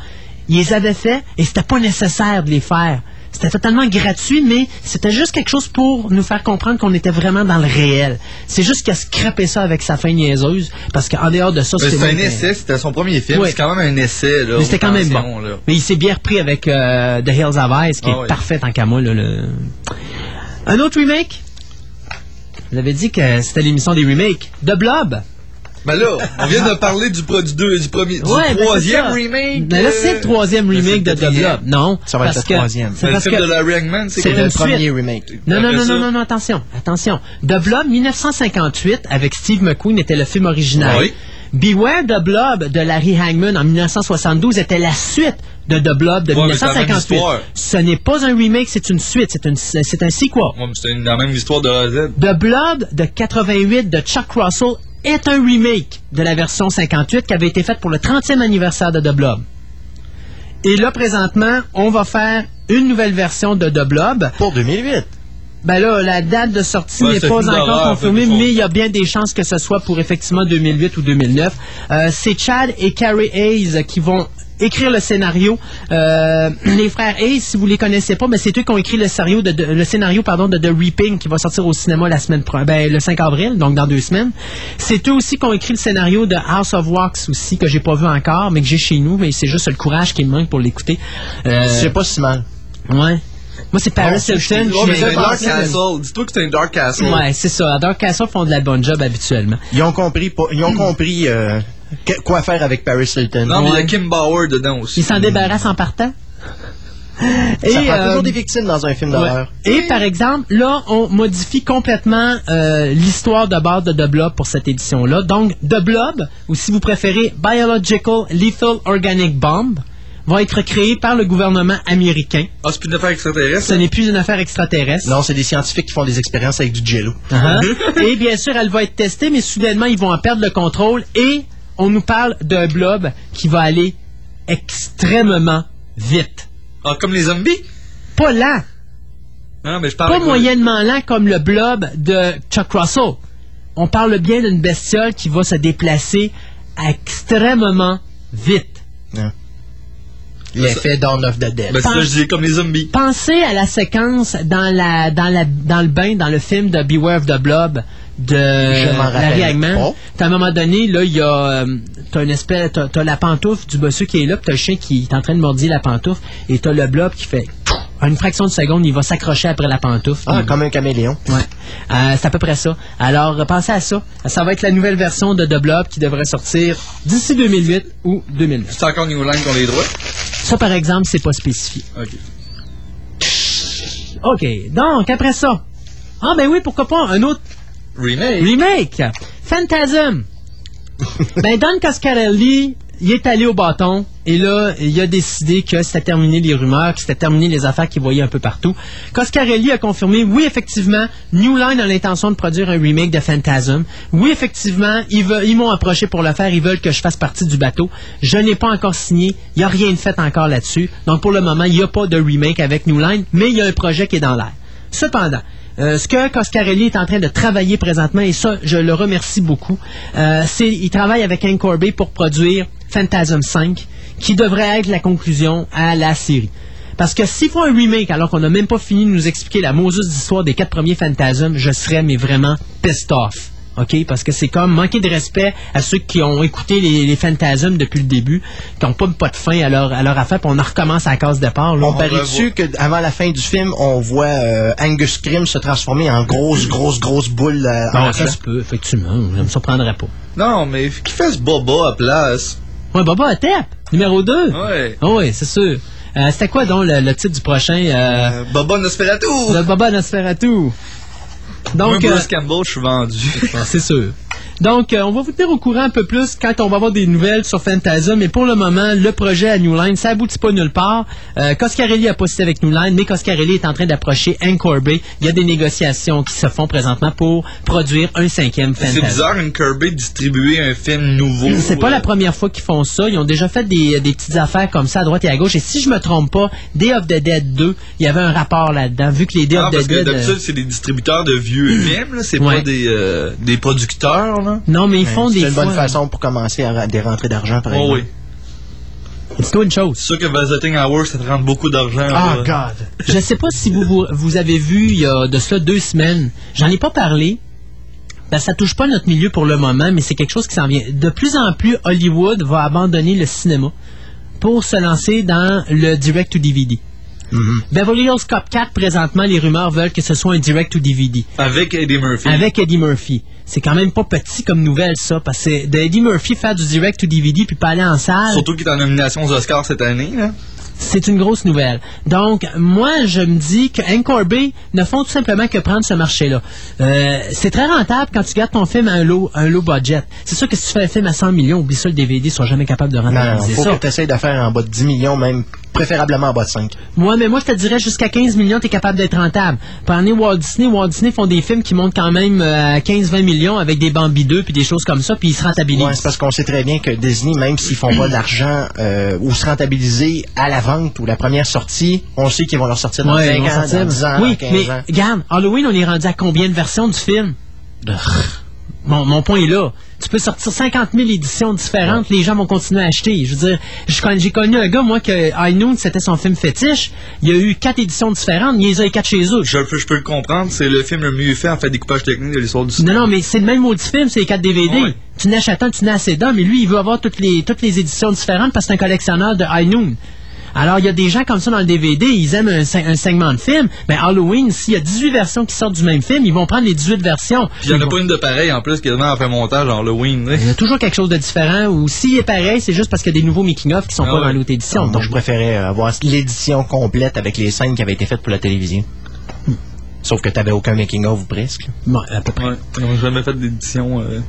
S2: ils les avaient faits et c'était pas nécessaire de les faire. C'était totalement gratuit, mais c'était juste quelque chose pour nous faire comprendre qu'on était vraiment dans le réel. C'est juste qu'il a scrappé ça avec sa fin niaiseuse, parce qu'en dehors de ça, c'était
S25: un essai, c'était son premier film.
S2: Ouais.
S25: C'est quand même un essai, là.
S2: mais c'était
S25: haute
S2: quand même
S25: tension,
S2: bon.
S25: là.
S2: Mais il s'est bien repris avec euh, The Hills of Ice, qui
S25: Ah
S2: est
S25: oui.
S2: parfait en qu'à. Là, le- Un autre remake? Vous avez dit que c'était l'émission des remakes. The Blob.
S25: Ben là, on vient de parler du, pro- du, deux- du premier, du
S2: Ouais, ben
S25: troisième remake.
S2: Ben là, c'est le troisième
S25: ben,
S2: remake de
S25: le
S2: The
S25: quatrième.
S2: Blob. Non.
S3: Ça va être
S2: parce
S3: le
S2: que-
S3: troisième.
S2: C'est
S25: Le
S2: parce
S25: film
S2: que
S25: de Larry Hagman, c'est
S3: le
S2: suite.
S3: premier remake.
S2: Non, non, non, non, non, non, attention, attention. The Blob 1958 avec Steve McQueen était le film original.
S25: Oui.
S2: Beware the Blob de Larry Hagman en 1972 était la suite de The Blob de
S25: Ouais, mais c'est la même
S2: 1958.
S25: histoire.
S2: Ce n'est pas un remake, c'est une suite, c'est une- c'est un sequel.
S25: Ouais, mais c'est une- la même histoire de.
S2: The Blob de 88 de Chuck Russell est un remake de la version 58 qui avait été faite pour le 30e anniversaire de The Blob. Et là, présentement, on va faire une nouvelle version de The Blob.
S3: Pour 2008.
S2: Ben là, la date de sortie
S25: Ouais,
S2: n'est pas encore confirmée, mais il y a bien des chances que ce soit pour effectivement 2008 ou 2009. Euh, c'est Chad et Carrie Hayes qui vont écrire le scénario. Euh, *clears throat* les frères Hayes, si vous les connaissez pas, mais c'est eux qui ont écrit le scénario de, de- le scénario pardon de The Reaping qui va sortir au cinéma la semaine ben, le 5 avril, donc dans deux semaines. C'est eux aussi qui ont écrit le scénario de House of Wax aussi que j'ai pas vu encore, mais que j'ai chez nous, mais c'est juste le courage qui me manque pour l'écouter. Euh,
S3: C'est pas si mal.
S2: Ouais. Moi, c'est Paris
S25: Oh,
S2: Hilton.
S25: Oh, mais c'est Dark Castle. Dis-toi que c'est un Dark Castle.
S2: Ouais, c'est ça. À Dark Castle font de la bonne job habituellement.
S3: Ils ont compris, ils ont compris euh, que- quoi faire avec Paris Hilton?
S25: Non, mais il y a Kim Bauer dedans aussi.
S2: Ils s'en débarrassent en partant.
S3: Ça
S2: Et,
S3: prend
S2: euh,
S3: toujours des victimes dans un film
S2: ouais.
S3: d'horreur.
S2: Et par exemple, là, on modifie complètement euh, l'histoire de base de The Blob pour cette édition-là. Donc, The Blob, ou si vous préférez, Biological Lethal Organic Bomb, va être créé par le gouvernement américain.
S25: Ah, c'est plus une affaire extraterrestre.
S2: Ce n'est plus une affaire extraterrestre.
S3: Non, c'est des scientifiques qui font des expériences avec du jello.
S2: Uh-huh. et bien sûr, elle va être testée, mais soudainement, ils vont en perdre le contrôle et on nous parle d'un blob qui va aller extrêmement vite.
S25: Ah, comme les zombies?
S2: Pas lent,
S25: Non, mais je parle
S2: pas moyennement lent comme le blob de Chuck Russell. On parle bien d'une bestiole qui va se déplacer extrêmement vite.
S3: L'effet Dawn of the Dead.
S25: Ben, c'est ça, je dis comme les zombies.
S2: Pensez à la séquence dans la dans la dans le bain dans le film de Beware of the Blob de Larry Hagman. À un moment donné, là, il y a euh, t'as une espèce t'as, t'as la pantoufle du bossu qui est là, puis t'as le chien qui est en train de mordiller la pantoufle, et t'as le blob qui fait en une fraction de seconde, il va s'accrocher après la pantoufle.
S3: Ah, comme un caméléon.
S2: Ouais. Euh, c'est à peu près ça. Alors, pensez à ça. Ça va être la nouvelle version de The Blob qui devrait sortir d'ici 2008 ou 2009.
S25: C'est encore New Line qui ont les droits?
S2: Ça, par exemple, c'est pas spécifié.
S25: Ok.
S2: OK. Donc, après ça. Ah, ben oui, pourquoi pas un autre
S25: Remake?
S2: remake. Phantasm. *laughs* ben, Don Coscarelli, il est allé au bâton et là, il a décidé que c'était terminé les rumeurs, que c'était terminé les affaires qu'il voyait un peu partout. Coscarelli a confirmé, oui, effectivement, New Line a l'intention de produire un remake de Phantasm. Oui, effectivement, ils, veulent- ils m'ont approché pour le faire, ils veulent que je fasse partie du bateau. Je n'ai pas encore signé, il n'y a rien de fait encore là-dessus. Donc, pour le moment, il n'y a pas de remake avec New Line, mais il y a un projet qui est dans l'air. Cependant, euh, ce que Coscarelli est en train de travailler présentement, et ça, je le remercie beaucoup, euh, c'est il travaille avec Hank Corby pour produire Phantasm 5, qui devrait être la conclusion à la série. Parce que s'ils font un remake alors qu'on n'a même pas fini de nous expliquer la Moses d'histoire des quatre premiers Phantasm, je serais mais vraiment pissed off. OK? Parce que c'est comme manquer de respect à ceux qui ont écouté les, les Phantasm depuis le début, qui n'ont pas, pas de fin à leur, à leur affaire, puis on en recommence à la case départ. là.
S3: On parie dessus qu'avant la fin du film, on voit euh, Angus Scrim se transformer en grosse, grosse, grosse boule. euh,
S2: Bon,
S3: en
S2: ça se peut, effectivement. Je me surprendrais pas.
S25: Non, mais qui fait ce boba à place?
S2: Ouais, Baba à Tep, numéro 2.
S25: Ouais.
S2: Oh, oui, c'est sûr. Euh, C'était quoi donc le, le titre du prochain? Euh,
S25: Euh, Boba Nosferatu!
S2: le Baba Nosferatu?
S25: Moi,
S2: Donc,
S25: Bruce
S2: euh,
S25: Campbell, je suis vendu. *laughs*
S2: c'est sûr. Donc, euh, on va vous tenir au courant un peu plus quand on va avoir des nouvelles sur Fantasia, mais pour le moment, le projet à New Line, ça aboutit pas nulle part. Euh, Coscarelli a posté avec New Line, mais Coscarelli est en train d'approcher Anchor Bay. Il y a des négociations qui se font présentement pour produire un cinquième
S4: C'est
S2: Fantasia.
S4: bizarre, une Kirby distribuer un film nouveau.
S2: C'est pas
S4: euh,
S2: la première fois qu'ils font ça. Ils ont déjà fait des, des petites affaires comme ça à droite et à gauche. Et si je me trompe pas, Day of the Dead 2, il y avait un rapport là-dedans. Vu que les Day
S4: Non,
S2: of the Dead. euh,
S4: d'habitude, c'est des distributeurs de vieux films, là. C'est
S2: Ouais.
S4: pas des, euh, des producteurs, là.
S2: Non, mais ils font
S3: C'est
S2: des
S3: une bonne
S2: fois-
S3: façon pour commencer à des rentrées d'argent, par
S4: Oh
S3: exemple.
S4: oui.
S2: C'est une chose.
S4: C'est sûr que Visiting Hours, ça te rend beaucoup d'argent.
S3: Ah,
S4: là.
S3: God! *laughs*
S2: Je sais pas si vous, vous, vous avez vu il y a de cela deux semaines. J'en ai pas parlé. Ben, ça touche pas notre milieu pour le moment, mais c'est quelque chose qui s'en vient. De plus en plus, Hollywood va abandonner le cinéma pour se lancer dans le direct-to-DVD. Beverly Hills Cop 4, présentement, les rumeurs veulent que ce soit un direct-to-DVD.
S4: Avec Eddie Murphy.
S2: Avec Eddie Murphy. C'est quand même pas petit comme nouvelle, ça, parce que d'Eddie Murphy faire du direct-to-DVD puis pas aller en salle...
S4: Surtout qu'il est en nomination aux Oscars cette année, là.
S2: C'est une grosse nouvelle. Donc, moi, je me dis que Anchor Bay ne font tout simplement que prendre ce marché-là. Euh, c'est très rentable quand tu gardes ton film à un low, un low budget. C'est sûr que si tu fais un film à 100 millions, oublie ça, le DVD, ils sont jamais capables de
S3: Non, non,
S2: rentabiliser
S3: faut
S2: ça.
S3: que tu essaies de faire en bas de 10 millions, même préférablement en bas de 5.
S2: Moi, mais moi, je te dirais jusqu'à 15 millions, tu es capable d'être rentable. Prenez Walt Disney. Walt Disney font des films qui montent quand même euh, à 15-20 millions avec des Bambi 2 puis des choses comme ça, puis ils se rentabilisent.
S3: Ouais, c'est parce qu'on sait très bien que Disney, même s'ils font pas d'argent euh, ou se rentabiliser à la vente ou la première sortie, on sait qu'ils vont leur sortir dans
S2: Ouais,
S3: 5
S2: ils vont
S3: ans,
S2: sortir.
S3: dans 10 ans,
S2: Oui,
S3: dans 15
S2: mais
S3: ans.
S2: regarde, Halloween, on est rendu à combien de versions du film? Mon, mon point est là. Tu peux sortir 50 000 éditions différentes, les gens vont continuer à acheter. Je veux dire, j'ai connu un gars, moi, que High Noon, c'était son film fétiche. Il y a eu quatre éditions différentes, il les a eu quatre chez eux.
S4: Je, peux- je peux le comprendre, c'est le film le mieux fait en fait découpage technique de l'histoire du
S2: Non, non, mais c'est le même maudit film, c'est les 4 DVD. Tu n'achètes un, tu n'achètes d'un, mais lui, il veut avoir toutes les, toutes les éditions différentes parce que c'est un collectionneur de High Noon. Alors, il y a des gens comme ça dans le DVD, ils aiment un, se- un segment de film. Mais Halloween, s'il y a 18 versions qui sortent du même film, ils vont prendre les 18 versions.
S4: Puis il y en a pas une de pareille en plus qui est en fait montage en Halloween.
S2: Il y a toujours quelque chose de différent, ou s'il est pareil, c'est juste parce qu'il y a des nouveaux making-of qui sont
S4: Ah
S2: pas
S4: ouais.
S2: dans l'autre édition.
S3: Donc, je préférais euh, avoir l'édition complète avec les scènes qui avaient été faites pour la télévision. Sauf que t'avais aucun making-of ou presque.
S2: Bon, à peu près.
S4: Ouais, ils n'ont jamais fait d'édition. euh,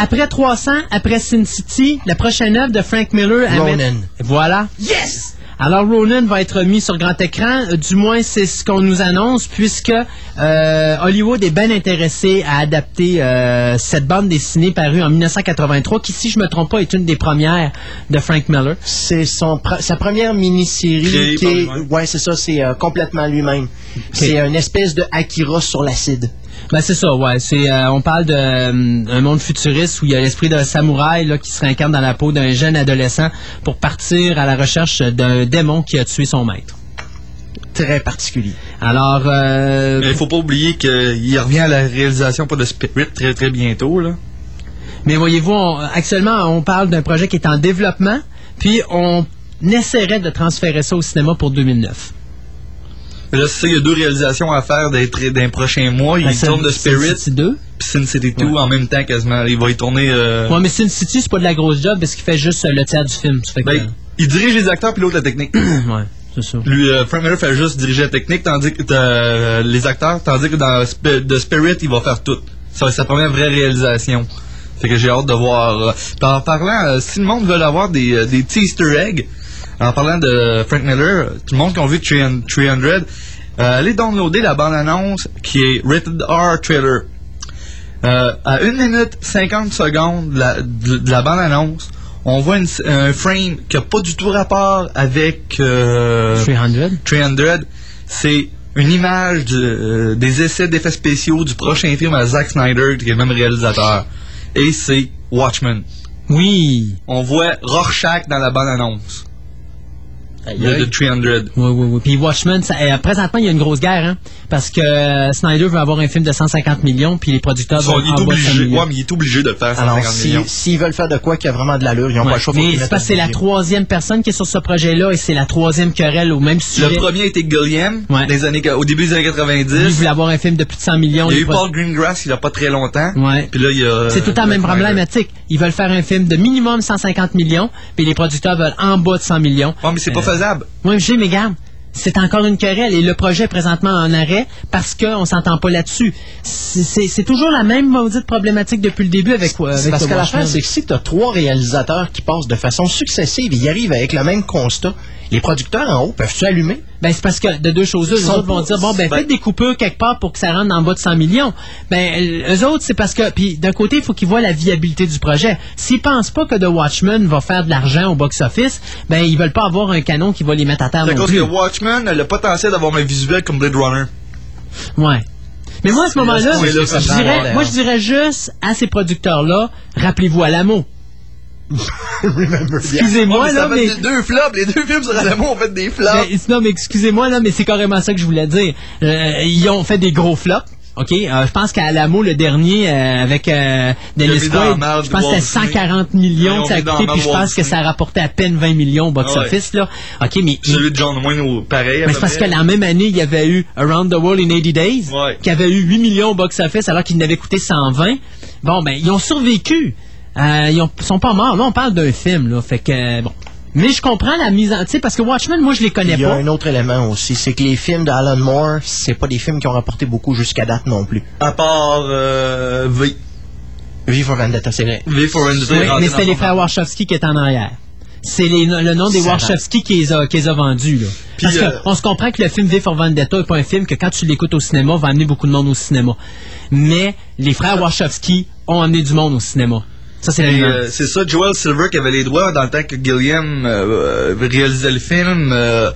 S2: Après 300, après Sin City, la prochaine œuvre de Frank Miller...
S3: Ronin.
S2: amène- Voilà. Yes! Alors Ronan va être mis sur grand écran, euh, du moins c'est ce qu'on nous annonce, puisque euh, Hollywood est bien intéressé à adapter euh, cette bande dessinée parue en 1983, qui, si je me trompe pas, est une des premières de Frank Miller.
S3: C'est son pre- sa première mini-série qui
S2: par
S3: est... Ouais, c'est ça, c'est euh, complètement lui-même. C'est une espèce de Akira sur l'acide.
S2: Ben c'est ça, ouais. C'est, euh, on parle d'un monde futuriste où il y a l'esprit d'un samouraï là, qui se réincarne dans la peau d'un jeune adolescent pour partir à la recherche d'un démon qui a tué son maître.
S3: Très particulier.
S2: Alors, euh,
S4: Mais il faut pas oublier qu'il revient à la réalisation pas de Spirit très très bientôt. Là.
S2: Mais voyez-vous, actuellement, on parle d'un projet qui est en développement, puis on essaierait de transférer ça au cinéma pour 2009.
S4: Là, c'est ça, il y a deux réalisations à faire d'un prochain mois. Il
S2: Ben, Sin-
S4: tourne de
S2: Sin
S4: Spirit
S2: City 2.
S4: puis Sin City 2
S2: Ouais.
S4: en même temps quasiment. Il va y tourner. euh,
S2: Ouais, mais Sin City, c'est pas de la grosse job parce qu'il fait juste euh, le tiers du film. Ça fait que-
S4: ben, il dirige les acteurs puis l'autre la technique. *clears throat*
S2: ouais, ça.
S4: Lui, euh, Frank Miller fait juste diriger la technique, tandis que euh, les acteurs, tandis que dans Sp- The Spirit, il va faire tout. Ça va être sa première vraie réalisation. Fait que j'ai hâte de voir. euh, en parlant, euh, si le monde veut avoir des, euh, des petits Easter eggs, en parlant de Frank Miller, tout le monde qui a vu 300, 300, euh, allez downloader la bande-annonce qui est Rated R Trailer. Euh, à 1 minute 50 secondes de la, de, de la bande-annonce, on voit une- un frame qui n'a pas du tout rapport avec euh,
S2: 300.
S4: 300. C'est une image de, euh, des essais d'effets spéciaux du prochain film à Zack Snyder, qui est le même réalisateur. Et c'est Watchmen.
S2: Oui.
S4: On voit Rorschach dans la bande-annonce. Le de 300.
S2: Oui, oui, oui. Puis Watchmen, ça- euh, présentement, il y a une grosse guerre, hein, parce que euh, Snyder veut avoir un film de 150 millions, puis les producteurs
S4: sont-
S2: vont
S4: il, est
S2: en bas de 100
S4: obligé, ouais, mais il est obligé de le faire à
S3: Alors,
S4: 150
S3: si-
S4: millions.
S3: s'ils veulent faire de quoi qui a vraiment de l'allure, ils n'ont
S2: Ouais.
S3: pas le choix.
S2: Mais c'est parce que c'est la troisième personne qui est sur ce projet-là et c'est la troisième querelle au même sujet.
S4: Le premier était Gilliam,
S2: Ouais.
S4: des années, au début des années
S2: Lui
S4: 90.
S2: voulait avoir un film de plus de 100 millions.
S4: Il y a eu Paul Greengrass il n'y a pas très longtemps.
S2: Ouais.
S4: Puis là, il y a.
S2: C'est tout le temps le même problématique. Ils veulent faire un film de minimum 150 millions, puis les producteurs veulent en bas de 100 millions.
S4: Ouais, mais c'est pas
S2: Euh,
S4: faisable.
S2: Moi, j'ai, mais garde, c'est encore une querelle et le projet est présentement en arrêt parce qu'on s'entend pas là-dessus. C'est- toujours la même maudite problématique depuis le début avec, euh,
S3: C'est
S2: avec
S3: parce que l'affaire,
S2: Watchmen.
S3: c'est que si tu as trois réalisateurs qui passent de façon successive et ils arrivent avec le même constat, les producteurs en haut peuvent-tu allumer?
S2: Ben, c'est parce que de deux choses,
S3: sont
S2: autres vont dire, bon, ben,
S3: ben-
S2: faites des coupures quelque part pour que ça rentre en bas de 100 millions. Ben, euh, eux autres, c'est parce que, puis d'un côté, il faut qu'ils voient la viabilité du projet. S'ils pensent pas que The Watchmen va faire de l'argent au box-office, ben, ils veulent pas avoir un canon qui va les mettre à terre
S4: C'est à
S2: non
S4: cause
S2: plus.
S4: que Watchmen a le potentiel d'avoir un visuel comme Blade Runner.
S2: Ouais. Mais moi, à ce moment-là, je dirais, moi, je dirais juste à ces producteurs-là, rappelez-vous Alamo. *laughs* Excusez-moi,
S4: Ouais,
S2: là, mais...
S4: deux flops. Les deux films sur Alamo ont fait des flops.
S2: Mais, non, mais excusez-moi, là, mais c'est carrément ça que je voulais dire. Euh, ils ont fait des gros flops. OK, Euh, je pense qu'à Alamo, le dernier, euh, avec euh, Dennis Quaid, je pense que c'était
S4: Walt Disney.
S2: 140
S4: Ils
S2: millions que ça a coûté, puis je pense que ça rapportait à peine 20 millions au box-office, là. OK, mais...
S4: Celui de John Wayne, au- pareil.
S2: Mais c'est parce que la même année, il y avait eu Around the World in 80 Days,
S4: Ouais.
S2: qui avait eu 8 millions au box-office alors qu'il n'avait coûté 120. Bon, ben, ils ont survécu. Euh, ils ont- sont pas morts. Là, on parle d'un film, là. Fait que, euh, bon. Mais je comprends la mise en... Tu sais, parce que Watchmen, moi, je les connais
S3: Il y a
S2: pas.
S3: un autre élément aussi, c'est que les films d'Alan Moore, c'est pas des films qui ont rapporté beaucoup jusqu'à date non plus.
S4: À part euh, V.
S3: V for Vendetta, c'est vrai.
S4: V for Vendetta.
S2: Oui, mais c'était les frères Warshawski qui étaient en arrière. C'est le nom des
S3: Ça
S2: Warshawski qui les a, qui les a vendus. Là. Parce
S4: euh,
S2: qu'on se comprend que le film V for Vendetta n'est pas un film que quand tu l'écoutes au cinéma va amener beaucoup de monde au cinéma. Mais les frères Warshawski ont amené du monde au cinéma. Ça, c'est
S4: euh, c'est ça, Joel Silver qui avait les droits dans le temps que Gilliam euh, euh, réalisait le film. euh,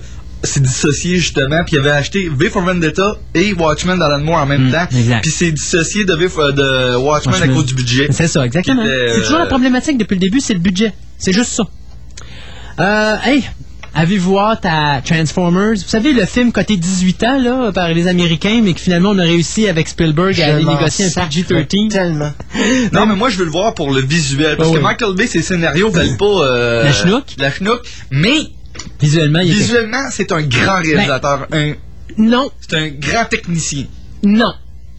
S4: s'est dissocié justement, puis il avait acheté V for Vendetta et Watchmen d'Alan Moore en même temps.
S2: Mm, exact.
S4: Puis s'est dissocié de, v for, de Watchmen,
S2: Watchmen.
S4: à cause du budget.
S2: C'est ça, exactement. C'est toujours la problématique depuis le début, c'est le budget. C'est juste ça. Euh, hey, avez-vous hâte à Transformers? Vous savez, le film côté 18 ans, là, par les Américains, mais que finalement on a réussi avec Spielberg à aller négocier un
S3: sacre
S2: PG-13.
S3: Tellement. *laughs*
S4: Non, mais moi, je veux le voir pour le visuel. Parce
S2: Oh
S4: que
S2: oui.
S4: Michael Bay, ses scénarios valent pas. euh,
S2: La schnook?
S4: La schnook. Mais,
S2: Visuellement, il
S4: visuellement, c'est un grand réalisateur. un,
S2: Non,
S4: c'est un grand technicien.
S2: non.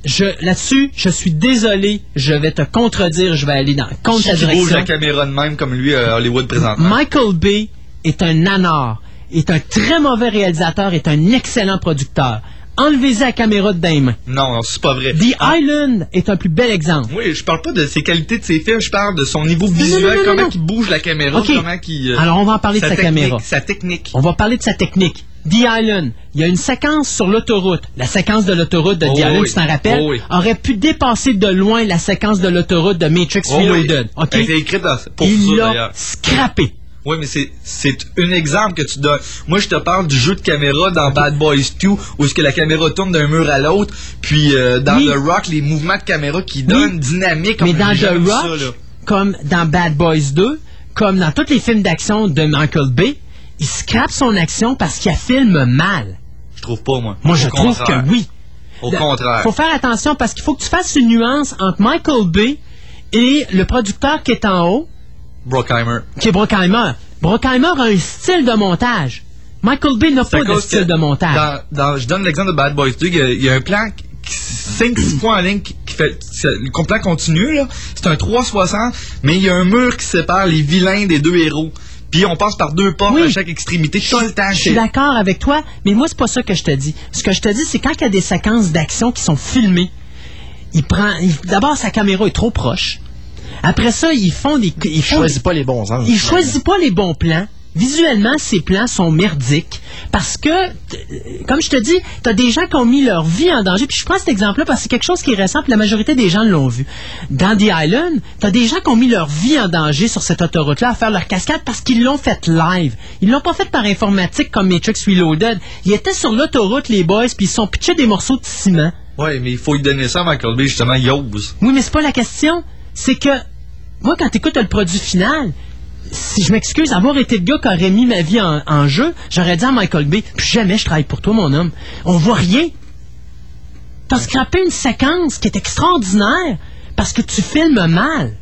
S2: Je, là-dessus, je suis désolé, je vais te contredire, je vais aller dans contre ta
S4: qui bouge
S2: direction.
S4: la caméra de même comme lui à Hollywood présentement.
S2: Michael Bay est un nanar, est un très mauvais réalisateur, est un excellent producteur. Enlevez-y la caméra de mains.
S4: Non, non, c'est pas vrai.
S2: The Island est un plus bel exemple.
S4: Oui, je parle pas de ses qualités de ses films, je parle de son niveau visuel,
S2: non, non,
S4: comment il bouge la caméra, comment il... euh,
S2: Alors, on va en parler de sa
S4: technique,
S2: caméra.
S4: Sa technique.
S2: On va parler de sa technique. The Island, il y a une séquence sur l'autoroute. La séquence de l'autoroute de
S4: Oh
S2: The Island,
S4: oui.
S2: tu t'en rappelles,
S4: Oh oui.
S2: aurait pu dépasser de loin la séquence de l'autoroute de Matrix
S4: Oh oui.
S2: Reloaded.
S4: Dans- pour
S2: Il l'a scrappé.
S4: Oui, mais c'est, un exemple que tu donnes. Moi, je te parle du jeu de caméra dans Bad Boys 2, où est-ce que la caméra tourne d'un mur à l'autre, puis euh, dans
S2: Oui.
S4: The Rock, les mouvements de caméra qui donnent dynamique.
S2: Mais
S4: comme
S2: dans The Rock,
S4: ça,
S2: comme dans Bad Boys 2, comme dans tous les films d'action de Michael Bay, il scrape son action parce qu'il filme mal.
S4: Je trouve pas, moi.
S2: Moi, je trouve que oui.
S4: Au
S2: Le-
S4: contraire.
S2: faut faire attention parce qu'il faut que tu fasses une nuance entre Michael Bay et le producteur qui est en haut,
S4: Brockheimer.
S2: qui est Brockheimer. Brockheimer a un style de montage. Michael Bay n'a pas de style de montage.
S4: Dans, dans- je donne l'exemple de Bad Boys 2. Il y a, il y a un plan, 5-6 points en ligne qui, qui fait. Le plan continu, là. C'est un 360, mais il y a un mur qui sépare les vilains des deux héros. Puis on passe par deux portes
S2: Oui.
S4: à chaque extrémité tout le temps.
S2: Je suis d'accord avec toi, mais moi, c'est pas ça que je te dis. Ce que je te dis, c'est quand il y a des séquences d'action qui sont filmées, il prend. D'abord, sa caméra est trop proche. Après ça, ils font des. Ils
S3: Il
S2: font
S3: choisit pas les bons angles.
S2: Il choisit pas les bons plans. Visuellement, ces plans sont merdiques parce que, t- comme je te dis, tu as des gens qui ont mis leur vie en danger. Puis je prends cet exemple-là parce que c'est quelque chose qui est récent, puis la majorité des gens l'ont vu. Dans The Island, tu as des gens qui ont mis leur vie en danger sur cette autoroute-là à faire leur cascade parce qu'ils l'ont fait live. Ils l'ont pas fait par informatique comme Matrix Reloaded. Ils étaient sur l'autoroute, les boys, puis ils se sont pitchés des morceaux de ciment.
S4: Ouais, mais il faut lui donner ça à Michael Bay, justement, il ose.
S2: Oui, mais c'est pas la question. C'est que, moi, quand t'écoutes le produit final, si je m'excuse, avoir été le gars qui aurait mis ma vie en, jeu, j'aurais dit à Michael Bay, jamais je travaille pour toi, mon homme. On voit rien. T'as scrappé une séquence qui est extraordinaire parce que tu filmes mal.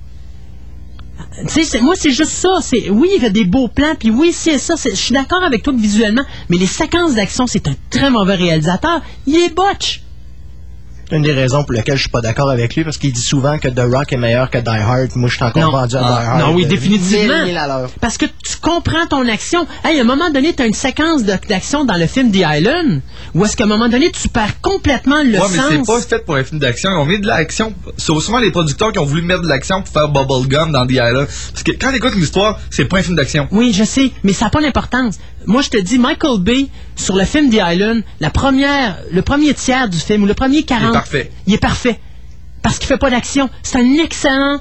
S2: Tu moi, c'est juste ça. C'est, oui, il y a des beaux plans, puis oui, c'est ça. Je suis d'accord avec toi visuellement, mais les séquences d'action, c'est un très mauvais réalisateur. Il est botch.
S3: Une des raisons pour lesquelles je suis pas d'accord avec lui, parce qu'il dit souvent que The Rock est meilleur que Die Hard. Moi, je suis encore
S2: Non.
S3: vendu à
S2: Ah,
S3: Die Hard.
S2: non, oui,
S3: euh,
S2: définitivement. Parce que tu comprends ton action. Hey, à un moment donné, tu as une séquence d'action dans le film The Island, où est-ce qu'à un moment donné, tu perds complètement le
S4: ouais, mais c'est
S2: sens.
S4: pas fait pour un film d'action. Ils ont mis de l'action. C'est souvent les producteurs qui ont voulu mettre de l'action pour faire Bubblegum dans The Island. Parce que quand t'écoutes une histoire, c'est pas un film d'action.
S2: Oui, je sais, mais ça n'a pas d'importance. Moi, je te dis, Michael Bay, sur le film The Island, la première, le premier tiers du film, ou le premier 40...
S4: Il est parfait.
S2: Il est parfait. Parce qu'il fait pas d'action. C'est un excellent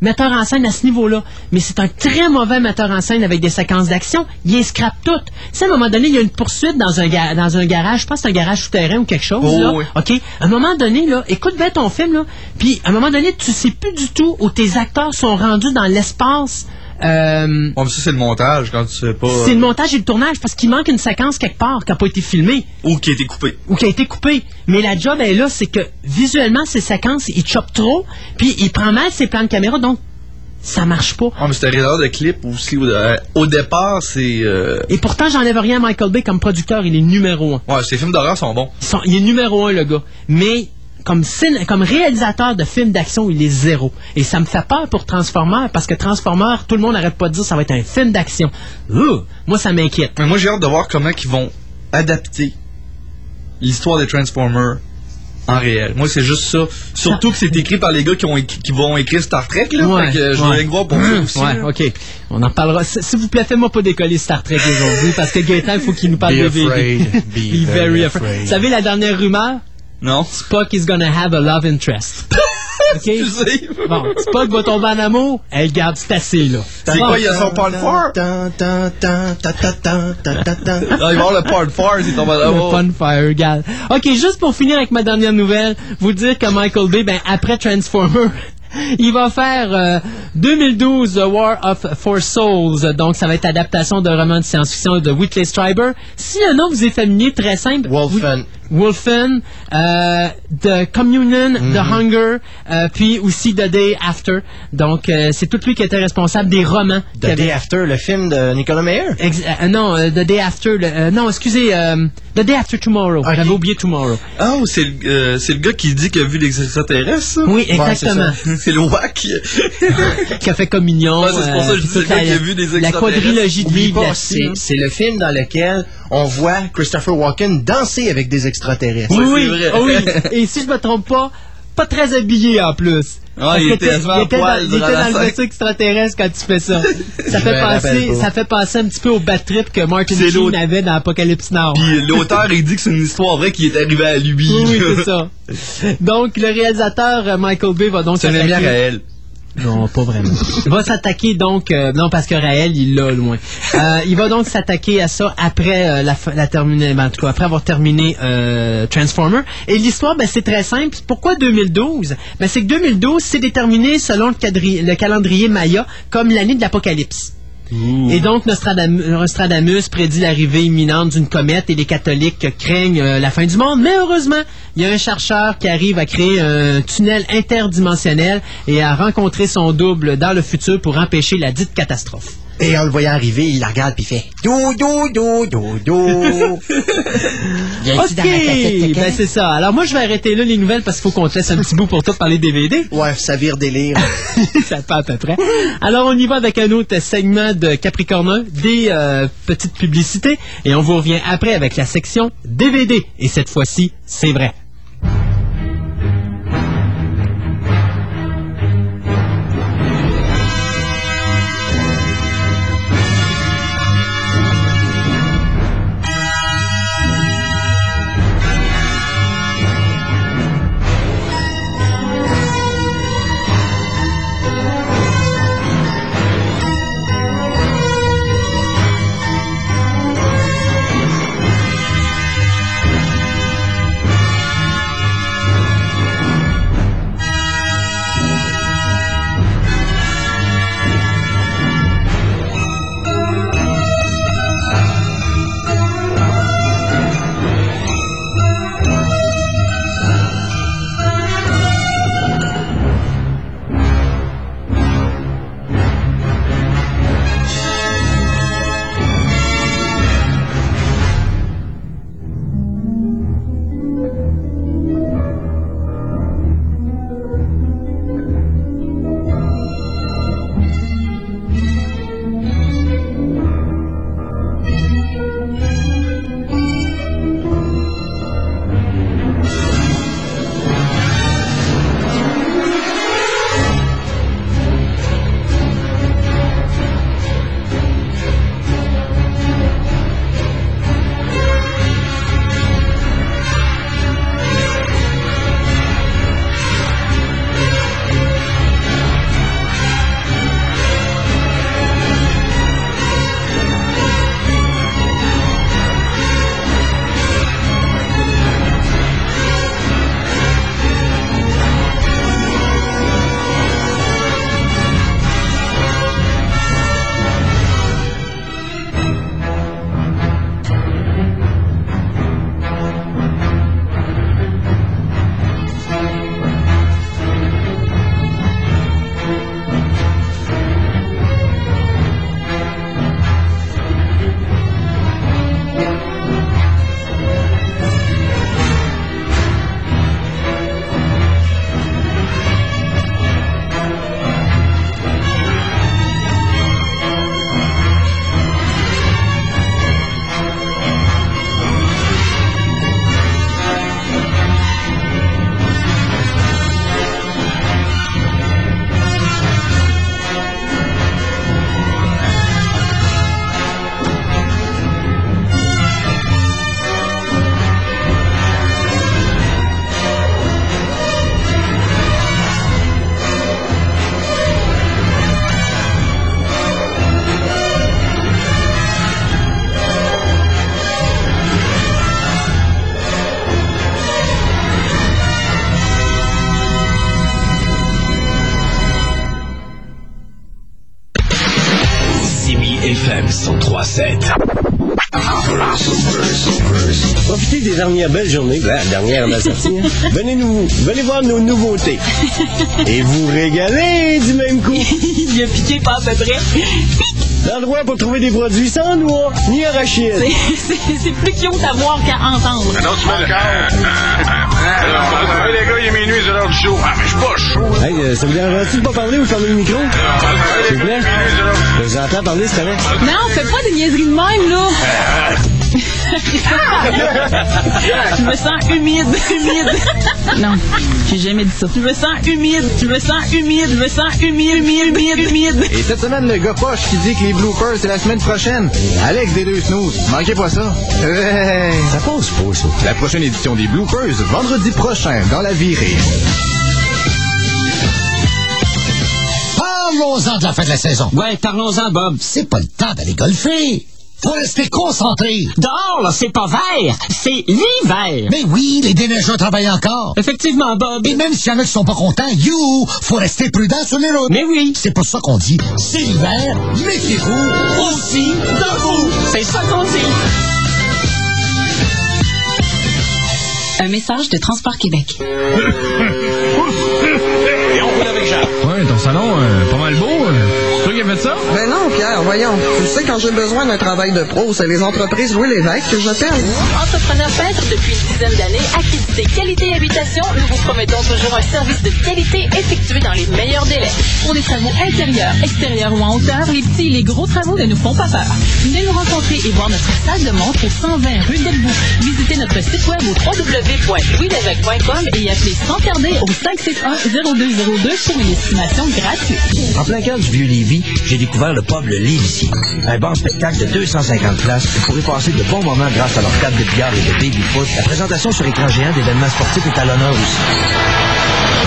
S2: metteur en scène à ce niveau-là. Mais c'est un très mauvais metteur en scène avec des séquences d'action. Il les scrape toutes. Tu sais, à un moment donné, il y a une poursuite dans un, dans un garage. Je pense que c'est un garage souterrain ou quelque chose.
S4: Oh,
S2: là.
S4: oui.
S2: OK? À un moment donné, là, écoute bien ton film, là. Puis, à un moment donné, tu sais plus du tout où tes acteurs sont rendus dans l'espace. Euh,
S4: Bon, mais ça, c'est le montage quand tu sais pas.
S2: c'est le montage et le tournage parce qu'il manque une séquence quelque part qui n'a pas été filmée
S4: Ou qui a été coupé.
S2: ou qui a été coupée. Mais la job est là, c'est que visuellement, ces séquences, il chope trop, puis il prend mal ses plans de caméra, donc ça marche pas.
S4: Ah, mais c'est un réalisateur de clips aussi. Au, euh, au départ, c'est. euh,
S2: Et pourtant, j'enlève rien à Michael Bay comme producteur, il est numéro un.
S4: Ouais, ses films d'horreur sont bons.
S2: Ils sont- il est numéro un, le gars. Mais comme, réalisateur de films d'action, il est zéro. Et ça me fait peur pour Transformers, parce que Transformers, tout le monde n'arrête pas de dire ça va être un film d'action. Ouh, moi, ça m'inquiète.
S4: Mais moi, j'ai hâte de voir comment ils vont adapter l'histoire des Transformers en réel. Moi, c'est juste ça. Surtout que c'est écrit par les gars qui, ont écrit- qui vont écrire Star Trek, là.
S2: Ouais,
S4: fait que je
S2: ouais.
S4: vais voir pour *clears throat* ça aussi.
S2: Ouais, ok. On en parlera. S'il vous plaît, fais-moi pas décoller Star Trek aujourd'hui, parce que Gaëtan, il faut qu'il nous parle
S3: Be
S2: de
S3: afraid. Be very afraid.
S2: Vous savez la dernière rumeur?
S4: Non?
S2: Spock is gonna have a love interest. *laughs* OK? Bon, Spock va tomber en amour. Elle garde, c'est assez, là.
S4: C'est quoi, il y a son part 4?
S3: Tan, tan, tan, ta, ta, tan, ta, ta, tan. *laughs*
S4: Ah, il va avoir le part 4, c'est tombé
S2: Le
S4: là-bas.
S2: fun fire, regarde. OK, juste pour finir avec ma dernière nouvelle, vous dire que Michael Bay, ben, après Transformer, *laughs* il va faire euh, 2012 The War of Four Souls. Donc, ça va être adaptation d'un roman de science-fiction de Whitley Strieber. Si un nom vous est familier, très simple.
S3: Wolfen.
S2: Wolfen, euh, The Communion, The Hunger, euh, puis aussi The Day After. Donc, euh, c'est tout lui qui était responsable des romans.
S3: The
S2: avait-
S3: Day After, le film de Nicolas Meyer?
S2: Ex- euh, non, euh, The Day After. le- euh, non, excusez, euh, The Day After Tomorrow. J'avais oublié Tomorrow.
S4: Oh, c'est le, euh, c'est le gars qui dit qu'il a vu des extraterrestres, ça?
S2: Oui, exactement.
S4: c'est ça. *laughs* c'est le wack. *laughs*
S2: qui a fait communion.
S4: Ouais, c'est pour ça que je dis
S2: toute
S4: le gars
S2: la-
S4: qui a vu des
S2: La quadrilogie de hein.
S3: c'est le film dans lequel on voit Christopher Walken danser avec des extraterrestres.
S2: Oui, oui, oh oui. *laughs* Et si je me trompe pas, pas très habillé en plus.
S4: Ah, il était
S2: il était
S4: poil
S2: dans, il était dans le vaisseau extraterrestre quand tu fais ça. *laughs* Ça fait, penser, ça fait penser un petit peu au bad trip que Martin Sheen avait dans Apocalypse Now.
S4: Puis l'auteur, il dit que c'est une histoire vraie qui est arrivée à lui.
S2: Oui, oui, c'est *laughs* ça. Donc, le réalisateur euh, Michael Bay va donc
S4: C'est un ami à Raël.
S2: Non, pas vraiment. Il va s'attaquer donc, euh, non parce que Raël, il l'a loin. Euh, il va donc s'attaquer à ça après euh, la, terminer, ben, en tout après avoir terminé Transformer. Et l'histoire, ben, c'est très simple. Pourquoi 2012 Ben c'est que 2012, c'est déterminé selon le calendrier Maya comme l'année de l'apocalypse. Et donc, Nostradamus, Nostradamus prédit l'arrivée imminente d'une comète et les catholiques craignent euh, la fin du monde. Mais heureusement, il y a un chercheur qui arrive à créer un tunnel interdimensionnel et à rencontrer son double dans le futur pour empêcher la dite catastrophe.
S3: Et en le voyant arriver, il la regarde puis il fait dou dou dou dou dou. Il y a un
S2: Ok, ben c'est ça. Alors moi, je vais arrêter là les nouvelles parce qu'il faut qu'on te laisse un petit bout pour tout parler DVD. *laughs*
S3: Ouais, ça vire délire. *laughs*
S2: ça pas à peu près. Alors, on y va avec un autre segment de Capricorne 1, des euh, petites publicités, et on vous revient après avec la section DVD. Et cette fois-ci, c'est vrai.
S16: FM 1037.
S26: Profitez des dernières belles journées, la dernière de la sortie. hein. *laughs* Venez nous, venez voir nos nouveautés. Et vous régalez du même coup. *laughs*
S10: Il a piqué pas à peu près.
S26: L'endroit pour trouver des produits sans noix, ni arachides.
S10: C'est- C'est c'est plus cute à voir qu'à entendre.
S19: Non, tu Hey, les gars, il est minuit, c'est l'heure du show. Ah, mais je suis pas chaud.
S26: Hey, euh, ça vous dérange-tu de pas parler ou fermer le micro? S'il vous plaît? Je vous entends parler, c'est correct?
S10: Non, fais pas des niaiseries de même, là. *laughs* Je me sens humide, humide. Non, j'ai jamais dit ça. Je me sens humide, je me sens humide, je me sens humide, humide, humide, humide.
S27: Et cette semaine, le gars poche qui dit que les bloopers, c'est la semaine prochaine. Alex des deux snooze. Manquez pas ça. Hey.
S26: Ça passe pas, ça.
S27: La prochaine édition des bloopers, vendredi prochain, dans la virée.
S28: Parlons-en de la fin de la saison. Ouais, parlons-en, Bob. C'est pas le temps d'aller golfer. Faut rester concentré.
S10: Dehors, là, c'est pas vert, c'est l'hiver.
S28: Mais oui, les déneigeurs travaillent encore.
S10: Effectivement, Bob.
S28: Et même s'il y en a qui sont pas contents, you, faut rester prudent sur les routes.
S10: Mais oui.
S28: C'est pour ça qu'on dit, c'est l'hiver, méfiez-vous aussi de vous.
S10: C'est ça qu'on dit.
S29: Un message de Transport Québec. *laughs*
S19: Et on roule avec Jacques.
S21: Ouais, ton salon, euh, pas mal beau. Qui fait ça?
S30: Ben non, Pierre, voyons. Tu sais, quand j'ai besoin d'un travail de pro, c'est les entreprises Louis Lévesque que j'appelle.
S29: Entrepreneur peintre depuis une dizaine d'années, accrédité qualité habitation, nous vous promettons toujours un service de qualité effectué dans les meilleurs délais.
S10: Pour des travaux intérieurs, extérieurs ou en hauteur, les petits et les gros travaux ne nous font pas peur. Venez nous rencontrer et voir notre salle de montre au 120 rue Delbout. Visitez notre site web au www.louislevesque.com et appelez sans tarder au 561-0202 pour une estimation gratuite.
S1: En plein cœur du vieux Lévis, j'ai découvert le pub Le Lévisier. Un bon spectacle de 250 places. Vous pourrez passer de bons moments grâce à leur cadre de billard et de baby-foot. La présentation sur écran géant d'événements sportifs est à l'honneur aussi.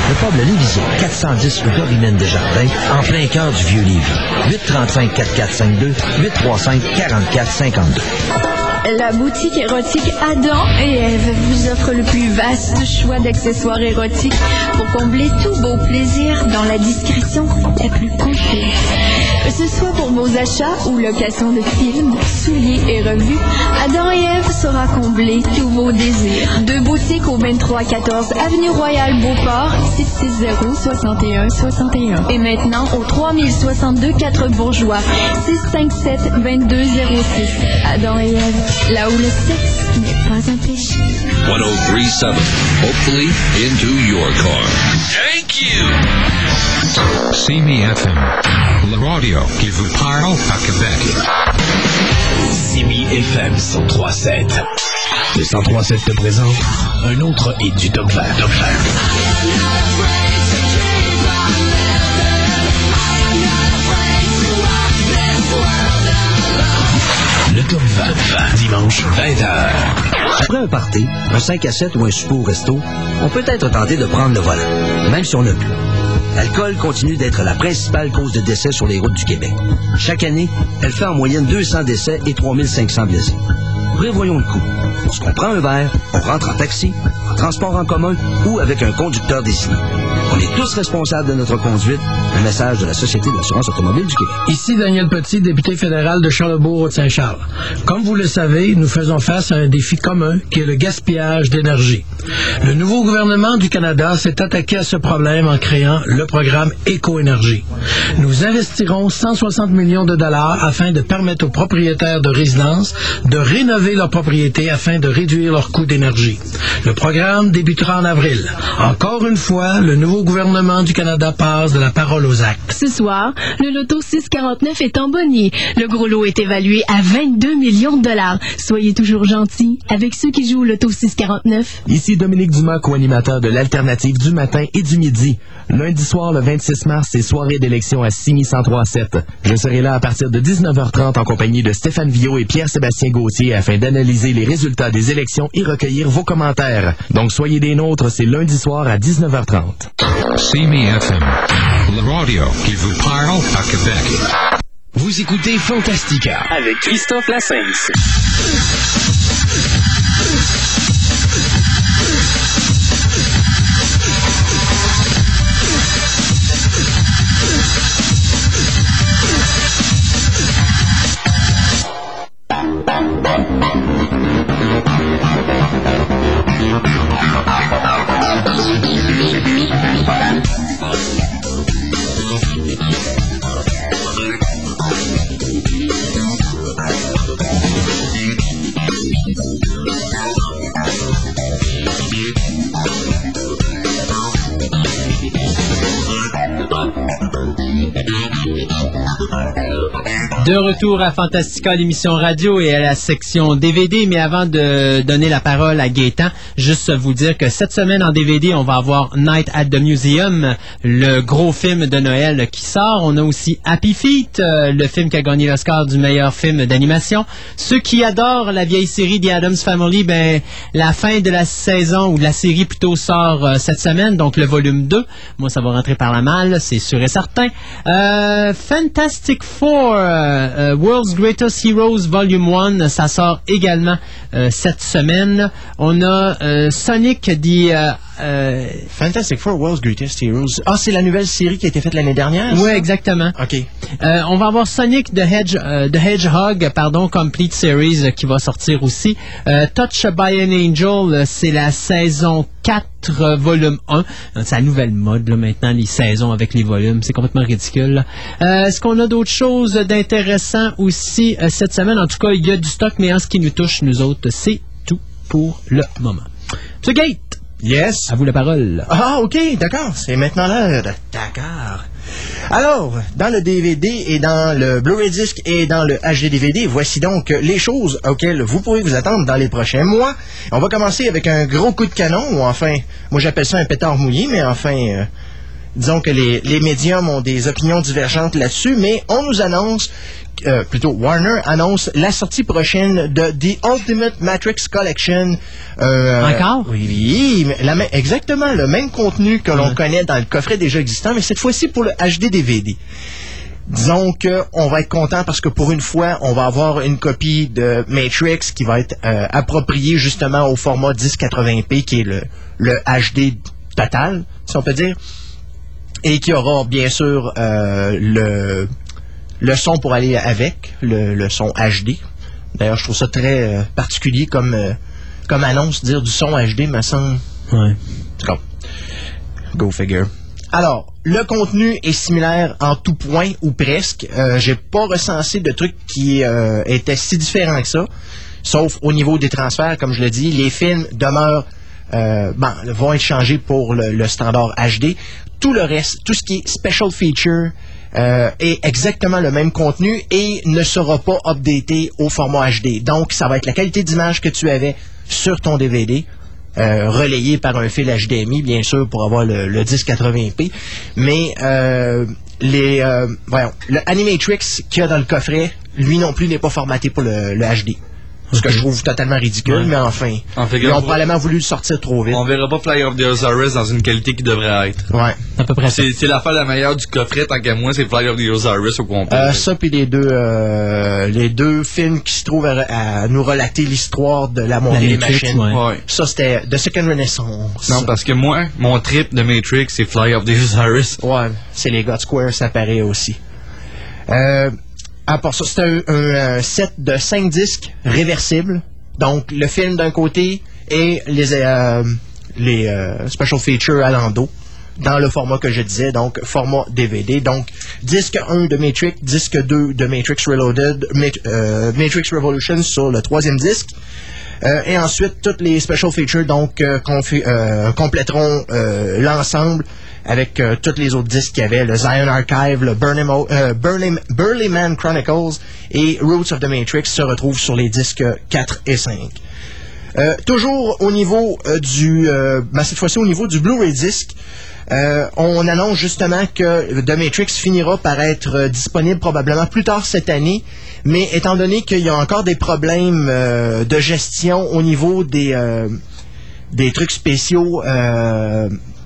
S1: Le pub Le Lévisier, 410 rue Corinne Desjardins, en plein cœur du vieux Lévis. 835-4452, 835-4452.
S7: La boutique érotique Adam et Ève vous offre le plus vaste choix d'accessoires érotiques pour combler tous vos plaisirs dans la discrétion la plus complète. Que ce soit pour vos achats ou location de films, souliers et revues, Adam et Ève saura combler tous vos désirs. Deux boutiques au 2314 Avenue Royale Beauport, 660 61 61. Et maintenant au 3062 4 Bourgeois, 657 2206. Adam et Ève, là où le sexe n'est pas un péché.
S16: 1037. Hopefully into your car. Thank you.
S14: CME FM, la radio qui vous parle à Québec.
S16: Simi FM 1037. Le 1037 te présente un autre hit du top 20. Top 20. Le top 20, dimanche 20h.
S1: Après un party, un 5 à 7 ou un souper au resto, on peut être tenté de prendre le volant, même si on n'a plus. L'alcool continue d'être la principale cause de décès sur les routes du Québec. Chaque année, elle fait en moyenne 200 décès et 3500 blessés. Prévoyons le coup. Lorsqu'on prend un verre, on rentre en taxi, en transport en commun ou avec un conducteur désigné. On est tous responsables de notre conduite. Un message de la Société de l'assurance automobile du Québec.
S31: Ici Daniel Petit, député fédéral de Charlebourg-Saint-Charles. Comme vous le savez, nous faisons face à un défi commun qui est le gaspillage d'énergie. Le nouveau gouvernement du Canada s'est attaqué à ce problème en créant le programme Éco-énergie. Nous investirons 160 millions de dollars afin de permettre aux propriétaires de résidences de rénover leur propriété afin de réduire leur coût d'énergie. Le programme débutera en avril. Encore une fois, le nouveau gouvernement du Canada passe de la parole aux actes.
S7: Ce soir, le loto 649 est en bonnier. Le gros lot est évalué à 22 millions de dollars. Soyez toujours gentils avec ceux qui jouent au loto 649.
S5: Ici Dominique Dumas, co-animateur de l'Alternative du matin et du midi. Lundi soir, le 26 mars, c'est soirée d'élection à 6103.7. Je serai là à partir de 19h30 en compagnie de Stéphane Villot et Pierre-Sébastien Gauthier afin d'analyser les résultats des élections et recueillir vos commentaires. Donc soyez des nôtres, c'est lundi soir à 19h30.
S14: CME FM, la radio qui vous parle à Québec.
S16: Vous écoutez Fantastica avec Christophe Lassens.
S2: De retour à Fantastica, l'émission radio et à la section DVD. Mais avant de donner la parole à Gaétan, juste vous dire que cette semaine en DVD, on va avoir Night at the Museum, le gros film de Noël qui sort. On a aussi Happy Feet, euh, le film qui a gagné l'Oscar du meilleur film d'animation. Ceux qui adorent la vieille série The Addams Family, ben, la fin de la saison, ou de la série plutôt, sort euh, cette semaine, donc le volume 2. Moi, ça va rentrer par la malle, c'est sûr et certain. Euh, Fantastic Four, euh, euh, World's Greatest Heroes Volume 1, ça sort également euh, cette semaine. On a Sonic dit
S3: Fantastic Four World's Greatest Heroes. Ah, c'est la nouvelle série qui a été faite l'année dernière?
S2: Oui, exactement.
S3: OK.
S2: Euh, on va avoir Sonic the, Hedge, euh, the Hedgehog, pardon, Complete Series euh, qui va sortir aussi. Euh, Touch by an Angel, euh, c'est la saison 4, euh, volume 1. Euh, C'est la nouvelle mode là, maintenant, les saisons avec les volumes. C'est complètement ridicule. Euh, Est-ce qu'on a d'autres choses d'intéressant aussi euh, cette semaine? En tout cas, il y a du stock, mais en ce qui nous touche, nous autres, c'est tout pour le moment. Monsieur Gate!
S3: Yes.
S2: À vous la parole.
S3: Ah, ok, d'accord. C'est maintenant l'heure. D'accord. Alors, dans le DVD et dans le Blu-ray disc et dans le HD DVD, voici donc les choses auxquelles vous pouvez vous attendre dans les prochains mois. On va commencer avec un gros coup de canon, ou enfin, moi j'appelle ça un pétard mouillé, mais enfin, euh, disons que les, les médiums ont des opinions divergentes là-dessus, mais on nous annonce, euh, plutôt Warner annonce la sortie prochaine de The Ultimate Matrix Collection. Euh,
S2: Encore?
S3: Oui, la exactement le même contenu que l'on connaît dans le coffret déjà existant, mais cette fois-ci pour le HD DVD. Disons qu'on va être content parce que pour une fois, on va avoir une copie de Matrix qui va être euh, appropriée justement au format 1080p qui est le, le HD total, si on peut dire, et qui aura bien sûr le, le son pour aller avec, le, le son HD. D'ailleurs, je trouve ça très euh, particulier comme, euh, comme annonce, dire du son HD, me semble.
S2: Ouais.
S3: Go. Go figure. Alors, le contenu est similaire en tout point ou presque. Euh, J'ai pas recensé de trucs qui euh, étaient si différents que ça, sauf au niveau des transferts, comme je le dis. Les films demeurent, euh, bon, vont être changés pour le, le standard HD. Tout le reste, tout ce qui est special feature, euh, est exactement le même contenu et ne sera pas updaté au format HD. Donc, ça va être la qualité d'image que tu avais sur ton DVD euh, relayé par un fil HDMI, bien sûr, pour avoir le, le 1080p. Mais euh, les, euh, voyons, le Animatrix qu'il y a dans le coffret, lui non plus n'est pas formaté pour le HD. Ce que je trouve totalement ridicule,
S25: Ouais.
S3: mais enfin,
S25: En fait,
S3: ils ont probablement voulu le sortir trop vite.
S25: On verra pas Fly of the Osiris dans une qualité qui devrait être.
S3: Ouais.
S2: À peu près
S25: C'est c'est l'affaire la meilleure du coffret, tant qu'à moi, c'est Fly of the Osiris au complet.
S3: Euh, ça puis les deux euh, les deux films qui se trouvent à, à nous relater l'histoire de la montée des machines.
S25: ouais.
S3: Ça c'était The Second Renaissance.
S25: Non, parce que moi, mon trip de Matrix, c'est Fly of the Osiris.
S3: Ouais, c'est les God Square, ça paraît aussi. Euh, à part ça, c'est un, euh, set de 5 disques réversibles. Donc, le film d'un côté et les, euh, les euh, special features à l'endo dans le format que je disais, donc format DVD. Donc, disque 1 de Matrix, disque 2 de Matrix Reloaded, Mat- Matrix Revolution sur le troisième disque. Euh, et ensuite, toutes les special features donc euh, euh, compléteront l'ensemble avec euh, tous les autres disques qu'il y avait, le Zion Archive, le Burning- Burly Man Chronicles et Roots of the Matrix se retrouvent sur les disques 4 et 5. Euh, toujours au niveau du, ben, cette fois-ci au niveau du Blu-ray disc, euh, on annonce justement que The Matrix finira par être euh, disponible probablement plus tard cette année, mais étant donné qu'il y a encore des problèmes euh, de gestion au niveau des, euh, des trucs spéciaux,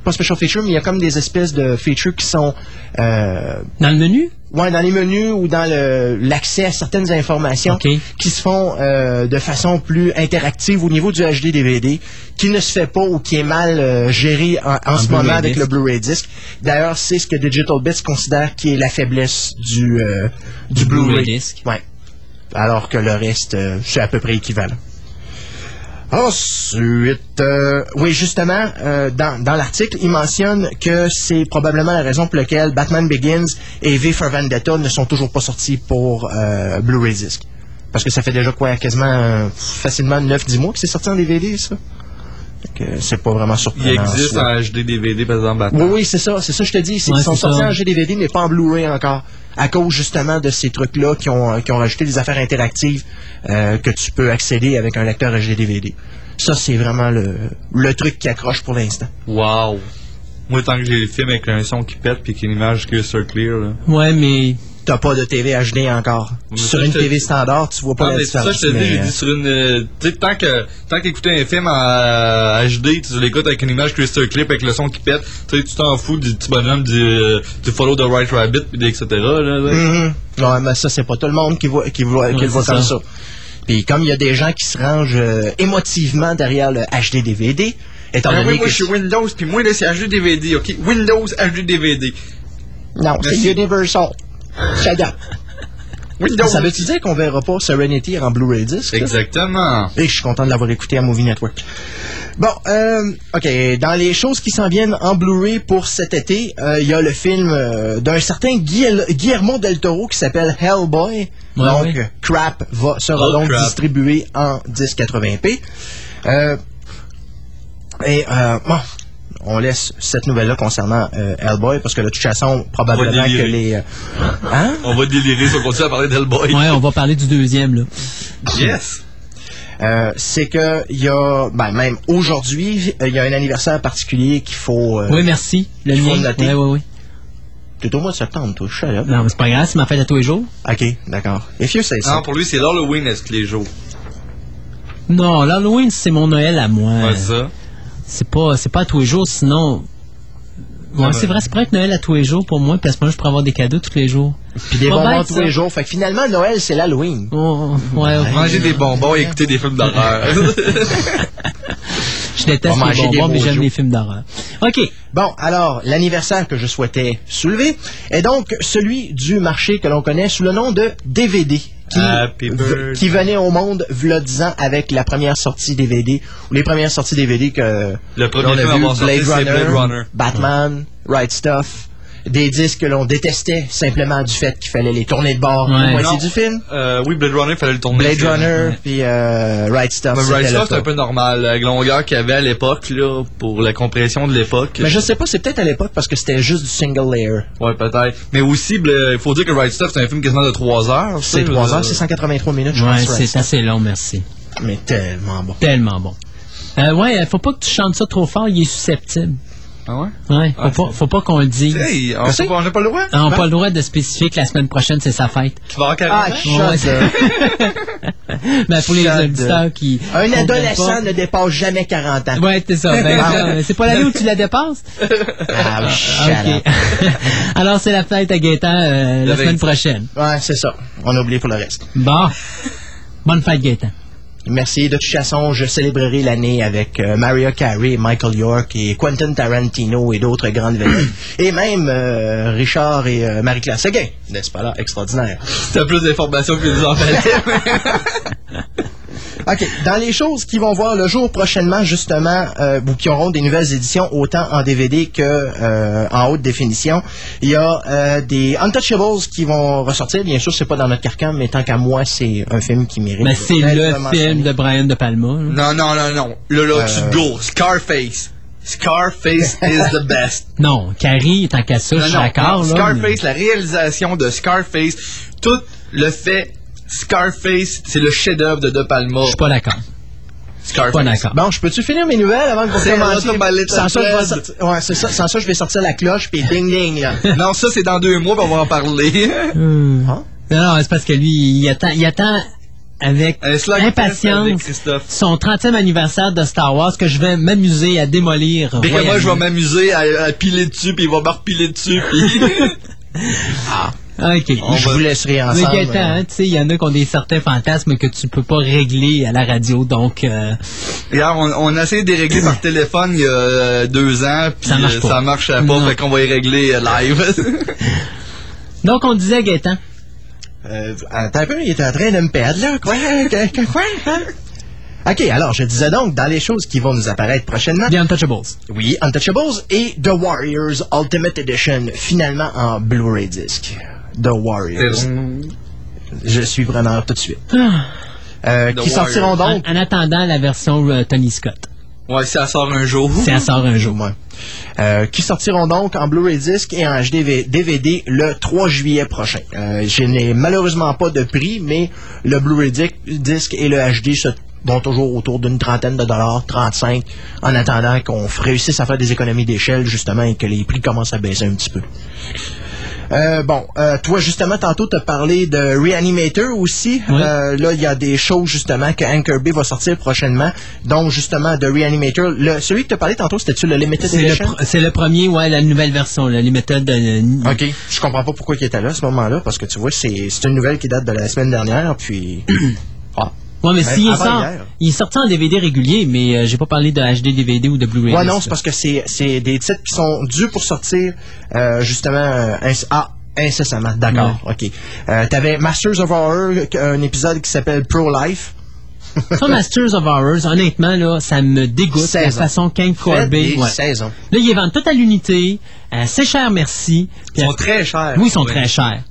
S3: pas special features, mais il y a comme des espèces de features qui sont... euh,
S2: dans le menu?
S3: Ouais, dans les menus ou dans l'accès à certaines informations qui se font euh, de façon plus interactive au niveau du HD DVD, qui ne se fait pas ou qui est mal euh, géré en, en
S2: En
S3: ce moment avec
S2: disc.
S3: le Blu-ray disc. D'ailleurs, c'est ce que Digital Bits considère qui est la faiblesse du, du
S2: Blu-ray disc.
S3: Ouais. Alors que le reste, c'est à peu près équivalent. Ensuite, euh, oui, justement, euh, dans, dans l'article, il mentionne que c'est probablement la raison pour laquelle Batman Begins et V for Vendetta ne sont toujours pas sortis pour euh, Blu-ray Disc. Parce que ça fait déjà quoi, quasiment facilement 9-10 mois que c'est sorti en DVD, ça? Que c'est pas vraiment
S4: Il
S3: surprenant. en
S4: existe en HD DVD, par exemple.
S3: Oui, oui, c'est ça, c'est ça, je te dis.
S4: Ouais,
S3: ils sont sortis en GDVD, mais pas en Blu-ray encore. À cause justement de ces trucs-là qui ont, qui ont rajouté des affaires interactives euh, que tu peux accéder avec un lecteur HD-DVD. Ça, c'est vraiment le, le truc qui accroche pour l'instant.
S4: Wow. Moi, tant que j'ai le film avec un son qui pète puis qu'une image crystal clear, là.
S2: Ouais, mais.
S3: T'as pas de TV HD encore.
S4: Mais
S3: Sur
S4: ça,
S3: une TV standard, tu vois pas
S4: Non,
S3: la
S4: mais ça, je te dis,
S3: mais, euh,
S4: sur une. euh, Tu sais, tant que tant qu'écouter un film en HD, tu l'écoutes avec une image crystal clear avec le son qui pète, tu sais, tu t'en fous du petit bonhomme du, euh, du Follow the Right Rabbit, puis etc. Là, là.
S3: Mhm. Ouais, mais ça, c'est pas tout le monde qui voit, qui voit, qui
S4: Ouais,
S3: le voit comme
S4: ça.
S3: ça. Puis comme il y a des gens qui se rangent euh, émotivement derrière le HD DVD, étant
S4: Ah
S3: donné
S4: oui, moi,
S3: que
S4: je suis Windows, puis moi, là, c'est HD DVD, ok? Windows HD DVD.
S3: Non, c'est. Universal. Up.
S4: Windows.
S3: Ça veut-tu dire qu'on verra pas Serenity en Blu-ray disc?
S4: Exactement.
S3: Et je suis content de l'avoir écouté à Movie Network. Bon, euh, OK. Dans les choses qui s'en viennent en Blu-ray pour cet été, euh, il y a le film euh, d'un certain Guil- Guillermo del Toro qui s'appelle Hellboy.
S2: Ouais,
S3: donc, Crap va, sera
S2: Oh,
S3: donc
S2: Crap.
S3: distribué en 1080p. Euh, et, euh, bon, on laisse cette nouvelle-là concernant euh, Hellboy parce que de toute façon, probablement
S4: On va
S3: que
S4: délirer.
S3: les... euh, hein?
S4: On va délirer si on continue à parler d'Hellboy.
S2: Ouais, on va parler du deuxième, là.
S4: Yes.
S3: Euh, c'est que il y a ben, même aujourd'hui il y a un anniversaire particulier qu'il faut euh,
S2: Oui, merci. Le
S3: faut noter.
S2: Ouais, ouais, ouais.
S3: T'es au mois de septembre toi je là.
S2: Non, mais c'est pas grave, c'est ma fête à tous les jours.
S3: ok d'accord if you say so.
S4: Non, pour lui, c'est l'Halloween est tous les jours?
S2: Non, l'Halloween, c'est mon Noël à moi.
S4: Ouais, ça.
S2: C'est pas, c'est pas à tous les jours, sinon. Ouais,
S3: Non,
S2: c'est vrai, c'est pas être Noël à tous les jours pour moi, puis à ce moment-là, je pourrais avoir des cadeaux tous les jours.
S3: puis des bonbons tous les jours fait que finalement Noël c'est l'Halloween
S2: Oh, ouais, ouais.
S4: Manger des bonbons et écouter des films d'horreur. *laughs*
S2: Je déteste les
S3: manger des
S2: bonbons, mais j'aime les films d'horreur. OK.
S3: Bon, alors, l'anniversaire que je souhaitais soulever est donc celui du marché que l'on connaît sous le nom de DVD. Qui, qui venait au monde, v'là 10 ans, avec la première sortie DVD, ou les premières sorties DVD que
S4: Le premier
S3: l'on a
S4: film
S3: vu,
S4: sorti, c'est Blade Runner.
S3: Batman, Right Stuff, des disques que l'on détestait simplement du fait qu'il fallait les tourner de bord
S4: Ouais.
S3: pour moitié
S4: Non.
S3: du film?
S4: Euh, oui, Blade Runner, il fallait le tourner.
S3: Blade Runner, puis euh, Right Stuff.
S4: Mais Right Stuff, c'est un peu normal. La longueur qu'il y avait à l'époque, là, pour la compression de l'époque.
S3: Mais je sais pas, c'est peut-être à l'époque parce que c'était juste du single layer.
S4: Ouais, peut-être. Mais aussi, il faut dire que Right Stuff, c'est un film quasiment de 3 heures.
S3: C'est 3 heures, c'est 183 minutes, je
S2: Ouais,
S3: pense.
S2: C'est assez long, merci.
S3: Mais tellement bon.
S2: Tellement bon. Euh, ouais, faut pas que tu chantes ça trop fort, il est susceptible.
S4: Ah ouais?
S2: Ouais, faut
S4: Ah,
S2: pas, faut pas qu'on le dise.
S4: Hey, on n'a pas, le droit?
S2: On n'a
S3: Ben-
S2: pas le droit de spécifier que la semaine prochaine, c'est sa fête.
S4: Tu vas avoir 40
S3: Ah,
S2: Ouais. *laughs* Ben, pour les auditeurs qui.
S3: Un adolescent
S2: pas.
S3: ne dépasse jamais 40 ans.
S2: Ouais, c'est ça. Ben,
S3: Ah.
S2: ça, c'est pas l'année où tu la dépasses? *laughs*
S3: Ah. *laughs*
S2: Alors, c'est la fête à Gaëtan euh, la semaine
S3: 26.
S2: prochaine.
S3: Ouais, c'est ça. On a oublié pour le reste.
S2: Bon. Bonne fête, Gaëtan.
S3: Merci. De toute façon, je célébrerai l'année avec euh, Maria Carey, Michael York et Quentin Tarantino et d'autres grandes vedettes. *clears throat* et même euh, Richard et euh, Marie-Claire Seguin. N'est-ce pas là? Extraordinaire.
S4: T'as plus d'informations que nous en fallait. *laughs*
S3: OK. Dans les choses qui vont voir le jour prochainement, justement, euh, ou qui auront des nouvelles éditions autant en DVD que euh, en haute définition, il y a euh, des Untouchables qui vont ressortir. Bien sûr, c'est pas dans notre carcan, mais tant qu'à moi, c'est un film qui mérite.
S2: Ben, c'est le
S3: mentionné.
S2: film de Brian De Palma. là.
S4: non, non, non, non. Là, là,
S3: Euh.
S4: tu go. Scarface. Scarface *laughs* is the best.
S2: Non, Carrie, tant qu'à ça, je suis d'accord.
S4: Scarface, la réalisation de Scarface, tout le fait Scarface, c'est le chef-d'œuvre de De Palma.
S2: Je suis pas d'accord.
S4: Scarface.
S2: Pas d'accord.
S3: Bon, je peux-tu finir mes nouvelles avant que vous
S4: C'est
S3: commenciez?
S4: notre ballet
S3: Sans ça, je vais
S4: Fred.
S3: sortir- ouais, c'est ça. Sans ça, je vais sortir la cloche puis ding ding là. *laughs*
S4: Non, ça, c'est dans deux mois, puis on va en parler. *laughs*
S2: Hmm.
S3: Hein?
S2: Non, non, c'est parce que lui, il attend, il attend avec impatience son 30e anniversaire de Star Wars que je vais m'amuser à démolir.
S4: Que moi, je vais m'amuser à, à piler dessus, puis il va me repiler dessus, puis... *laughs*
S2: OK.
S4: On
S3: je
S4: va-
S3: vous laisserai
S2: Mais
S3: ensemble. Euh,
S2: hein, tu sais, il y en a qui ont des certains fantasmes que tu peux pas régler à la radio, donc euh,
S4: Regarde, on, on a essayé de les régler par téléphone il y a euh, deux ans, puis
S2: Ça marche
S4: euh,
S2: pas.
S4: ça marchait pas,
S2: Non.
S4: fait qu'on va y régler euh, live. *laughs*
S2: donc on disait Gaëtan.
S3: Euh, attends un peu, il est en train de me perdre, là. Quoi? Que- que- quoi? Hein? OK, alors, je disais donc, dans les choses qui vont nous apparaître prochainement,
S2: The Untouchables.
S3: oui, Untouchables et The Warriors Ultimate Edition, finalement en Blu-ray disc. The Warriors. Je suis preneur tout de suite.
S2: Ah.
S3: Euh, qui sortiront
S2: En,
S3: donc,
S2: en attendant la version euh, Tony Scott.
S4: Ouais, si elle sort un jour.
S2: Si elle sort un jour.
S3: Ouais. Euh, qui sortiront donc en Blu-ray disc et en HD DVD le 3 juillet prochain. Euh, je n'ai malheureusement pas de prix, mais le Blu-ray di- disc et le HD se vont toujours autour d'une trentaine de dollars, 35, en attendant qu'on réussisse à faire des économies d'échelle, justement, et que les prix commencent à baisser un petit peu. Euh, bon, euh, toi justement tantôt tu as parlé de Reanimator aussi. Euh, là, il y a des choses justement que Anchor B va sortir prochainement. Donc justement de Reanimator, le, celui que tu as parlé tantôt, c'était-tu le Limited
S2: C'est le,
S3: Edition?
S2: c'est le premier, ouais, la nouvelle version, les méthodes de...
S3: OK. Je comprends pas pourquoi il était là à ce moment-là, parce que tu vois, c'est c'est une nouvelle qui date de la semaine dernière, puis... *clears throat* ah.
S2: Ouais, mais
S3: Ben,
S2: s'il
S3: avant
S2: sort,
S3: hier.
S2: il est sorti en DVD régulier, mais euh, j'ai pas parlé de HD DVD ou de Blu-ray.
S3: Ouais, non, c'est parce que c'est c'est des titres qui sont dus pour sortir, euh, justement, euh, ah, incessamment. D'accord, OK. Euh, T'avais Masters of Horror, un épisode qui s'appelle Pro Life.
S2: Ça, Masters of Horrors, honnêtement, là, ça me dégoûte la
S3: Saison.
S2: façon qu'Hank
S3: Faites
S2: Corbet...
S3: des
S2: ouais. Là, ils vendent tout à l'unité. euh, c'est cher, merci.
S4: Ils sont très chers.
S2: Oui, ils sont
S4: Ouais.
S2: très chers.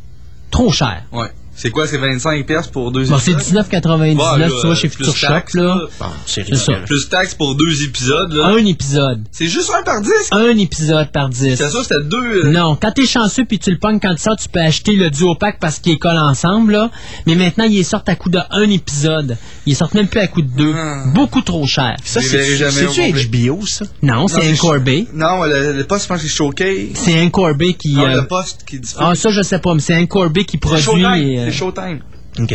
S2: Trop chers.
S4: Ouais. C'est quoi, c'est 25 pièces pour deux
S2: Bon, c'est
S4: épisodes?
S2: 19,99,
S4: Ouais, là,
S2: tu vois, chez
S4: plus
S2: Future Shop,
S4: taxe,
S2: là.
S3: c'est
S2: C'est ça.
S4: Plus taxe pour deux épisodes, là.
S2: Un épisode.
S4: C'est juste un par disque?
S2: Un épisode par 10.
S4: C'est ça, c'était deux. euh,
S2: Non, quand t'es chanceux puis tu le pognes quand tu sors, tu peux acheter le duo pack parce qu'ils collent ensemble, là. Mais maintenant, ils sortent à coup de un épisode. Ils sortent même plus à coup de deux. Beaucoup trop cher.
S3: Ça, c'est- c'est-tu. HBO, ça?
S2: Non, c'est Hank Corbet.
S4: Non, le, le poste, je pense que c'est Showcase.
S2: C'est Hank Corbet qui...
S4: Non,
S2: euh,
S4: le poste qui diffuse.
S2: Ah, ça, je sais pas, mais c'est Hank Corbet qui
S4: C'est
S2: produit... Et, euh,
S4: C'est Showtime.
S3: OK.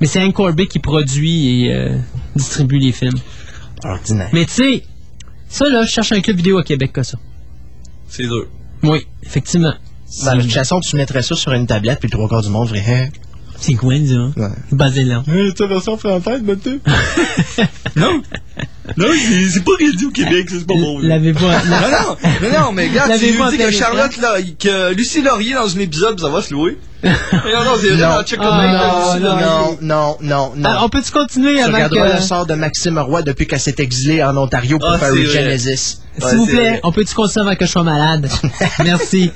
S2: Mais c'est Hank Corbet qui produit et euh, distribue les films.
S3: Ordinaire.
S2: Mais tu sais, ça là, je cherche un club vidéo au Québec comme ça.
S4: C'est dur.
S2: Oui, effectivement.
S3: Ben, de toute façon, tu mettrais ça sur une tablette, puis le trois quarts du monde ferait...
S2: C'est quoi ça?
S3: Ouais.
S2: Basé là.
S3: C'est la version française, maintenant? *laughs*
S4: Non. Non, c'est c'est pas réduit au Québec, c'est pas bon.
S2: L'avez pas...
S4: Non, non, mais non, mais regarde, tu lui dis que Charlotte, là, que Lucie Laurier dans un épisode, ça va se louer. non, non, c'est vrai,
S3: Non.
S2: non.
S3: Non, non, non, non.
S2: Ah, on peut-tu continuer
S3: Tu
S2: avant
S3: regarderas
S2: que...
S3: le sort de Maxime Roy depuis qu'elle s'est exilée en Ontario pour
S4: Ah,
S3: faire
S4: c'est.
S3: Genesis.
S2: S'il vous
S4: Ouais, c'est
S2: plaît,
S4: vrai.
S2: on peut-tu continuer avant que je sois malade? *laughs* Merci.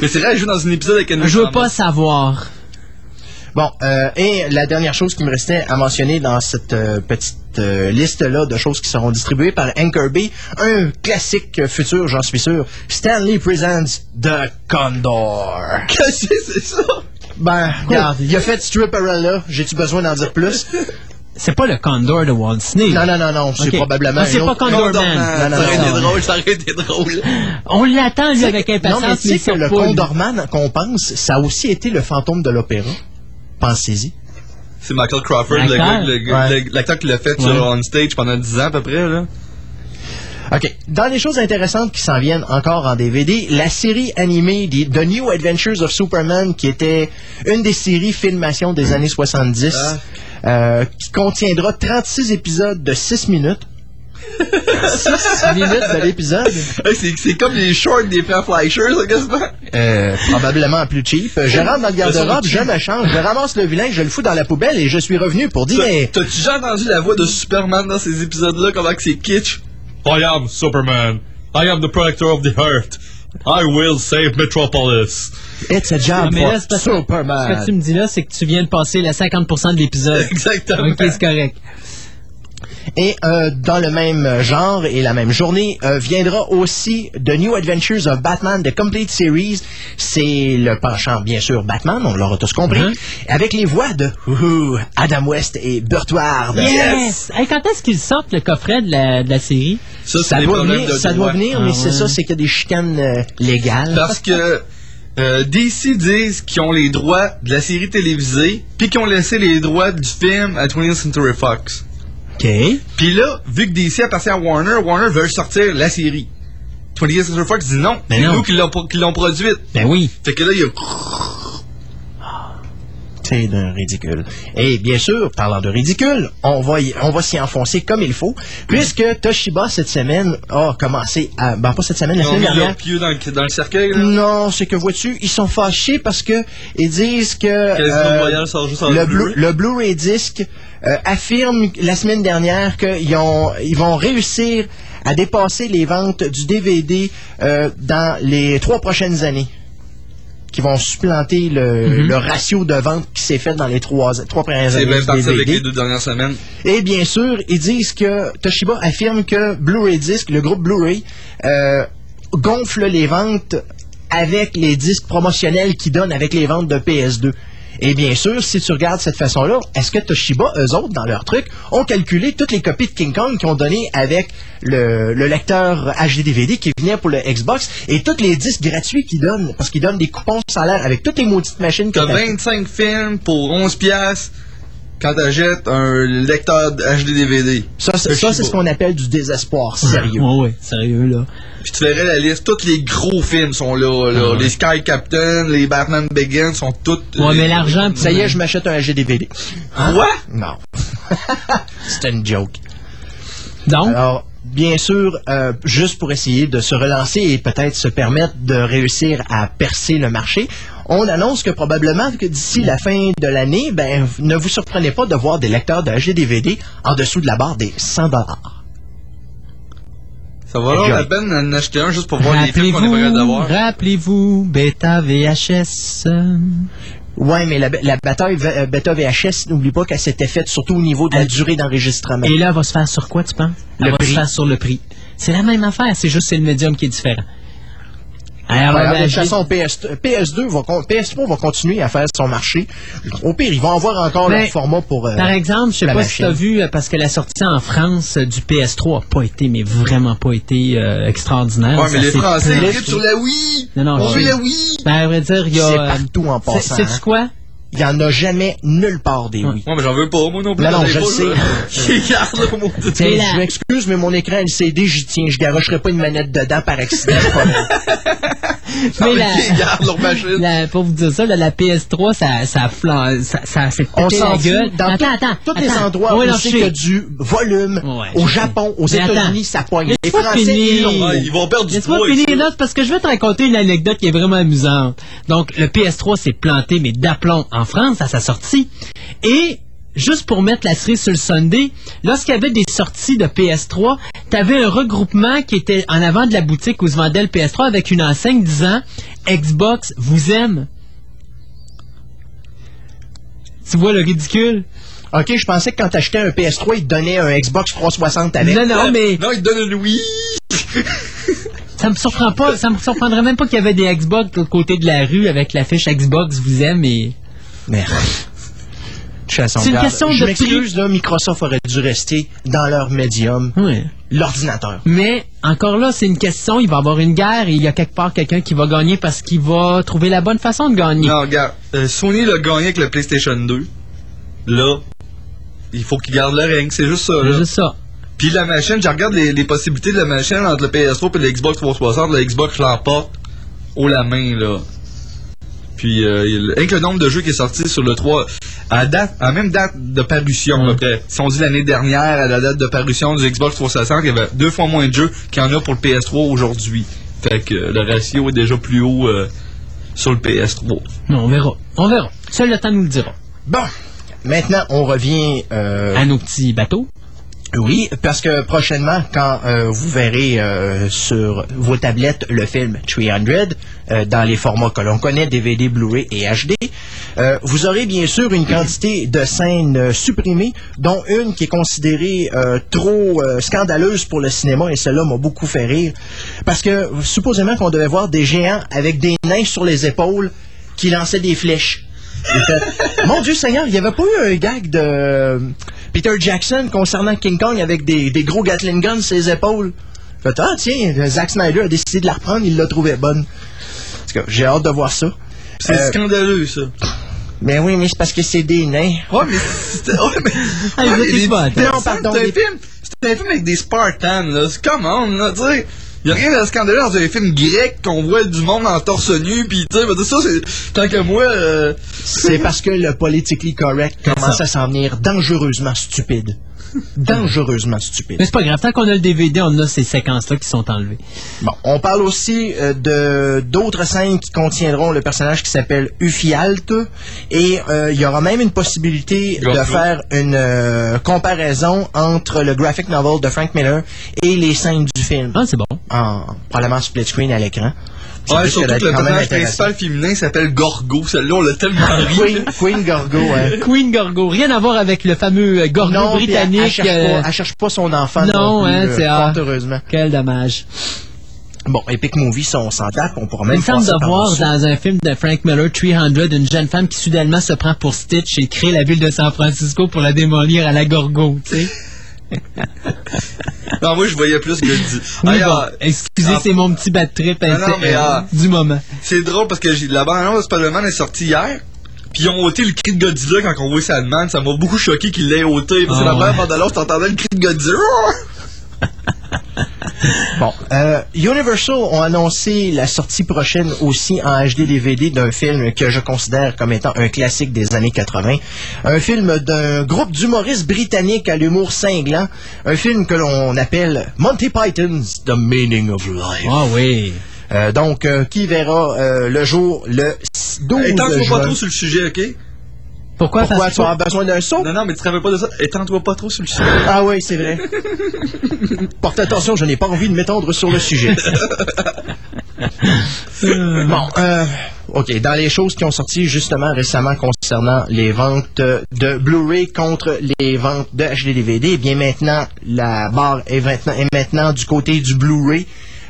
S4: Mais c'est vrai, elle joue dans un épisode avec une
S2: Je veux pas savoir.
S3: Bon, euh, et la dernière chose qui me restait à mentionner dans cette euh, petite euh, liste-là de choses qui seront distribuées par Anchor B, un classique futur, j'en suis sûr, Stanley Presents The Condor. *laughs*
S4: Qu'est-ce que c'est ça?
S3: Ben, regarde, il a fait Stripperella, j'ai-tu besoin d'en dire plus? *laughs*
S2: C'est pas le Condor de Walt Disney.
S3: Non, non, non, non, c'est
S2: Ok.
S3: probablement
S2: Ah, c'est pas
S3: autre-
S2: Condor
S4: Non,
S2: Man.
S3: Non,
S4: ça
S3: non,
S4: aurait
S3: non,
S4: été
S3: non.
S4: drôle, ça aurait été drôle. *laughs*
S2: On l'attend, lui, avec
S3: Non, mais
S2: impatience,
S3: tu
S2: mais
S3: sais que le
S2: lui.
S3: Condorman qu'on pense, ça a aussi été le fantôme de l'opéra. Pensez-y.
S4: C'est Michael Crawford, le
S2: L'acteur?
S4: le
S3: Ouais.
S4: qui l'a fait
S2: Ouais.
S4: sur On Stage pendant 10 ans à peu près, là.
S3: OK. Dans les choses intéressantes qui s'en viennent encore en DVD, la série animée des- The New Adventures of Superman, qui était une des séries filmation des années 70,
S4: Ah.
S3: euh, qui contiendra 36 épisodes de 6 minutes. 6 minutes de l'épisode.
S4: Hey, c'est, comme les shorts des frères Fleischer, ça, quasiment.
S3: Euh, probablement plus cheap. Je rentre dans le garde-robe, je me change, je ramasse le vilain, je le fous dans la poubelle et je suis revenu pour dîner.
S4: T'as- T'as-tu déjà entendu la voix de Superman dans ces épisodes-là, comment que c'est kitsch? I am Superman. I am the protector of the earth. I will save Metropolis.
S3: It's a job
S2: Non, mais
S3: for
S2: là, parce que- Ce que
S3: Superman.
S2: tu me dis là, c'est que tu viens de passer la 50% de l'épisode. *laughs*
S4: Exactement.
S2: Ok, c'est correct.
S3: Et euh, dans le même genre et la même journée euh, viendra aussi The New Adventures of Batman, The Complete Series. C'est le penchant, bien sûr, Batman, on l'aura tous compris,
S2: Mhm.
S3: avec les voix de ouhou, Adam West et Burt Ward.
S2: Yes! Hey, quand est-ce qu'ils sortent le coffret de la, de la série?
S4: Ça, c'est
S3: Ça doit venir,
S4: de
S3: ça doit venir mais
S2: Ah,
S3: c'est
S2: ouais.
S3: ça, c'est qu'il y a des chicanes euh, légales.
S4: Parce que euh, DC disent qu'ils ont les droits de la série télévisée, puis qu'ils ont laissé les droits du film à 20th Century Fox.
S2: OK.
S4: Puis là, vu que DC appartient à Warner, Warner veut sortir la série. 20th Century Fox dit non,
S2: Ben
S4: c'est
S2: non.
S4: nous qui l'ont, pro- qui l'ont produite.
S2: Ben oui.
S4: Fait que là, il y a...
S3: C'est d'un ridicule. Et bien sûr, parlant de ridicule, on va, y- on va s'y enfoncer comme il faut, puisque Toshiba, cette semaine, a commencé à... Ben, pas cette semaine, la
S4: Ils ont
S3: semaine
S4: mis
S3: dernière.
S4: dans le, dans le cercueil, là.
S3: Non, c'est que vois-tu, ils sont fâchés parce que ils disent que euh, le,
S4: Blu-ray.
S3: Blu- le Blu-ray disc euh, affirme la semaine dernière qu'ils ont, ils vont réussir à dépasser les ventes du DVD euh, dans les trois prochaines années. qui vont supplanter le,
S4: Mhm.
S3: le ratio de vente qui s'est fait dans les trois, trois premières
S4: C'est
S3: années
S4: bien
S3: du
S4: parti avec les deux dernières semaines.
S3: Et bien sûr, ils disent que Toshiba affirme que Blu-ray Disc, le groupe Blu-ray, euh, gonfle les ventes avec les disques promotionnels qu'ils donnent avec les ventes de PS2. Et bien sûr, si tu regardes cette façon-là, est-ce que Toshiba, eux autres, dans leur truc, ont calculé toutes les copies de King Kong qu'ils ont données avec le, le lecteur HD-DVD qui venait pour le Xbox et tous les disques gratuits qu'ils donnent, parce qu'ils donnent des coupons salaires avec toutes les maudites machines que
S4: T'as
S3: t'as-
S4: 25 films pour 11 piastres quand t'achètes un lecteur HD DVD.
S3: Ça, c'est ça, c'est ce qu'on appelle du désespoir sérieux.
S2: Ouais, ouais, sérieux, là.
S4: Puis tu verrais la liste, tous les gros films sont là. là.
S2: Ah ouais.
S4: Les Sky Captain, les Batman Begins sont tous...
S2: Ouais, mais l'argent...
S3: Ça y est, je m'achète un HD-DVD.
S4: Quoi?
S3: Non. *laughs* C'était une joke.
S2: Donc?
S3: Alors, bien sûr, euh, juste pour essayer de se relancer et peut-être se permettre de réussir à percer le marché, on annonce que probablement que d'ici la fin de l'année, ben, ne vous surprenez pas de voir des lecteurs de HD-DVD en dessous de la barre des 100 dollars.
S4: Ça va alors la peine d'en acheter un juste pour voir les films qu'on est d'avoir.
S2: rappelez-vous, Beta VHS.
S3: Ouais, mais la, la bataille euh, Beta VHS, n'oublie pas qu'elle s'était faite surtout au niveau de la durée d'enregistrement.
S2: Et là, elle va se faire sur quoi, tu penses? Elle
S3: Le
S2: va
S3: prix.
S2: se faire sur le prix. C'est la même affaire, c'est juste c'est le médium qui est différent. Alors,
S3: Ouais,
S2: ben,
S3: de toute façon, PS, PS2 va, con- PS3 va continuer à faire son marché. Au pire, ils vont avoir encore
S2: Ben,
S3: leur format pour. euh,
S2: Par exemple, je sais
S3: la
S2: pas si tu as
S3: machine.
S2: vu, euh, parce que la sortie en France euh, du PS3 n'a pas été, mais vraiment pas été euh, extraordinaire.
S4: Ouais, mais les Français grippent sur la Wii!
S2: Non, non,
S4: On veut la Wii!
S2: Ben, à vrai dire, il y a.
S3: C'est
S2: euh,
S3: partout en passant.
S2: Sais-tu
S3: hein.
S2: quoi?
S3: Il n'y en a jamais nulle part des oui.
S4: Ouais, mais j'en veux pas, moi non plus.
S3: Non, non, je le sais. *laughs*
S4: Je
S3: m'excuse, mais mon écran LCD, j'y tiens. Je garocherai pas une manette dedans par accident. *laughs* *laughs*
S2: Mais la,
S4: Ils gardent leur machine.
S2: la- pour vous dire ça, là, la PS3, ça, ça, flan- ça, ça s'est pété la
S3: fout.
S2: gueule.
S3: Dans
S2: attends,
S3: tout-
S2: attends.
S3: tous les
S2: attends.
S3: endroits
S2: Ouais,
S3: où
S2: non,
S3: c'est
S2: je
S3: qu'il y a
S2: sais.
S3: du volume,
S2: Ouais,
S3: au. Japon, aux. États-Unis, ça pogne. Les Français, ils l'ont.
S4: Ouais, ils vont perdre du
S2: Laisse-moi
S4: poids.
S2: finir là, parce que je vais te raconter une anecdote qui est vraiment amusante. Donc, le PS3 s'est planté, mais d'aplomb en France à sa sortie. Et, juste pour mettre la cerise sur le Sunday, lorsqu'il y avait des sorties de PS3, t'avais un regroupement qui était en avant de la boutique où se vendait le PS3 avec une enseigne disant Xbox vous aime. Tu vois le ridicule?
S3: OK, je pensais que quand t'achetais un PS3, ils te donnaient un Xbox 360 avec.
S2: Non, non, mais
S4: Non, ils te donnent une Wii! *laughs*
S2: ça me surprend pas, ça me surprendrait même pas qu'il y avait des Xbox de l'autre côté de la rue avec l'affiche Xbox vous aime et.
S3: Merde.
S2: C'est une question
S3: je
S2: de
S3: m'excuse, là, Microsoft aurait dû rester dans leur médium, l'ordinateur.
S2: Mais encore là, c'est une question. Il va y avoir une guerre et il y a quelque part quelqu'un qui va gagner parce qu'il va trouver la bonne façon de gagner.
S4: Non, regarde, euh, Sony l'a gagné avec le PlayStation 2. Là, il faut qu'il garde le règne, c'est juste ça.
S2: C'est juste ça.
S4: Puis la machine, je regarde les, les possibilités de la machine entre le PS3 et le Xbox 360. Le Xbox, je l'emporte haut la main, là. Puis, euh, il- avec le nombre de jeux qui est sorti sur le 3, à, date, à la même date de parution, à peu près. Si on dit l'année dernière, à la date de parution du Xbox 360, il y avait deux fois moins de jeux qu'il y en a pour le PS3 aujourd'hui. Fait que euh, le ratio est déjà plus haut euh, sur le PS3.
S2: Non, on verra. On verra. Seul le temps nous le dira.
S3: Bon, maintenant, on revient... euh,
S2: À nos petits bateaux.
S3: Oui, parce que prochainement, quand euh, vous verrez euh, sur vos tablettes le film 300 euh, dans les formats que l'on connaît, DVD, Blu-ray et HD, euh, vous aurez bien sûr une quantité de scènes euh, supprimées, dont une qui est considérée euh, trop scandaleuse pour le cinéma, et cela m'a beaucoup fait rire, parce que supposément qu'on devait voir des géants avec des nains sur les épaules qui lançaient des flèches. Mon Dieu Seigneur, il n'y avait pas eu un gag de Peter Jackson concernant King Kong avec des, des gros Gatling guns sur ses épaules. Fait, ah tiens, Zack Snyder a décidé de la reprendre, il l'a trouvée bonne. En tout cas, j'ai hâte de voir ça.
S4: C'est
S3: Euh,
S4: scandaleux, ça.
S3: Mais oui, mais c'est parce que c'est des nains.
S4: Ouais, mais c'était. Ouais, mais.
S2: Ah,
S4: Ouais, mais c'est
S3: Non, pardon,
S4: un film. C'est un film avec des Spartans, là. C'est comment, là, tu sais. Y a rien de scandaleux dans un film grec qu'on voit du monde en torse nu, pis tu sais, ça, c'est. Tant que moi, euh,
S3: C'est parce que le politically correct commence à s'en venir dangereusement stupide. Dangereusement stupide.
S2: Mais c'est pas grave. Tant qu'on a le DVD, on a ces séquences-là qui sont enlevées.
S3: Bon, on parle aussi euh, de d'autres scènes qui contiendront le personnage qui s'appelle Ufialt et euh, il y aura même une possibilité de faire une euh, comparaison entre le graphic novel de Frank Miller et les scènes du film
S2: Ah, c'est bon.
S3: en probablement split screen à l'écran.
S4: Ouais, surtout que le personnage principal féminin s'appelle Gorgo. Celle-là, on l'a tellement ri.
S3: Queen, Queen Gorgo, ouais. *laughs*
S2: Queen Gorgo. Rien à voir avec le fameux euh, Gorgo
S3: Non,
S2: britannique.
S3: elle cherche
S2: euh,
S3: pas, elle cherche pas son enfant.
S2: Non,
S3: non, plus,
S2: hein,
S3: euh,
S2: c'est ah,
S3: heureusement.
S2: Quel dommage.
S3: Bon, Epic Movie, ça, on s'en tape, on pourra
S2: Il
S3: même
S2: me semble de voir dans un film de Frank Miller, 300, une jeune femme qui soudainement se prend pour Stitch et crée la ville de San Francisco pour la démolir à la Gorgo, tu sais. *laughs*
S4: Non, moi, je voyais plus que.
S2: Oui,
S4: Ah,
S2: bon,
S4: ah,
S2: excusez,
S4: ah,
S2: c'est mon petit bad trip
S4: non,
S2: euh,
S4: mais, ah.
S2: du moment.
S4: C'est drôle parce que la bande-annonce de Spider-Man est sortie hier. Puis ils ont ôté le cri de Godzilla quand on voit sa demande. Ça m'a beaucoup choqué qu'ils l'aient ôté. Parce que
S3: Ah,
S4: la première bande-annonce, t'entendais le cri de Godzilla. *laughs*
S3: Bon, euh, Universal ont annoncé la sortie prochaine aussi en HD DVD d'un film que je considère comme étant un classique des années 80. Un film d'un groupe d'humoristes britanniques à l'humour cinglant. Un film que l'on appelle Monty Python's The Meaning of Life.
S2: Ah oui.
S3: Euh, donc, euh, qui verra euh, le jour le 12
S4: Étends-toi
S3: juin.
S4: pas trop sur le sujet, ok?
S2: Pourquoi?
S3: Pourquoi tu as besoin d'un saut?
S4: Non, non, mais tu te rappelles pas de ça. Étends-toi pas trop sur le sujet.
S3: Ah oui, c'est vrai. *laughs* Porte attention, je n'ai pas envie de m'étendre sur le sujet. *laughs* bon, euh, ok, dans les choses qui ont sorti justement récemment concernant les ventes de Blu-ray contre les ventes de HD DVD, eh bien maintenant la barre est maintenant, est maintenant du côté du Blu-ray.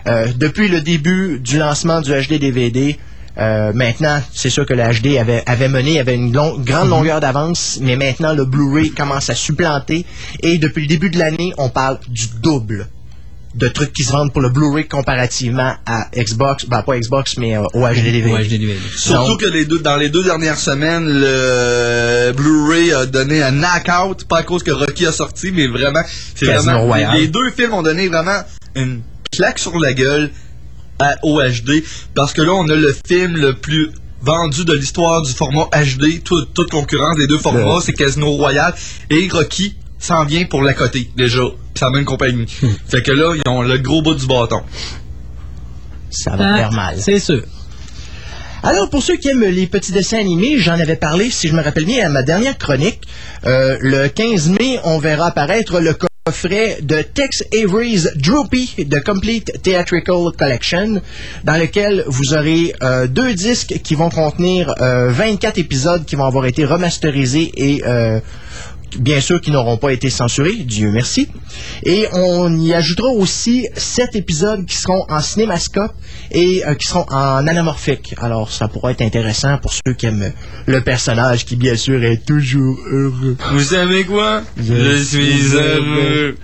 S3: Euh, depuis le début du lancement du HD DVD, euh, maintenant, c'est sûr que le HD avait, avait mené, avait une long- grande longueur d'avance, mais maintenant le Blu-ray commence à supplanter. Et depuis le début de l'année, on parle du double de trucs qui se vendent pour le Blu-ray comparativement à Xbox, ben pas Xbox, mais euh, au HD DVD.
S2: Au HD DVD.
S4: Surtout
S3: Donc,
S4: que les deux, dans les deux dernières semaines, le Blu-ray a donné un knockout, pas à cause que Rocky a sorti, mais vraiment, c'est vraiment, les deux films ont donné vraiment une claque sur la gueule à, au HD, parce que là, on a le film le plus vendu de l'histoire du format HD, tout- toute concurrence des deux formats, c'est Casino Royale, et Rocky s'en vient pour la côté, déjà, la même compagnie.
S3: Hmm.
S4: fait que là, ils ont le gros bout du bâton.
S3: ça va
S2: Ah,
S3: faire mal.
S2: C'est sûr.
S3: Alors, pour ceux qui aiment les petits dessins animés, j'en avais parlé, si je me rappelle bien, à ma dernière chronique. Euh, le 15 mai, on verra apparaître le coffret de Tex Avery's Droopy, The Complete Theatrical Collection, dans lequel vous aurez euh, deux disques qui vont contenir euh, 24 épisodes qui vont avoir été remasterisés et... bien sûr qui n'auront pas été censurés, Dieu merci. Et on y ajoutera aussi sept épisodes qui seront en cinémascope et euh, qui seront en anamorphique. Alors ça pourra être intéressant pour ceux qui aiment le personnage qui bien sûr est toujours heureux.
S4: Vous savez quoi? Je suis heureux.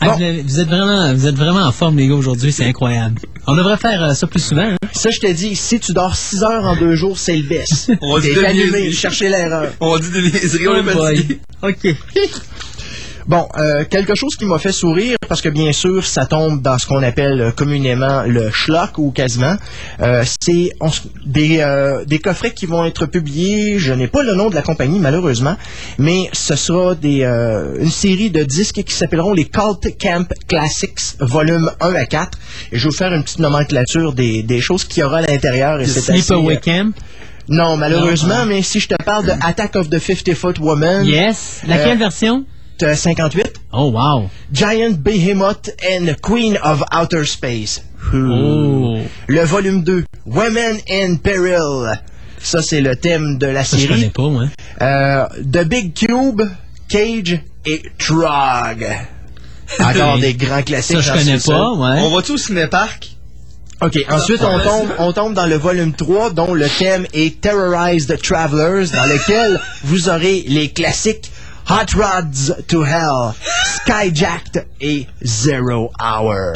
S2: Ah, vous, êtes vraiment, vous êtes vraiment en forme, les gars, aujourd'hui. C'est incroyable. On devrait faire euh, ça plus souvent. hein?
S3: Ça, je te dis, si tu dors 6 heures en deux jours, c'est le best.
S4: On dit niaiseries.
S3: chercher l'erreur.
S4: On dit des niaiseries, on
S2: Oh
S4: est
S2: boy.
S4: fatigué.
S2: OK. *laughs*
S3: Bon, euh, quelque chose qui m'a fait sourire, parce que bien sûr, ça tombe dans ce qu'on appelle euh, communément le schlock ou quasiment. Euh, c'est des, euh, des coffrets qui vont être publiés. Je n'ai pas le nom de la compagnie, malheureusement, mais ce sera des, euh, une série de disques qui s'appelleront les Cult Camp Classics, volume 1 à 4. Et je vais vous faire une petite nomenclature des, des choses qu'il y aura à l'intérieur.
S2: Sleepaway
S3: euh,
S2: Camp?
S3: Non, malheureusement,
S2: Non.
S3: mais si je te parle de Attack of the 50 Foot Woman.
S2: Yes. Laquelle
S3: Euh,
S2: version?
S3: Euh, 58.
S2: Oh, wow.
S3: Giant Behemoth and Queen of Outer Space.
S2: Oh.
S3: Le volume 2, Women in Peril. Ça, c'est le thème de la
S2: Ça, je connais
S3: série.
S2: pas, moi.
S3: Euh, The Big Cube, Cage et Trog. Encore des grands classiques.
S2: Ça, je connais pas, ouais.
S4: On va-tu au cinéparc?
S3: OK, ensuite, on tombe, on tombe dans le volume 3, dont le thème est Terrorized Travelers, dans lequel vous aurez les classiques Hot Rods to Hell, Skyjacked et Zero Hour.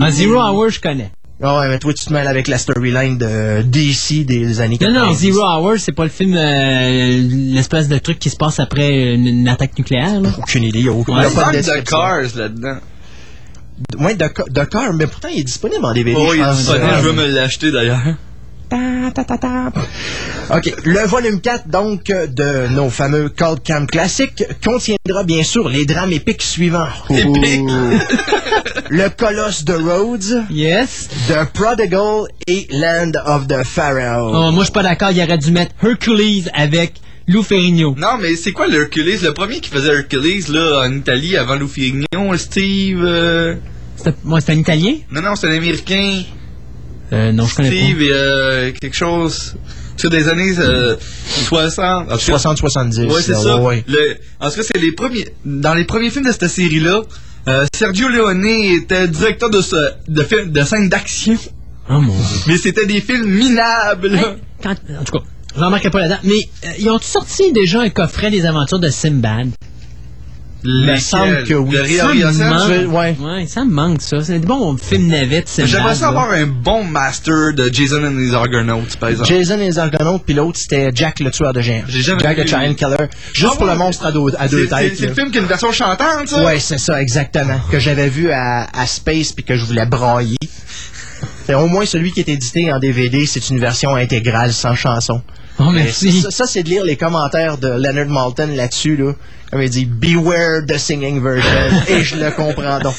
S2: En Zero Hour, je connais.
S3: Ah ouais, mais toi, tu te mêles avec la storyline de DC des années
S2: Non,
S3: 90.
S2: non, Zero Hour, c'est pas le film, euh, l'espèce de truc qui se passe après une, une attaque nucléaire, là.
S3: Aucune idée, il y a aucun-
S4: Il y
S3: il y
S4: a
S3: pas de.
S4: Cars là-dedans.
S3: Ouais, de, de Car, mais pourtant, il est disponible en DVD,
S4: Oh, il est disponible, je veux me l'acheter d'ailleurs.
S3: OK. Le volume 4, donc, de nos fameux Cold Camp Classic contiendra bien sûr les drames épiques suivants.
S4: Épiques. *laughs*
S3: le Colosse de Rhodes.
S2: Yes.
S3: The Prodigal et Land of the Pharaoh.
S2: Oh, moi, je suis pas d'accord. Il aurait dû mettre Hercules avec Lou Ferrigno.
S4: Non, mais c'est quoi le Hercules? Le premier qui faisait Hercules là, en Italie avant Lou Ferrigno, Steve. euh,
S2: C'était moi, c'était un Italien?
S4: Non, non, c'est un Américain.
S2: Euh, non, je connais
S4: Steve et euh, quelque chose. Sur des années euh, 60. en tout cas-
S3: 60-70.
S4: Ouais, c'est ça.
S3: ouais, ouais.
S4: Le- en tout cas, c'est les premiers. Dans les premiers films de cette série-là, euh, Sergio Leone était directeur de, ce, de, film- de scènes d'action.
S2: Oh mon
S4: Mais c'était des films minables.
S2: Quand- en tout cas, je remarquerai pas là-dedans. Mais euh, ils ont sorti déjà un coffret des aventures de Simbad?
S3: Il me semble que oui.
S2: Ça me manque.
S3: Ouais.
S2: Ouais, ça me manque, ça. C'est des bons films navettes, Simbad.
S4: J'aimerais ça
S2: là.
S4: avoir un bon master de Jason and his Argonauts, par exemple.
S3: Jason et les Argonautes, puis l'autre, c'était Jack le tueur de géants. Jack
S4: vu,
S3: the Giant. Killer. Juste
S4: Ah
S3: pour
S4: ouais,
S3: le monstre à deux, à deux
S4: C'est- c'est-
S3: têtes.
S4: C'est le film qui a une version chantante, ça?
S3: Ouais, c'est ça, exactement. Que j'avais vu à, à Space puis que je voulais brailler. C'est au moins celui qui est édité en DVD, c'est une version intégrale sans chanson.
S2: Oh, merci.
S3: Ça, ça, c'est de lire les commentaires de Leonard Malton là-dessus, là. Comme il dit, Beware the singing version. *laughs* et je le comprends donc.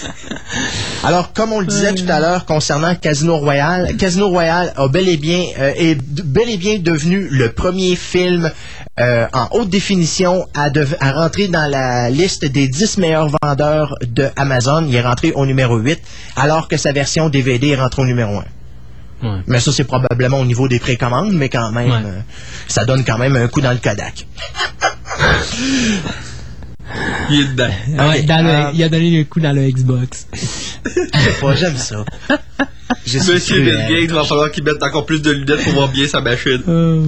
S3: Alors, comme on le disait tout à l'heure concernant Casino Royale, Casino Royale a bel et bien, euh, est bel et bien devenu le premier film euh, en haute définition à, dev- à rentrer dans la liste des 10 meilleurs vendeurs de Amazon. Il est rentré au numéro 8, alors que sa version DVD est rentrée au numéro 1.
S2: Ouais.
S3: Mais ça, c'est probablement au niveau des précommandes, mais quand même,
S2: Ouais.
S3: euh, ça donne quand même un coup dans le Kodak.
S4: Il est dedans.
S2: Ouais,
S3: Ok,
S2: dans le-
S3: euh,
S2: il a donné un coup dans le Xbox.
S3: Je sais pas, j'aime ça. *laughs*
S4: Monsieur Bill. Gates, il va falloir qu'il mette encore plus de lunettes pour voir bien sa machine.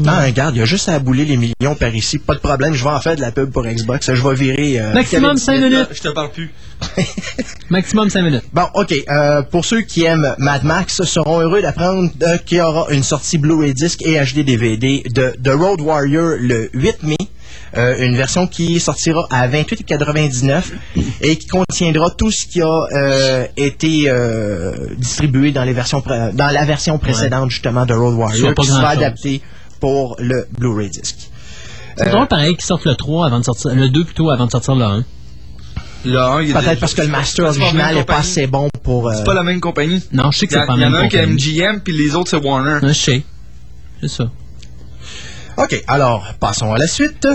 S3: Ah, regarde, il y a juste à bouler les millions par ici. Pas de problème, je vais en faire de la pub pour Xbox. Je vais virer. euh,
S2: Maximum
S3: Kevin
S2: 5
S3: Smith.
S2: minutes.
S4: Je te parle plus. *laughs*
S2: Maximum 5 minutes.
S3: Bon, OK. euh, pour ceux qui aiment Mad Max, seront heureux d'apprendre euh, qu'il y aura une sortie Blu-ray disc et HD DVD de The Road Warrior le 8 mai. Euh, une version qui sortira à 28,99 et qui contiendra tout ce qui a euh, été euh, distribué dans les versions pré- dans la version précédente justement de Road Warrior
S2: pas
S3: qui sera adapté pour le Blu-ray disc.
S2: C'est
S3: Euh,
S2: drôle pareil qu'ils sortent le 3 avant de sortir, le 2 plutôt avant de sortir le 1.
S4: Le 1, il est
S3: Peut-être parce que le master
S4: c'est pas la
S3: original
S4: même
S3: n'est pas
S4: compagnie.
S3: assez bon pour. euh,
S4: C'est pas la même compagnie.
S2: Non, je sais que
S4: Il y,
S2: c'est
S4: a-
S2: pas
S4: il y
S2: la
S4: en
S2: même
S4: a un qui est
S2: compagnie.
S4: MGM, puis les autres, c'est Warner.
S2: Je sais. C'est ça.
S3: OK, alors passons à la suite.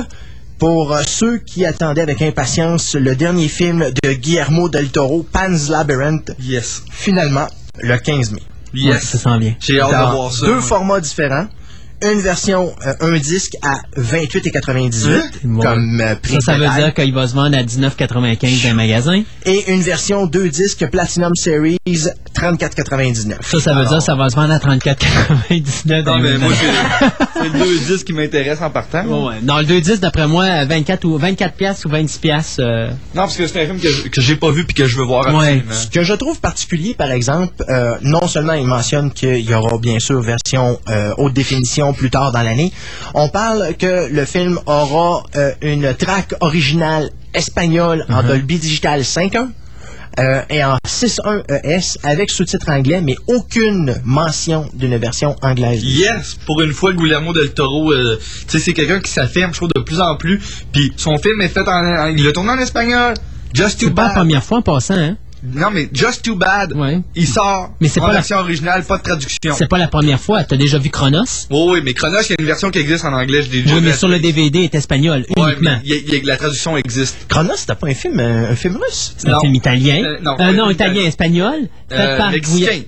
S3: Pour euh, ceux qui attendaient avec impatience le dernier film de Guillermo del Toro, Pan's Labyrinth,
S4: Yes.
S3: finalement, le 15 mai.
S4: Yes.
S2: Ouais, ça sent bien.
S4: J'ai hâte de voir ça.
S3: deux formats différents. Une version, euh, un disque à 28,98
S2: Ouais.
S3: comme euh, prix
S2: Ça, ça veut dire qu'il va se vendre à 19,95 dans un magasin?
S3: Et une version deux disques Platinum Series 34,99.
S2: Ça, ça veut
S3: Alors,
S2: dire que ça va se vendre à 34,99 dans
S4: Non,
S2: un
S4: mais moi,
S2: magasin.
S4: c'est le deux disques qui m'intéressent en partant.
S2: Ouais, ouais. Dans le 2,10, d'après moi, à 24 ou 24 piastres ou 26 piastres. euh,
S4: Non, parce que c'est un film que, j'ai pas vu puis que je veux voir
S2: Ouais.
S4: absolument.
S3: Ce que je trouve particulier, par exemple, euh, non seulement il mentionne qu'il y aura bien sûr version euh, haute définition plus tard dans l'année, on parle que le film aura euh, une track originale espagnole en
S2: Mhm.
S3: Dolby Digital 5.1 euh, et en 6.1 ES avec sous-titres anglais, mais aucune mention d'une version anglaise.
S4: Yes, pour une fois, Guillermo del Toro, euh, tu sais, c'est quelqu'un qui s'affirme, je trouve, de plus en plus. Puis son film est fait en, en- il l'a tourné en espagnol. Just too
S2: C'est pas la
S4: bad.
S2: première fois en passant, hein?
S4: Non, mais Just too bad.
S2: Ouais.
S4: Il sort.
S2: Mais c'est
S4: en
S2: pas la-
S4: version originale, pas de traduction.
S2: C'est pas la première fois. T'as déjà vu Chronos?
S4: Oh, oui, mais Chronos, il y a une version qui existe en anglais. Je l'ai déjà
S2: Oui, mais sur le DVD, est espagnol,
S4: Ouais,
S2: uniquement.
S4: mais y a- il y a- la traduction existe.
S3: Chronos, c'était pas un film, euh, un film russe?
S2: C'est un film italien.
S4: Euh, non,
S2: Euh, non,
S4: italien.
S2: italien, espagnol. Fait par
S4: mexicain.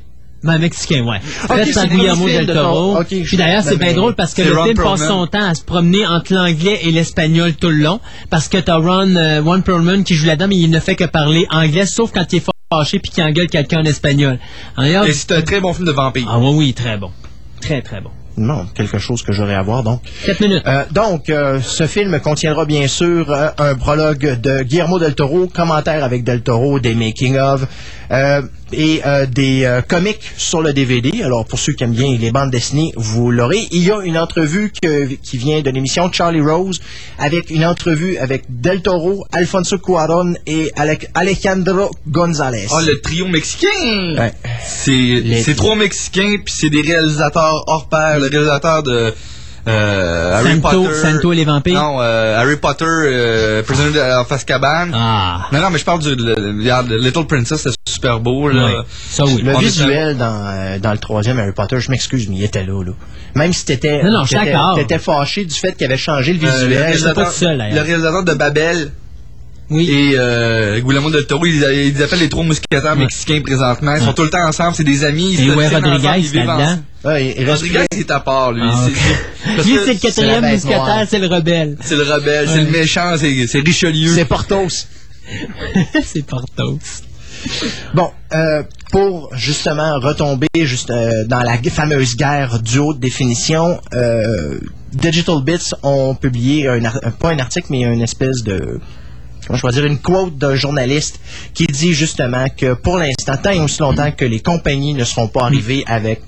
S2: Ben, mexicain, ouais. Fait
S3: c'est
S2: par
S3: le
S2: Guillermo del
S3: de
S2: Toro.
S3: ton-
S2: Puis d'ailleurs, c'est bien drôle parce que le
S4: Ron
S2: film passe son temps à se promener entre l'anglais et l'espagnol tout le long. Parce que t'as Ron, euh, Ron Perlman qui joue là-dedans, mais il ne fait que parler anglais, sauf quand il est fâché puis qu'il engueule quelqu'un en espagnol.
S4: Et c'est un très bon film de vampire.
S2: Ah oui, oui, très bon. Très, très bon.
S3: Non, quelque chose que j'aurais à voir, donc.
S2: 4 minutes.
S3: Euh, donc, euh, ce film contiendra bien sûr euh, un prologue de Guillermo del Toro, commentaires avec del Toro, des making-of euh, et euh, des euh, comics sur le DVD. Alors, pour ceux qui aiment bien les bandes dessinées, vous l'aurez. Il y a une entrevue que- qui vient de l'émission Charlie Rose avec une entrevue avec del Toro, Alfonso Cuarón et Ale- Alejandro González.
S4: Oh, le trio mexicain!
S3: Ouais.
S4: C'est c'est trois Mexicains, puis c'est des réalisateurs hors pair. Le réalisateur de euh, Harry
S2: Santo,
S4: Potter.
S2: Santo et les vampires.
S4: Non, euh, Harry Potter, euh, Prisoner of Azkaban.
S2: Ah.
S4: Non, non, mais je parle du le- le- regarde, Little Princess, c'est super beau. Là.
S2: Ça, oui.
S3: Le
S4: On
S3: visuel dans, euh, dans le troisième Harry Potter, je m'excuse, mais il était là, là. Même si t'étais,
S2: Non, non, je suis
S3: t'étais-
S2: d'accord.
S3: t'étais fâché du fait qu'il avait changé le
S4: Euh, le,
S3: visuel.
S4: réalisateur,
S2: pas seul,
S4: le réalisateur de Babel.
S25: Et euh, Guillermo del Toro, ils, ils appellent les trois mousquetaires mexicains présentement. Ils sont tout le temps ensemble, c'est des amis. ils
S2: Et ouais, Rodriguez,
S25: ensemble, ils
S2: là-dedans?
S25: ensemble. Rodriguez, c'est à part, lui.
S2: Ah,
S25: C'est-
S2: ok.
S25: c'est- parce
S2: Lui, c'est le quatrième mousquetaire, c'est le rebelle.
S25: C'est le rebelle, c'est le méchant, c'est Richelieu.
S3: C'est Portos. *laughs*
S2: c'est Portos.
S3: Bon, euh, pour justement retomber juste euh, dans la fameuse guerre du haute définition, euh, Digital Bits ont publié un, pas un article mais une espèce de je vais dire une quote d'un journaliste qui dit justement que pour l'instant, tant et aussi longtemps que les compagnies ne seront pas arrivées avec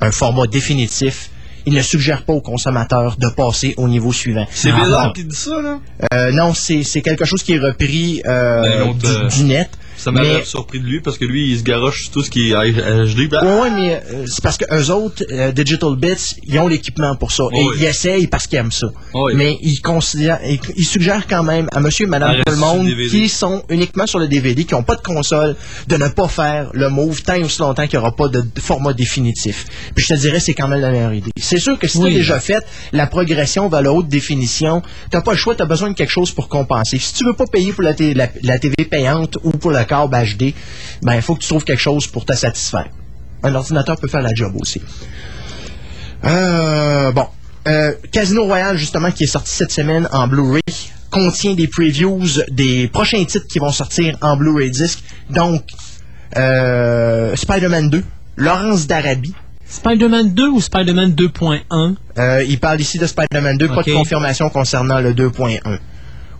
S3: un format définitif, ils ne suggèrent pas aux consommateurs de passer au niveau suivant.
S25: C'est bizarre
S3: bon.
S25: qui dit ça, là?
S3: Euh, non, c'est c'est quelque chose qui est repris euh, du,
S25: euh,
S3: du net.
S25: Ça m'avait
S3: mais-
S25: surpris de lui parce que lui, il se garoche sur tout ce qui est HD. bah,
S3: Ouais, ouais, mais euh, c'est parce que eux autres, euh, Digital Bits, ils ont l'équipement pour ça. Et ils essayent parce qu'ils aiment ça. Mais ils considèrent, ils, ils suggèrent quand même à monsieur et madame tout le monde qui sont uniquement sur le DVD, qui n'ont pas de console, de ne pas faire le move tant et aussi longtemps qu'il n'y aura pas de, format définitif. Puis je te dirais, c'est quand même la meilleure idée. C'est sûr que si
S2: Oui.
S3: tu as déjà fait la progression vers la haute définition, t'as pas le choix, tu as besoin de quelque chose pour compenser. Si tu veux pas payer pour la, la- la TV payante ou pour le câble HD, ben il faut que tu trouves quelque chose pour te satisfaire. Un ordinateur peut faire la job aussi. Euh, bon. Euh, Casino Royale, justement, qui est sorti cette semaine en Blu-ray, contient des previews des prochains titres qui vont sortir en Blu-ray disc. Donc, euh, Spider-Man 2, Laurence d'Arabie.
S2: Spider-Man 2 ou Spider-Man 2.1
S3: Euh, il parle ici de Spider-Man 2, pas de confirmation concernant le 2.1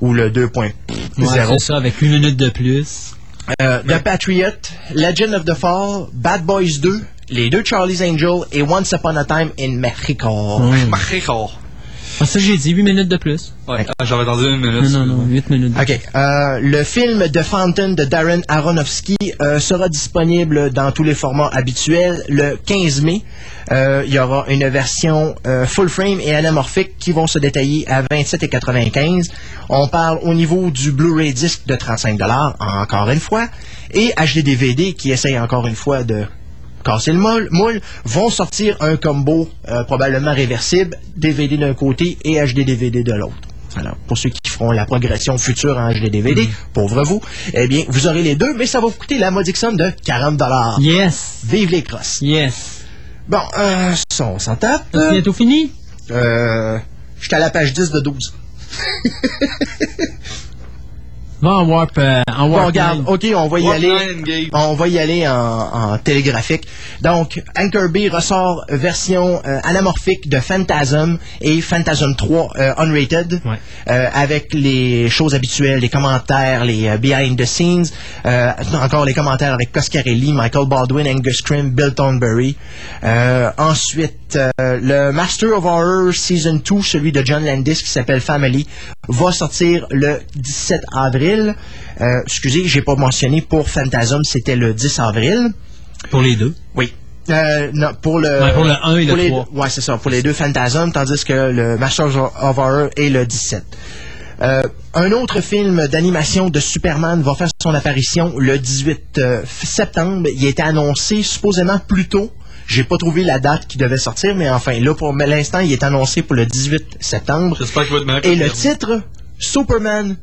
S3: ou le 2.0.
S2: Ouais, c'est ça, avec une minute de plus.
S3: Euh, The Patriot, Legend of the Fall, Bad Boys 2, les deux Charlie's Angel et Once Upon a Time in Mexico.
S25: Mexico.
S2: Ah, ça, j'ai dit 8 minutes de plus.
S25: Ouais, ah, j'avais entendu une minute.
S2: Non, non, non, 8 minutes de
S3: OK. Euh, le film The Fountain de Darren Aronofsky euh, sera disponible dans tous les formats habituels le 15 mai. Euh, il y aura une version euh, full frame et anamorphique qui vont se détailler à 27,95. On parle au niveau du Blu-ray disc de 35 encore une fois, et HD DVD qui essaye encore une fois de casser le moule, moule, vont sortir un combo euh, probablement réversible, DVD d'un côté et HD DVD de l'autre. Alors, pour ceux qui feront la progression future en HD DVD, pauvre vous, eh bien, vous aurez les deux, mais ça va vous coûter la modique somme de 40
S2: Yes.
S3: Vive les crosses.
S2: Yes.
S3: Bon, euh, ça, on s'en tape.
S2: C'est bientôt fini?
S3: Euh, j'étais à la page 10 de 12. *laughs*
S2: Va en Warp, euh, en
S3: Bon,
S2: Warp
S3: regarde,
S2: 9.
S3: ok, on va y
S25: Warp
S3: aller. On va y aller en, en télégraphique. Donc, Anchor B ressort version euh, anamorphique de Phantasm et Phantasm 3 euh, unrated, euh, avec les choses habituelles, les commentaires, les euh, behind the scenes, euh, encore les commentaires avec Coscarelli, Michael Baldwin, Angus Scrim, Bill Thornbury. Euh, ensuite, euh, le Master of Horror Season 2, celui de John Landis qui s'appelle Family, va sortir le 17 avril. Euh, excusez, j'ai pas mentionné pour Phantasm, c'était le 10 avril.
S2: Pour les deux?
S3: Oui. Euh, non, pour le,
S2: Ouais, pour le 1 et le
S3: pour les
S2: 3.
S3: deux- ouais, c'est ça, pour les deux Phantasm, tandis que le Master of Horror est le 17. Euh, un autre film d'animation de Superman va faire son apparition le 18 euh, septembre. Il a été annoncé supposément plus tôt. J'ai pas trouvé la date qui devait sortir, mais enfin, là, pour l'instant, il est annoncé pour le 18 septembre.
S25: J'espère que
S3: Et le titre, Superman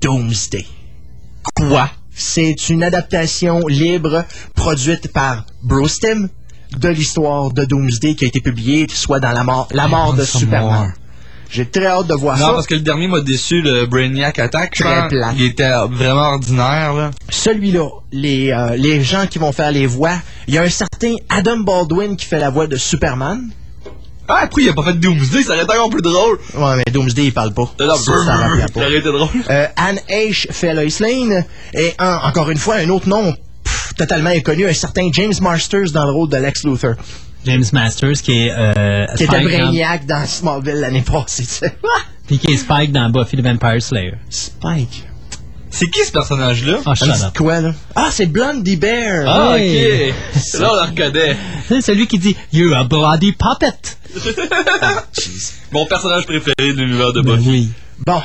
S3: Doomsday. Quoi? C'est une adaptation libre produite par Bruce Timm de l'histoire de Doomsday qui a été publiée soit dans La mort, la mort de Superman. J'ai très hâte de voir
S25: Non,
S3: ça.
S25: parce que le dernier m'a déçu, le Brainiac Attack.
S3: Très plat.
S25: Il était vraiment ordinaire, là.
S3: Celui-là, les, euh, les gens qui vont faire les voix, il y a un certain Adam Baldwin qui fait la voix de Superman.
S25: Ah, après, il a pas fait Doomsday, ça aurait été encore plus drôle.
S3: Ouais, mais Doomsday, il parle pas.
S25: Non, non,
S3: Ça, ça rappelait pas.
S25: Ça aurait été drôle.
S3: Euh, Anne Heche fait Lois Lane. Et un- encore une fois, un autre nom pff, totalement inconnu, un certain James Masters dans le rôle de Lex Luthor.
S2: James Masters, qui est, euh,
S3: Qui était
S2: dans-
S3: Brainiac dans Smallville l'année passée. tu sais.
S2: Puis qui est Spike dans Buffy the Vampire Slayer.
S3: Spike.
S25: C'est qui ce personnage-là?
S2: Ah, up.
S3: quoi, là? Ah, c'est Blondie Bear.
S25: Ah, ok. Là, on le reconnaît.
S2: C'est celui qui dit You're a bloody puppet. *laughs*
S25: Mon personnage préféré de l'univers de
S2: Ben
S25: Buffy.
S2: oui.
S3: Bon,